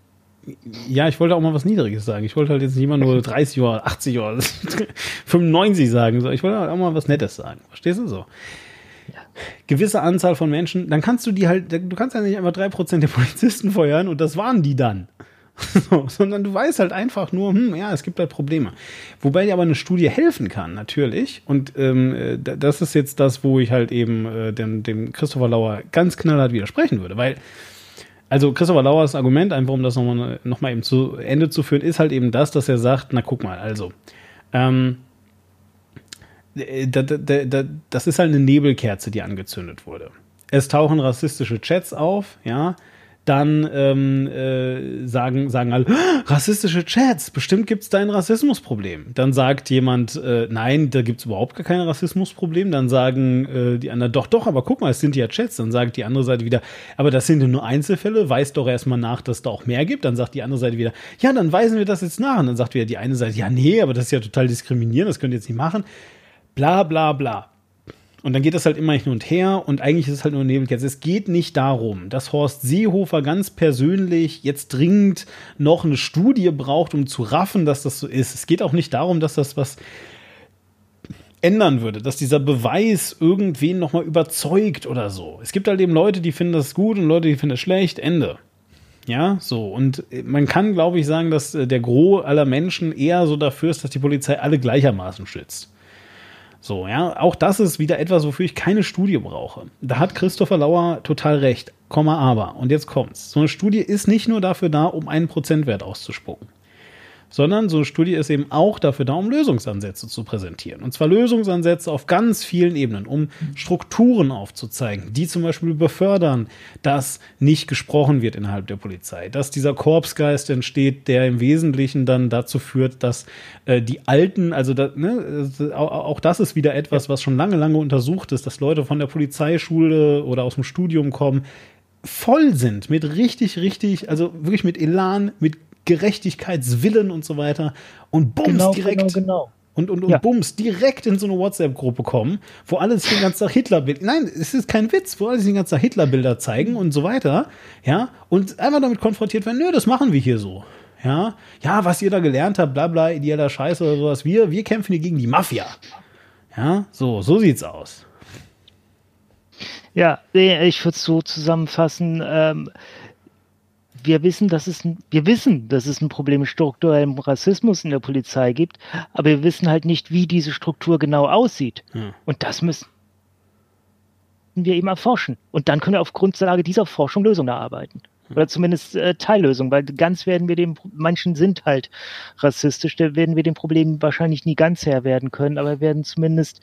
Ja, ich wollte auch mal was Niedriges sagen. Ich wollte halt jetzt nicht immer nur [LAUGHS] 30 oder 80 oder [LAUGHS] 95 sagen. Ich wollte halt auch mal was Nettes sagen. Verstehst du so? Gewisse Anzahl von Menschen, dann kannst du die halt, du kannst ja nicht einfach 3% der Polizisten feuern und das waren die dann. [LAUGHS] So, sondern du weißt halt einfach nur, hm, ja, es gibt halt Probleme. Wobei dir aber eine Studie helfen kann, natürlich. Und ähm, äh, das ist jetzt das, wo ich halt eben äh, dem, dem Christopher Lauer ganz knallhart widersprechen würde, weil also Christopher Lauers Argument, einfach um das nochmal noch mal eben zu Ende zu führen, ist halt eben das, dass er sagt, na guck mal, also, ähm, das ist halt eine Nebelkerze, die angezündet wurde. Es tauchen rassistische Chats auf, ja, dann ähm, äh, sagen, sagen alle, rassistische Chats, bestimmt gibt es da ein Rassismusproblem. Dann sagt jemand, äh, nein, da gibt es überhaupt gar kein Rassismusproblem. Dann sagen äh, die anderen, doch, doch, aber guck mal, es sind ja Chats. Dann sagt die andere Seite wieder, aber das sind ja nur Einzelfälle, weist doch erstmal nach, dass da auch mehr gibt. Dann sagt die andere Seite wieder, ja, dann weisen wir das jetzt nach. Und dann sagt wieder die eine Seite, ja, nee, aber das ist ja total diskriminierend, das könnt ihr jetzt nicht machen. Bla, bla, bla. Und dann geht das halt immer hin und her und eigentlich ist es halt nur Nebelkerze. Es geht nicht darum, dass Horst Seehofer ganz persönlich jetzt dringend noch eine Studie braucht, um zu raffen, dass das so ist. Es geht auch nicht darum, dass das was ändern würde, dass dieser Beweis irgendwen nochmal überzeugt oder so. Es gibt halt eben Leute, die finden das gut und Leute, die finden das schlecht. Ende. Ja, so. Und man kann, glaube ich, sagen, dass äh, der Gros aller Menschen eher so dafür ist, dass die Polizei alle gleichermaßen schützt. So, ja, auch das ist wieder etwas, wofür ich keine Studie brauche. Da hat Christopher Lauer total recht. Komma aber. Und jetzt kommt's. So eine Studie ist nicht nur dafür da, um einen Prozentwert auszuspucken sondern so eine Studie ist eben auch dafür da, um Lösungsansätze zu präsentieren. Und zwar Lösungsansätze auf ganz vielen Ebenen, um Strukturen aufzuzeigen, die zum Beispiel befördern, dass nicht gesprochen wird innerhalb der Polizei, dass dieser Korpsgeist entsteht, der im Wesentlichen dann dazu führt, dass äh, die Alten, also da, ne, auch, auch das ist wieder etwas, was schon lange, lange untersucht ist, dass Leute von der Polizeischule oder aus dem Studium kommen, voll sind mit richtig, richtig, also wirklich mit Elan, mit Gerechtigkeitswillen und so weiter und bums genau, direkt genau, genau. und und, und ja. bums direkt in so eine WhatsApp-Gruppe kommen, wo alle sich den ganzen Tag Hitlerbilder, nein, es ist kein Witz, wo alle sich den ganzen Tag Hitlerbilder zeigen und so weiter, ja, und einfach damit konfrontiert werden, nö, das machen wir hier so. Ja, ja, was ihr da gelernt habt, bla bla, ideeller Scheiß oder sowas. Wir, wir kämpfen hier gegen die Mafia. Ja, so, so sieht's aus. Ja, ich würde es so zusammenfassen. Ähm, wir wissen, dass es ein, wir wissen, dass es ein Problem mit strukturellem Rassismus in der Polizei gibt, aber wir wissen halt nicht, wie diese Struktur genau aussieht. Hm. Und das müssen, wir eben erforschen. Und dann können wir auf Grundlage dieser Forschung Lösungen erarbeiten. Oder zumindest äh, Teillösungen, weil ganz werden wir dem, manchen sind halt rassistisch, da werden wir dem Problem wahrscheinlich nie ganz Herr werden können, aber wir werden zumindest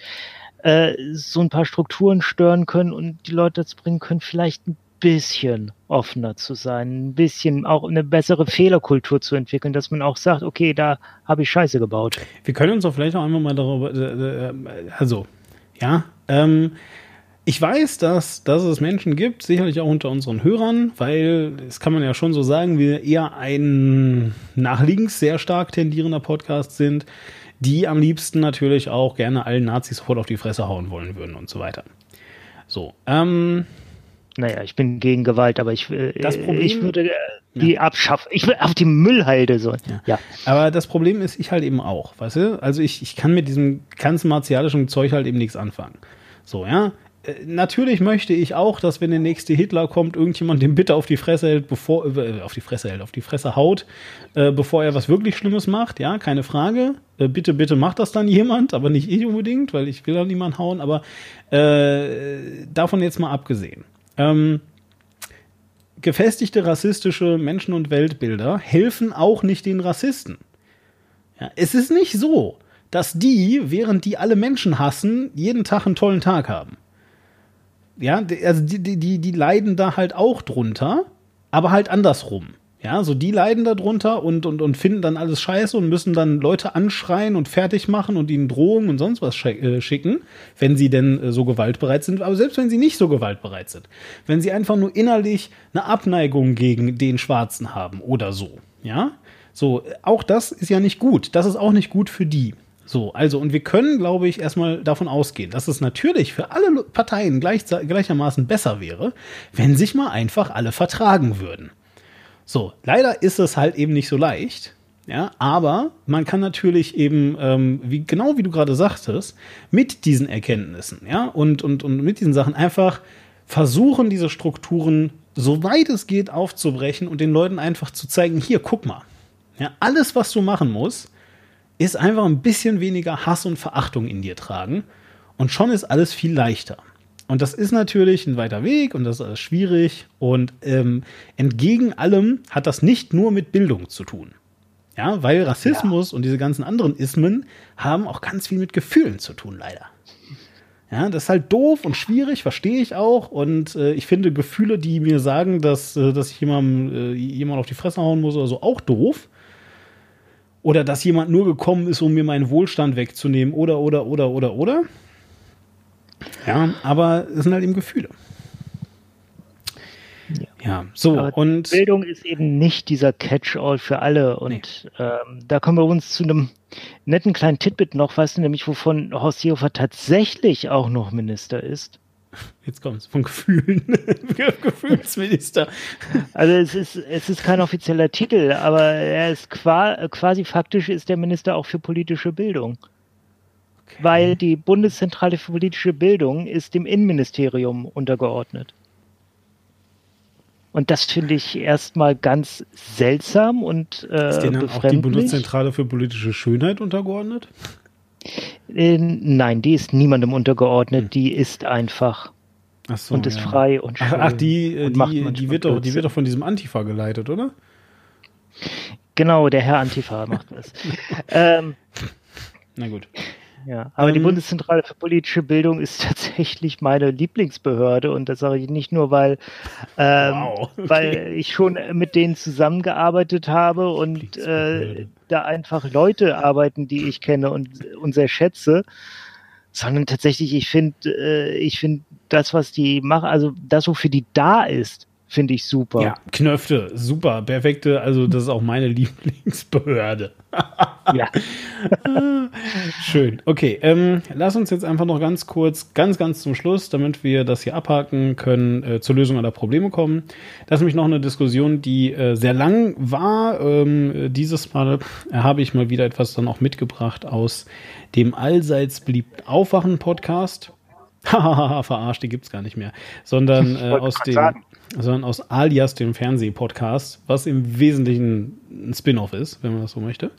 äh, so ein paar Strukturen stören können und die Leute dazu bringen können, vielleicht ein bisschen offener zu sein, ein bisschen auch eine bessere Fehlerkultur zu entwickeln, dass man auch sagt, okay, da habe ich Scheiße gebaut. Wir können uns auch vielleicht auch einmal mal darüber, äh, äh, also, ja, ähm, ich weiß, dass, dass es Menschen gibt, sicherlich auch unter unseren Hörern, weil, das kann man ja schon so sagen, wir eher ein nach links sehr stark tendierender Podcast sind, die am liebsten natürlich auch gerne allen Nazis sofort auf die Fresse hauen wollen würden und so weiter. So, ähm, Naja, ich bin gegen Gewalt, aber ich, äh, Das Problem- ich würde äh, die abschaffen. Ich will auf die Müllhalde so. Ja. ja. Aber das Problem ist, ich halt eben auch, weißt du? Also ich, ich kann mit diesem ganzen martialischen Zeug halt eben nichts anfangen. So, ja. Äh, Natürlich möchte ich auch, dass wenn der nächste Hitler kommt, irgendjemand den bitte auf die Fresse hält, bevor, äh, auf die Fresse hält, auf die Fresse haut, bevor er was wirklich Schlimmes macht, ja, keine Frage. Bitte, bitte macht das dann jemand, aber nicht ich unbedingt, weil ich will da niemanden hauen, aber davon jetzt mal abgesehen. Ähm, gefestigte rassistische Menschen- und Weltbilder helfen auch nicht den Rassisten. Ja, es ist nicht so, dass die, während die alle Menschen hassen, jeden Tag einen tollen Tag haben. Ja, also die, die, die leiden da halt auch drunter, aber halt andersrum. Ja, so die leiden da drunter und, und, und finden dann alles scheiße und müssen dann Leute anschreien und fertig machen und ihnen Drohungen und sonst was äh, schicken, wenn sie denn äh, so gewaltbereit sind. Aber selbst wenn sie nicht so gewaltbereit sind, wenn sie einfach nur innerlich eine Abneigung gegen den Schwarzen haben oder so, ja, so, auch das ist ja nicht gut. Das ist auch nicht gut für die. So, also, und wir können, glaube ich, erstmal davon ausgehen, dass es natürlich für alle Parteien gleich, gleichermaßen besser wäre, wenn sich mal einfach alle vertragen würden. So, leider ist es halt eben nicht so leicht. Ja, aber man kann natürlich eben, ähm, wie, genau wie du gerade sagtest, mit diesen Erkenntnissen, ja, und, und, und mit diesen Sachen einfach versuchen, diese Strukturen, soweit es geht, aufzubrechen und den Leuten einfach zu zeigen, hier, guck mal. Ja, alles, was du machen musst, ist einfach ein bisschen weniger Hass und Verachtung in dir tragen. Und schon ist alles viel leichter. Und das ist natürlich ein weiter Weg und das ist alles schwierig. Und ähm, entgegen allem hat das nicht nur mit Bildung zu tun. Ja, weil Rassismus und diese ganzen anderen Ismen haben auch ganz viel mit Gefühlen zu tun, leider. Ja, das ist halt doof und schwierig, verstehe ich auch. Und äh, ich finde Gefühle, die mir sagen, dass, äh, dass ich jemandem, äh, jemand auf die Fresse hauen muss oder so, auch doof. Oder dass jemand nur gekommen ist, um mir meinen Wohlstand wegzunehmen. Oder, oder, oder, oder, oder. Ja, aber es sind halt eben Gefühle. Ja, so, Aber und. Bildung ist eben nicht dieser Catch-all für alle. Und ähm, da kommen wir uns zu einem netten kleinen Titbit noch, weißt du, nämlich wovon Horst Seehofer tatsächlich auch noch Minister ist. Jetzt kommt's von Gefühlen. [LAUGHS] Gefühlsminister. Also es ist, es ist kein offizieller Titel, aber er ist qua quasi faktisch ist der Minister auch für politische Bildung. Weil die Bundeszentrale für politische Bildung ist dem Innenministerium untergeordnet. Und das finde ich erstmal ganz seltsam und äh, Ist denen dann auch die. Bundeszentrale für politische Schönheit untergeordnet? Äh, nein, die ist niemandem untergeordnet, die ist einfach Ach so, und ist Hm. ja. frei und schön. Ach, ach die, äh, die, die, wird doch, die wird doch von diesem Antifa geleitet, oder? Genau, der Herr Antifa macht das. [LAUGHS] ähm, Na gut. Ja, aber die Ähm, Bundeszentrale für politische Bildung ist [LAUGHS] tatsächlich meine Lieblingsbehörde und das sage ich nicht nur, weil, ähm, Wow, [LAUGHS] okay. weil ich schon mit denen zusammengearbeitet habe und äh, da einfach Leute arbeiten, die ich kenne und, und sehr schätze, sondern tatsächlich, ich finde, äh, ich finde das, was die machen, also das, wofür die da ist, finde ich super. Ja, Knöfte, super, perfekte, also das ist auch meine [LAUGHS] Lieblingsbehörde. ja. [LAUGHS] Schön. Okay, ähm, lass uns jetzt einfach noch ganz kurz, ganz, ganz zum Schluss, damit wir das hier abhaken können, äh, zur Lösung aller Probleme kommen. Das ist nämlich noch eine Diskussion, die äh, sehr lang war. Ähm, dieses Mal habe ich mal wieder etwas dann auch mitgebracht aus dem allseits beliebten Aufwachen-Podcast. [LAUGHS] Hahaha, verarscht, die gibt's gar nicht mehr. Sondern äh, aus dem, sagen. Sondern aus Alias, dem Fernsehpodcast, was im Wesentlichen ein Spin-off ist, wenn man das so möchte.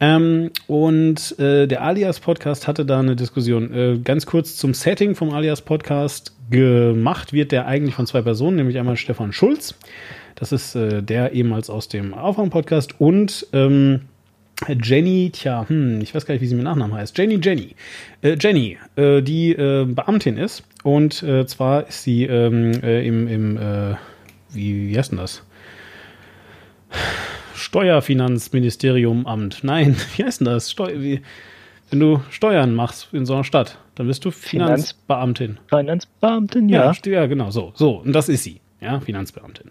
Ähm, und äh, der Alias-Podcast hatte da eine Diskussion. Äh, ganz kurz zum Setting vom Alias-Podcast. Gemacht wird der eigentlich von zwei Personen, nämlich einmal Stefan Schulz. Das ist äh, der ehemals aus dem Aufwärm-Podcast und ähm, Jenny, tja, hm, ich weiß gar nicht, wie sie mit Nachnamen heißt. Jenny Jenny. Äh, Jenny, äh, die äh, Beamtin ist. Und äh, zwar ist sie ähm, äh, im, im äh, wie, wie heißt denn das? Steuerfinanzministerium Amt. Nein, [LAUGHS] wie heißt denn das? Steu wie, wenn du Steuern machst in so einer Stadt, dann bist du Finanzbeamtin. Finanzbeamtin, ja. Ja, ja genau, so. So, und das ist sie, ja, Finanzbeamtin.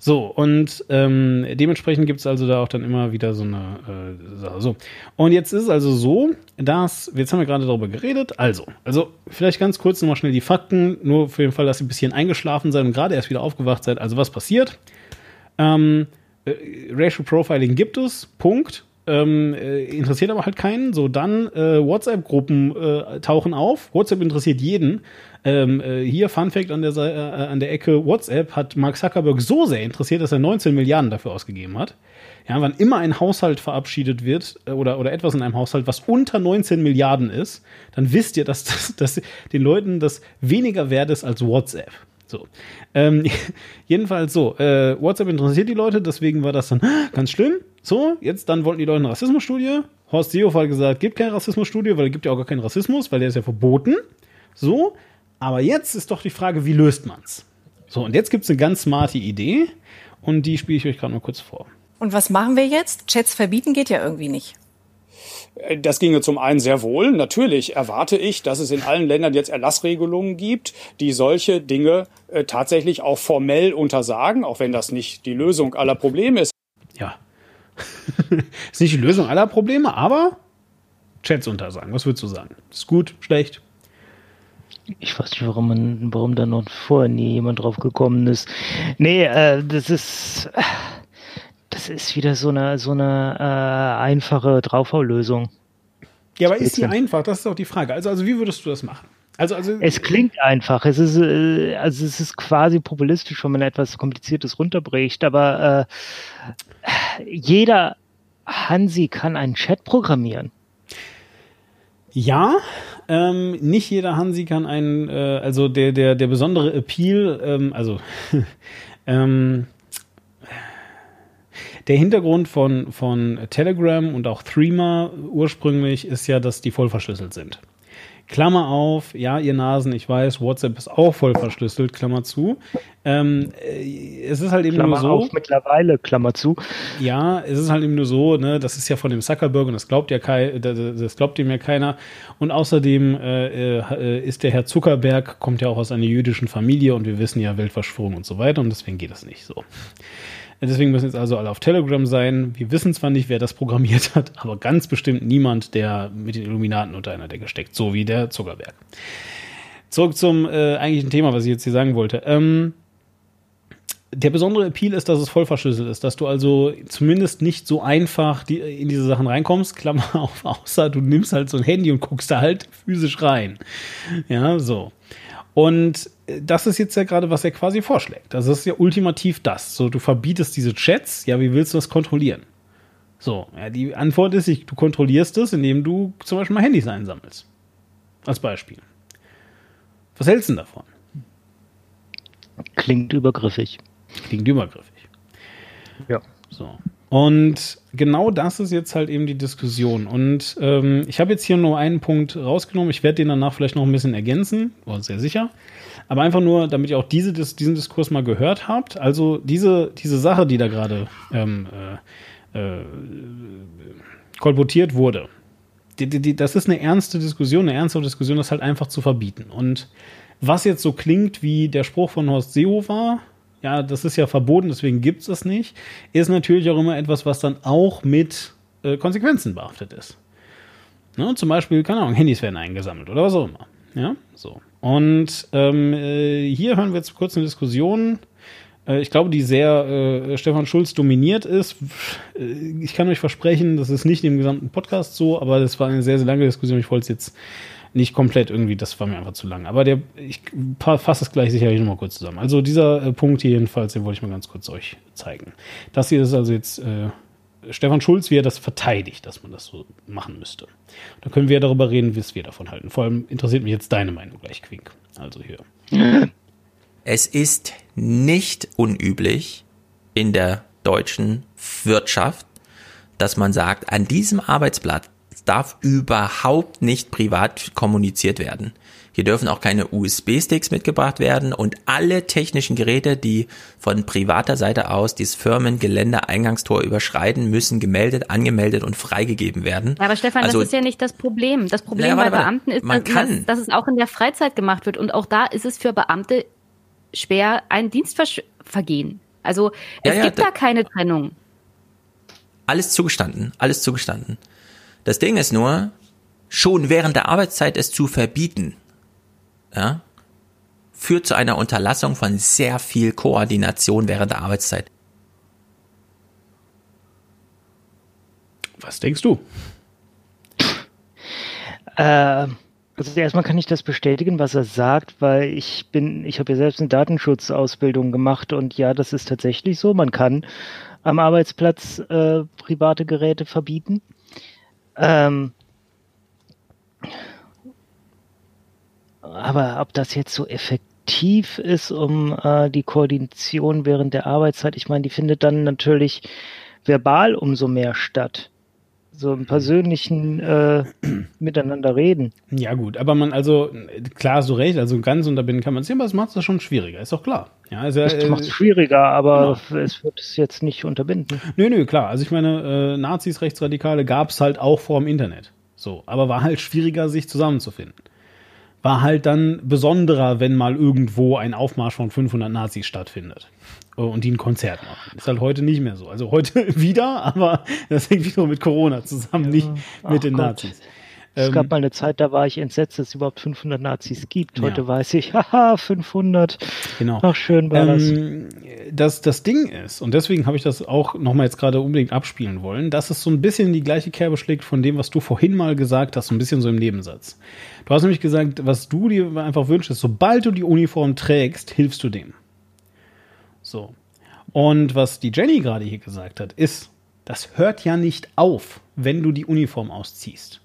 So, und ähm, dementsprechend gibt es also da auch dann immer wieder so eine äh, Sache. So. Und jetzt ist es also so, dass, jetzt haben wir gerade darüber geredet, also, also vielleicht ganz kurz nochmal schnell die Fakten, nur für den Fall, dass ihr ein bisschen eingeschlafen seid und gerade erst wieder aufgewacht seid. Also was passiert? Ähm, äh, Racial Profiling gibt es, Punkt. Ähm, äh, interessiert aber halt keinen. So, dann äh, WhatsApp-Gruppen äh, tauchen auf. WhatsApp interessiert jeden. Ähm, äh, hier Fun Fact an der, äh, an der Ecke: WhatsApp hat Mark Zuckerberg so sehr interessiert, dass er 19 Milliarden dafür ausgegeben hat. Ja, wann immer ein Haushalt verabschiedet wird äh, oder, oder etwas in einem Haushalt, was unter 19 Milliarden ist, dann wisst ihr, dass, das, dass den Leuten das weniger wert ist als WhatsApp. So. Ähm, [LAUGHS] jedenfalls so, äh, WhatsApp interessiert die Leute, deswegen war das dann [GASPS] ganz schlimm. So, jetzt dann wollten die Leute eine Rassismusstudie. Horst Seehofer hat gesagt, gibt keine Rassismusstudie, weil es gibt ja auch gar keinen Rassismus, weil der ist ja verboten. So, aber jetzt ist doch die Frage, wie löst man's? So, und jetzt gibt's eine ganz smarte Idee und die spiele ich euch gerade mal kurz vor. Und was machen wir jetzt? Chats verbieten geht ja irgendwie nicht. Äh, das ginge zum einen sehr wohl. Natürlich erwarte ich, dass es in allen Ländern jetzt Erlassregelungen gibt, die solche Dinge äh, tatsächlich auch formell untersagen, auch wenn das nicht die Lösung aller Probleme ist. Ja. [LAUGHS] ist nicht die Lösung aller Probleme, aber Chats untersagen. Was würdest du sagen? Ist gut, schlecht? Ich weiß nicht, warum man, warum da noch vorher nie jemand drauf gekommen ist. Nee, äh, das ist. Das ist wieder so eine, so eine äh, einfache Draufhaulösung. Ja, aber ist die einfach? Das ist auch die Frage. Also, also wie würdest du das machen? Also, also es klingt einfach. Es ist, äh, also es ist quasi populistisch, wenn man etwas Kompliziertes runterbricht, aber äh, jeder Hansi kann einen Chat programmieren. Ja, ähm, nicht jeder Hansi kann einen, äh, also der, der, der besondere Appeal, ähm, also [LAUGHS] ähm, der Hintergrund von, von Telegram und auch Threema ursprünglich ist ja, dass die voll verschlüsselt sind. Klammer auf, ja, ihr Nasen, ich weiß, WhatsApp ist auch voll verschlüsselt, Klammer zu. Ähm, äh, es ist halt eben Klammer nur so. Auf, mittlerweile, Klammer zu. Ja, es ist halt eben nur so, ne, das ist ja von dem Zuckerberg und das glaubt ja kein, das glaubt ihm ja keiner. Und außerdem äh, äh, ist der Herr Zuckerberg, kommt ja auch aus einer jüdischen Familie und wir wissen ja Weltverschwörung und so weiter und deswegen geht das nicht so. Deswegen müssen jetzt also alle auf Telegram sein. Wir wissen zwar nicht, wer das programmiert hat, [LAUGHS] aber ganz bestimmt niemand, der mit den Illuminaten unter einer Decke steckt, so wie der Zuckerberg. Zurück zum äh, eigentlichen Thema, was ich jetzt hier sagen wollte. Ähm, der besondere Appeal ist, dass es voll verschlüsselt ist, dass du also zumindest nicht so einfach die, in diese Sachen reinkommst, [LAUGHS] Klammer auf, außer du nimmst halt so ein Handy und guckst da halt physisch rein. Ja, so. Und äh, das ist jetzt ja gerade, was er quasi vorschlägt. Also das ist ja ultimativ das. So, du verbietest diese Chats, ja, wie willst du das kontrollieren? So, ja, die Antwort ist, du kontrollierst es, indem du zum Beispiel mal Handys einsammelst. Als Beispiel. Was hältst du denn davon? Klingt übergriffig. Klingt übergriffig. Ja. So. Und genau das ist jetzt halt eben die Diskussion. Und ähm, ich habe jetzt hier nur einen Punkt rausgenommen. Ich werde den danach vielleicht noch ein bisschen ergänzen, oder sehr sicher. Aber einfach nur, damit ihr auch diese, diesen Diskurs mal gehört habt. Also diese, diese Sache, die da gerade ähm, äh, äh, kolportiert wurde, die, die, die, das ist eine ernste Diskussion, eine ernste Diskussion, das halt einfach zu verbieten. Und was jetzt so klingt wie der Spruch von Horst Seehofer, ja, das ist ja verboten, deswegen gibt es das nicht, ist natürlich auch immer etwas, was dann auch mit äh, Konsequenzen behaftet ist. Ne, zum Beispiel, keine Ahnung, Handys werden eingesammelt oder was auch immer. Ja, so. Und ähm, äh, hier hören wir jetzt kurz eine Diskussion, äh, ich glaube, die sehr äh, Stefan Schulz dominiert ist. Äh, ich kann euch versprechen, das ist nicht im gesamten Podcast so, aber das war eine sehr, sehr lange Diskussion. Ich wollte es jetzt nicht komplett irgendwie, das war mir einfach zu lang. Aber der, ich fasse das gleich sicherlich nochmal kurz zusammen. Also dieser äh, Punkt hier jedenfalls, den wollte ich mal ganz kurz euch zeigen. Das hier ist also jetzt äh, Stefan Schulz, wie er das verteidigt, dass man das so machen müsste. Da können wir darüber reden, was wir davon halten. Vor allem interessiert mich jetzt deine Meinung gleich, Quink. Also hier. [LAUGHS] Es ist nicht unüblich in der deutschen Wirtschaft, dass man sagt, an diesem Arbeitsplatz darf überhaupt nicht privat kommuniziert werden. Hier dürfen auch keine USB-Sticks mitgebracht werden und alle technischen Geräte, die von privater Seite aus dieses Firmengelände-Eingangstor überschreiten, müssen gemeldet, angemeldet und freigegeben werden. Ja, aber Stefan, also, das ist ja nicht das Problem. Das Problem naja, bei Beamten ist, dass, dass, dass es auch in der Freizeit gemacht wird und auch da ist es für Beamte schwer, ein Dienstvergehen. Also es ja, ja, gibt da keine Trennung. Alles zugestanden, alles zugestanden. Das Ding ist nur, schon während der Arbeitszeit es zu verbieten, ja, führt zu einer Unterlassung von sehr viel Koordination während der Arbeitszeit. Was denkst du? Äh, also erstmal kann ich das bestätigen, was er sagt, weil ich bin, ich habe ja selbst eine Datenschutzausbildung gemacht und ja, das ist tatsächlich so. Man kann am Arbeitsplatz äh, private Geräte verbieten. Ähm, aber ob das jetzt so effektiv ist, um äh, die Koordination während der Arbeitszeit, ich meine, die findet dann natürlich verbal umso mehr statt so im persönlichen äh, Miteinander reden. Ja gut, aber man also klar so recht, also ganz unterbinden kann man es, aber es macht es schon schwieriger, ist doch klar. Ja, also, es äh, macht es schwieriger, aber genau. es wird es jetzt nicht unterbinden. Nö, nö, klar. Also ich meine, äh, Nazis, Rechtsradikale gab es halt auch vor dem Internet. So, aber war halt schwieriger, sich zusammenzufinden. War halt dann besonderer, wenn mal irgendwo ein Aufmarsch von 500 Nazis stattfindet. Äh, und die ein Konzert machen. Ist halt heute nicht mehr so. Also heute [LAUGHS] wieder, aber das hängt wieder mit Corona zusammen, ja. nicht mit den Gott. Nazis. Es gab ähm, mal eine Zeit, da war ich entsetzt, dass es überhaupt 500 Nazis gibt. Heute ja. weiß ich, [LAUGHS] haha, 500. Genau. Ach, schön war ähm, das. Das Ding ist, und deswegen habe ich das auch nochmal jetzt gerade unbedingt abspielen wollen, dass es so ein bisschen die gleiche Kerbe schlägt von dem, was du vorhin mal gesagt hast, so ein bisschen so im Nebensatz. Du hast nämlich gesagt, was du dir einfach wünschst, sobald du die Uniform trägst, hilfst du dem. So. Und was die Jenny gerade hier gesagt hat, ist, das hört ja nicht auf, wenn du die Uniform ausziehst.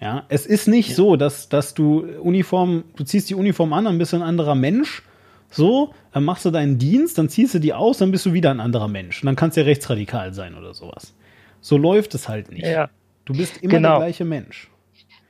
Ja, es ist nicht ja. so, dass, dass du Uniform, du ziehst die Uniform an, dann bist du ein anderer Mensch. So, dann machst du deinen Dienst, dann ziehst du die aus, dann bist du wieder ein anderer Mensch. Und dann kannst du ja rechtsradikal sein oder sowas. So läuft es halt nicht. Ja. Du bist immer genau. der gleiche Mensch.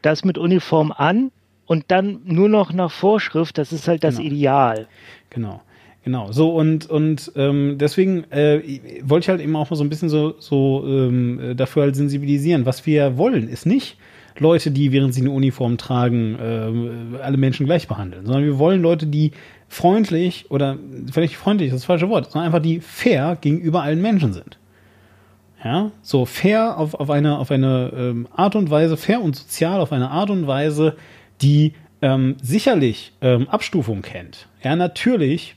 Das mit Uniform an und dann nur noch nach Vorschrift, das ist halt das genau. Ideal. Genau. Genau, so und, und ähm, deswegen äh, wollte ich halt eben auch mal so ein bisschen so, so ähm, dafür halt sensibilisieren. Was wir wollen, ist nicht Leute, die während sie eine Uniform tragen, äh, alle Menschen gleich behandeln, sondern wir wollen Leute, die freundlich oder vielleicht freundlich ist das falsche Wort, sondern einfach die fair gegenüber allen Menschen sind. Ja, so fair auf, auf eine, auf eine ähm, Art und Weise, fair und sozial auf eine Art und Weise, die ähm, sicherlich ähm, Abstufung kennt. Ja, natürlich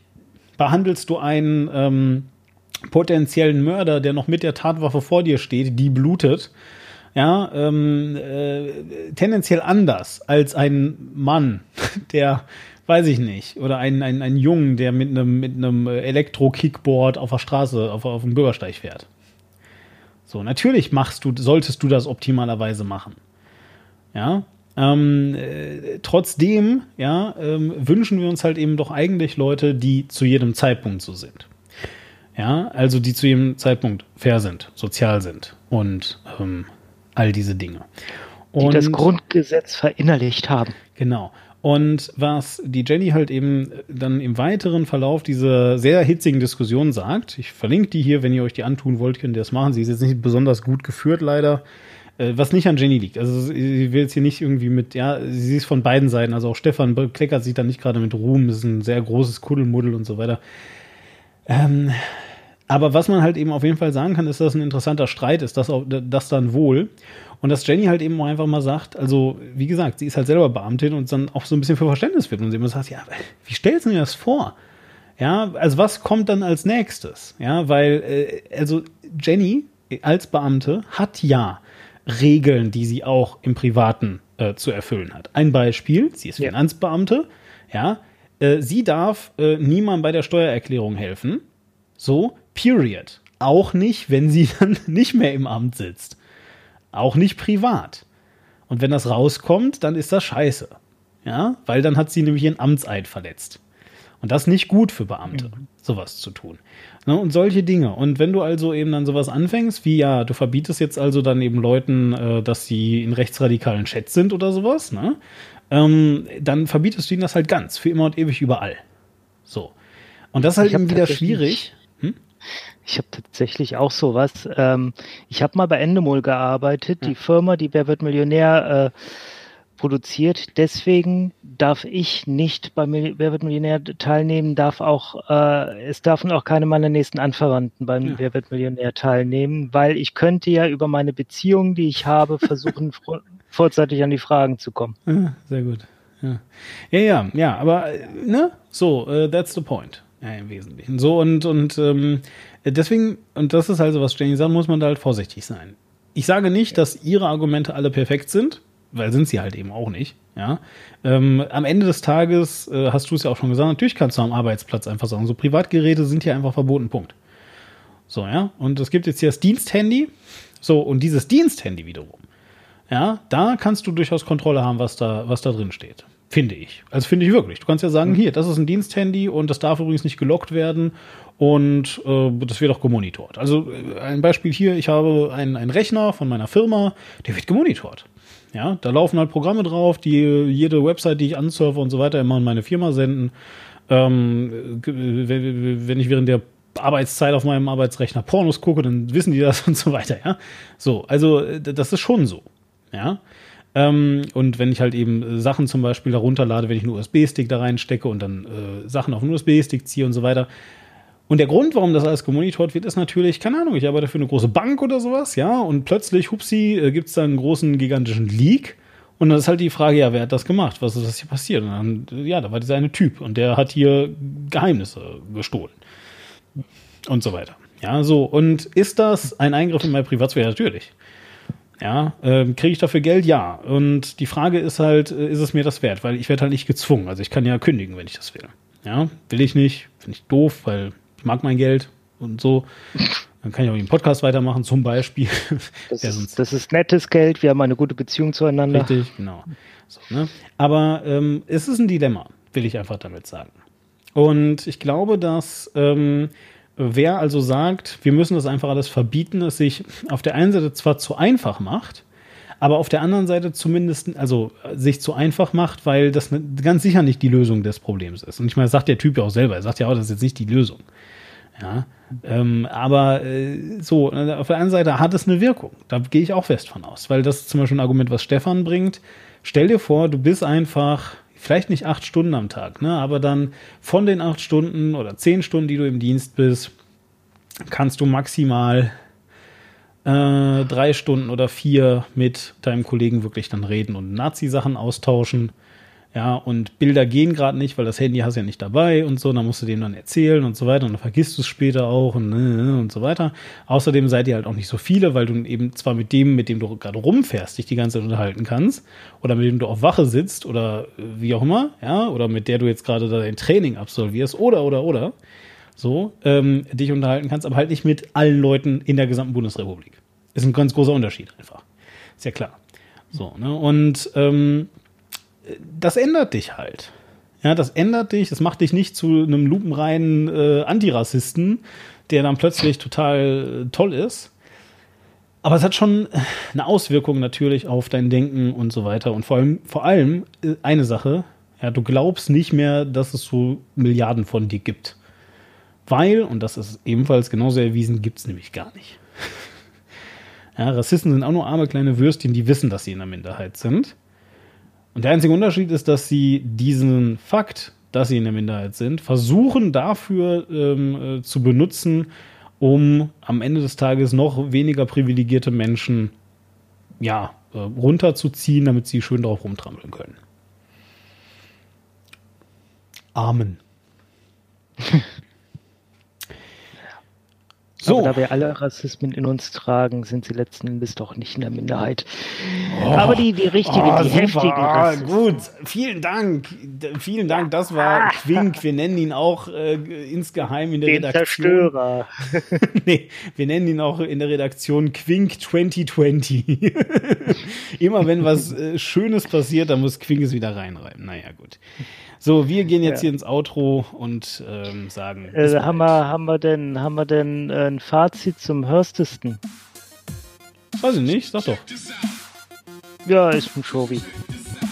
behandelst du einen ähm, potenziellen Mörder, der noch mit der Tatwaffe vor dir steht, die blutet, ja, ähm, äh, tendenziell anders als ein Mann, [LAUGHS] der, weiß ich nicht, oder ein, ein, ein Jungen, der mit einem mit Elektro-Kickboard auf der Straße, auf, auf dem Bürgersteig fährt. So, natürlich machst du, solltest du das optimalerweise machen. Ja, ähm, äh, trotzdem, ja, ähm, wünschen wir uns halt eben doch eigentlich Leute, die zu jedem Zeitpunkt so sind. Ja, also die zu jedem Zeitpunkt fair sind, sozial sind und ähm, all diese Dinge. Und, die das Grundgesetz verinnerlicht haben. Genau. Und was die Jenny halt eben dann im weiteren Verlauf dieser sehr hitzigen Diskussion sagt, ich verlinke die hier, wenn ihr euch die antun wollt, könnt ihr das machen. Sie ist jetzt nicht besonders gut geführt, leider. Äh, was nicht an Jenny liegt. Also sie will jetzt hier nicht irgendwie mit, ja, sie ist von beiden Seiten. Also auch Stefan kleckert sich da nicht gerade mit Ruhm, ist ein sehr großes Kuddelmuddel und so weiter. Ähm, aber was man halt eben auf jeden Fall sagen kann, ist, dass ein interessanter Streit ist, das, auch, das dann wohl. Und dass Jenny halt eben einfach mal sagt, also wie gesagt, sie ist halt selber Beamtin und dann auch so ein bisschen für Verständnis wird und sie immer sagt, ja, wie stellst du dir das vor? Ja, also was kommt dann als nächstes? Ja, weil, äh, also Jenny als Beamte hat ja Regeln, die sie auch im Privaten äh, zu erfüllen hat. Ein Beispiel, sie ist Finanzbeamte, ja, äh, sie darf äh, niemandem bei der Steuererklärung helfen. So, period. Auch nicht, wenn sie [LAUGHS] dann nicht mehr im Amt sitzt. Auch nicht privat. Und wenn das rauskommt, dann ist das scheiße. Ja, weil dann hat sie nämlich ihren Amtseid verletzt. Und das ist nicht gut für Beamte, mhm. sowas zu tun. Ne, und solche Dinge. Und wenn du also eben dann sowas anfängst, wie ja, du verbietest jetzt also dann eben Leuten, äh, dass sie in rechtsradikalen Chats sind oder sowas, ne? Ähm, dann verbietest du ihnen das halt ganz, für immer und ewig überall. So. Und das ist halt eben wieder schwierig. Hm? Ich habe tatsächlich auch sowas. Ähm, ich habe mal bei Endemol gearbeitet, die Firma, die Wer wird Millionär äh, produziert. Deswegen darf ich nicht bei Wer wird Millionär teilnehmen, darf auch, äh, es dürfen auch keine meiner nächsten Anverwandten beim ja. Wer wird Millionär teilnehmen, weil ich könnte ja über meine Beziehung, die ich habe, versuchen, [LAUGHS] vorzeitig an die Fragen zu kommen. Ja, sehr gut. Ja, ja, ja, ja aber, ne, so, uh, that's the point. Ja, im Wesentlichen. So, und, und ähm, deswegen, und das ist also, was Jenny sagt, muss man da halt vorsichtig sein. Ich sage nicht, dass ihre Argumente alle perfekt sind weil sind sie halt eben auch nicht. Ja, ähm, am Ende des Tages äh, hast du es ja auch schon gesagt. Natürlich kannst du am Arbeitsplatz einfach sagen, so Privatgeräte sind hier einfach verboten. Punkt. So ja, und es gibt jetzt hier das Diensthandy. So und dieses Diensthandy wiederum. Ja, da kannst du durchaus Kontrolle haben, was da was da drin steht. Finde ich. Also finde ich wirklich. Du kannst ja sagen, mhm. hier, das ist ein Diensthandy und das darf übrigens nicht gelockt werden und äh, das wird auch gemonitort. Also äh, ein Beispiel hier, ich habe einen, einen Rechner von meiner Firma, der wird gemonitort. Ja, da laufen halt Programme drauf, die jede Website, die ich ansurfe und so weiter, immer an meine Firma senden. Ähm, wenn ich während der Arbeitszeit auf meinem Arbeitsrechner Pornos gucke, dann wissen die das [LAUGHS] und so weiter, ja. So, also das ist schon so, ja. Ähm, und wenn ich halt eben Sachen zum Beispiel da runterlade, wenn ich einen USB-Stick da reinstecke und dann äh, Sachen auf einen USB-Stick ziehe und so weiter, und der Grund, warum das alles gemonitort wird, ist natürlich, keine Ahnung, ich arbeite für eine große Bank oder sowas, ja, und plötzlich, hupsi, äh, gibt es da einen großen, gigantischen Leak. Und dann ist halt die Frage, ja, wer hat das gemacht? Was ist das hier passiert? Und dann, ja, da war dieser eine Typ und der hat hier Geheimnisse gestohlen. Und so weiter. Ja, so. Und ist das ein Eingriff in meine Privatsphäre? Natürlich. Ja, ähm, kriege ich dafür Geld? Ja. Und die Frage ist halt, äh, ist es mir das wert? Weil ich werde halt nicht gezwungen. Also ich kann ja kündigen, wenn ich das will. Ja, will ich nicht. Finde ich doof, weil mag mein Geld und so. Dann kann ich auch den Podcast weitermachen, zum Beispiel. Das, [LAUGHS] ist, das ist nettes Geld, wir haben eine gute Beziehung zueinander. Richtig, genau. So, ne? Aber ähm, es ist ein Dilemma, will ich einfach damit sagen. Und ich glaube, dass ähm, wer also sagt, wir müssen das einfach alles verbieten, es sich auf der einen Seite zwar zu einfach macht, aber auf der anderen Seite zumindest, also sich zu einfach macht, weil das ganz sicher nicht die Lösung des Problems ist. Und ich meine, das sagt der Typ ja auch selber, er sagt ja auch, das ist jetzt nicht die Lösung. Ja, ähm, aber äh, so, äh, auf der einen Seite hat es eine Wirkung. Da gehe ich auch fest von aus, weil das ist zum Beispiel ein Argument, was Stefan bringt. Stell dir vor, du bist einfach, vielleicht nicht acht Stunden am Tag, ne, aber dann von den acht Stunden oder zehn Stunden, die du im Dienst bist, kannst du maximal äh, drei Stunden oder vier mit deinem Kollegen wirklich dann reden und Nazi-Sachen austauschen. Ja, und Bilder gehen gerade nicht, weil das Handy hast du ja nicht dabei und so, dann musst du dem dann erzählen und so weiter und dann vergisst du es später auch und, äh, und so weiter. Außerdem seid ihr halt auch nicht so viele, weil du eben zwar mit dem, mit dem du gerade rumfährst, dich die ganze Zeit unterhalten kannst oder mit dem du auf Wache sitzt oder äh, wie auch immer, ja, oder mit der du jetzt gerade dein Training absolvierst oder, oder, oder, so, ähm, dich unterhalten kannst, aber halt nicht mit allen Leuten in der gesamten Bundesrepublik. Ist ein ganz großer Unterschied einfach. Ist ja klar. So, ne? Und ähm, das ändert dich halt. Ja, das ändert dich, das macht dich nicht zu einem lupenreinen äh, Antirassisten, der dann plötzlich total äh, toll ist. Aber es hat schon eine Auswirkung natürlich auf dein Denken und so weiter. Und vor allem, vor allem äh, eine Sache, ja, du glaubst nicht mehr, dass es so Milliarden von dir gibt. Weil, und das ist ebenfalls genauso erwiesen, gibt es nämlich gar nicht. [LAUGHS] Ja, Rassisten sind auch nur arme kleine Würstchen, die wissen, dass sie in der Minderheit sind. Und der einzige Unterschied ist, dass sie diesen Fakt, dass sie in der Minderheit sind, versuchen dafür ähm, äh, zu benutzen, um am Ende des Tages noch weniger privilegierte Menschen ja, äh, runterzuziehen, damit sie schön darauf rumtrampeln können. Amen. [LAUGHS] So. Aber da wir alle Rassismen in uns tragen, sind sie letzten Endes doch nicht in der Minderheit. Oh. Aber die, die richtigen, oh, die super. heftigen ah, Gut, vielen Dank. Vielen Dank, das war Quink. Wir nennen ihn auch äh, insgeheim in der Den Redaktion. Zerstörer. [LAUGHS] nee, wir nennen ihn auch in der Redaktion Quink 2020. [LAUGHS] Immer wenn was äh, Schönes passiert, dann muss Quink es wieder reinreiben. Naja, gut. So, wir gehen jetzt ja. hier ins Outro und ähm, sagen. Äh, haben, wir, haben wir denn, haben wir denn äh, ein Fazit zum Hörstesten? Weiß ich nicht, sag doch. Ja, ist ein Showy.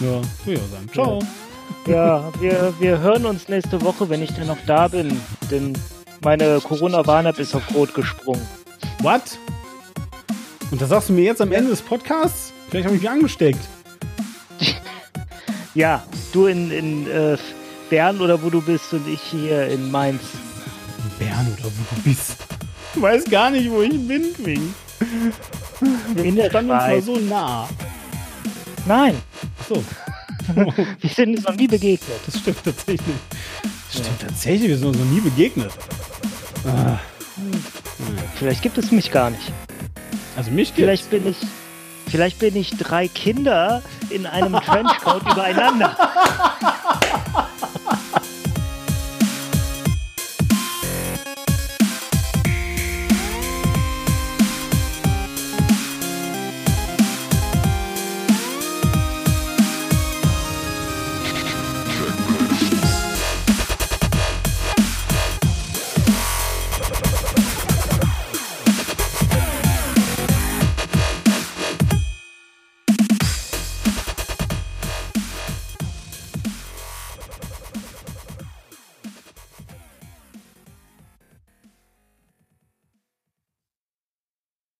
Ja, will ich auch sagen. Ciao. Ja, wir, wir hören uns nächste Woche, wenn ich dann noch da bin. Denn meine Corona-Warn-App ist auf Rot gesprungen. What? Und das sagst du mir jetzt am Ende des Podcasts? Vielleicht habe ich mich angesteckt. Ja, du in, in äh, Bern oder wo du bist und ich hier in Mainz. Bern oder wo du bist? Ich weiß gar nicht, wo ich bin, Quing. In der standen uns mal so nah. Nein. So. [LAUGHS] wir sind uns noch nie begegnet. Das stimmt tatsächlich. Das stimmt tatsächlich, wir sind uns noch nie begegnet. Ah. Vielleicht gibt es mich gar nicht. Also mich gibt's. Vielleicht bin ich Vielleicht bin ich drei Kinder in einem Trenchcoat übereinander. [LAUGHS]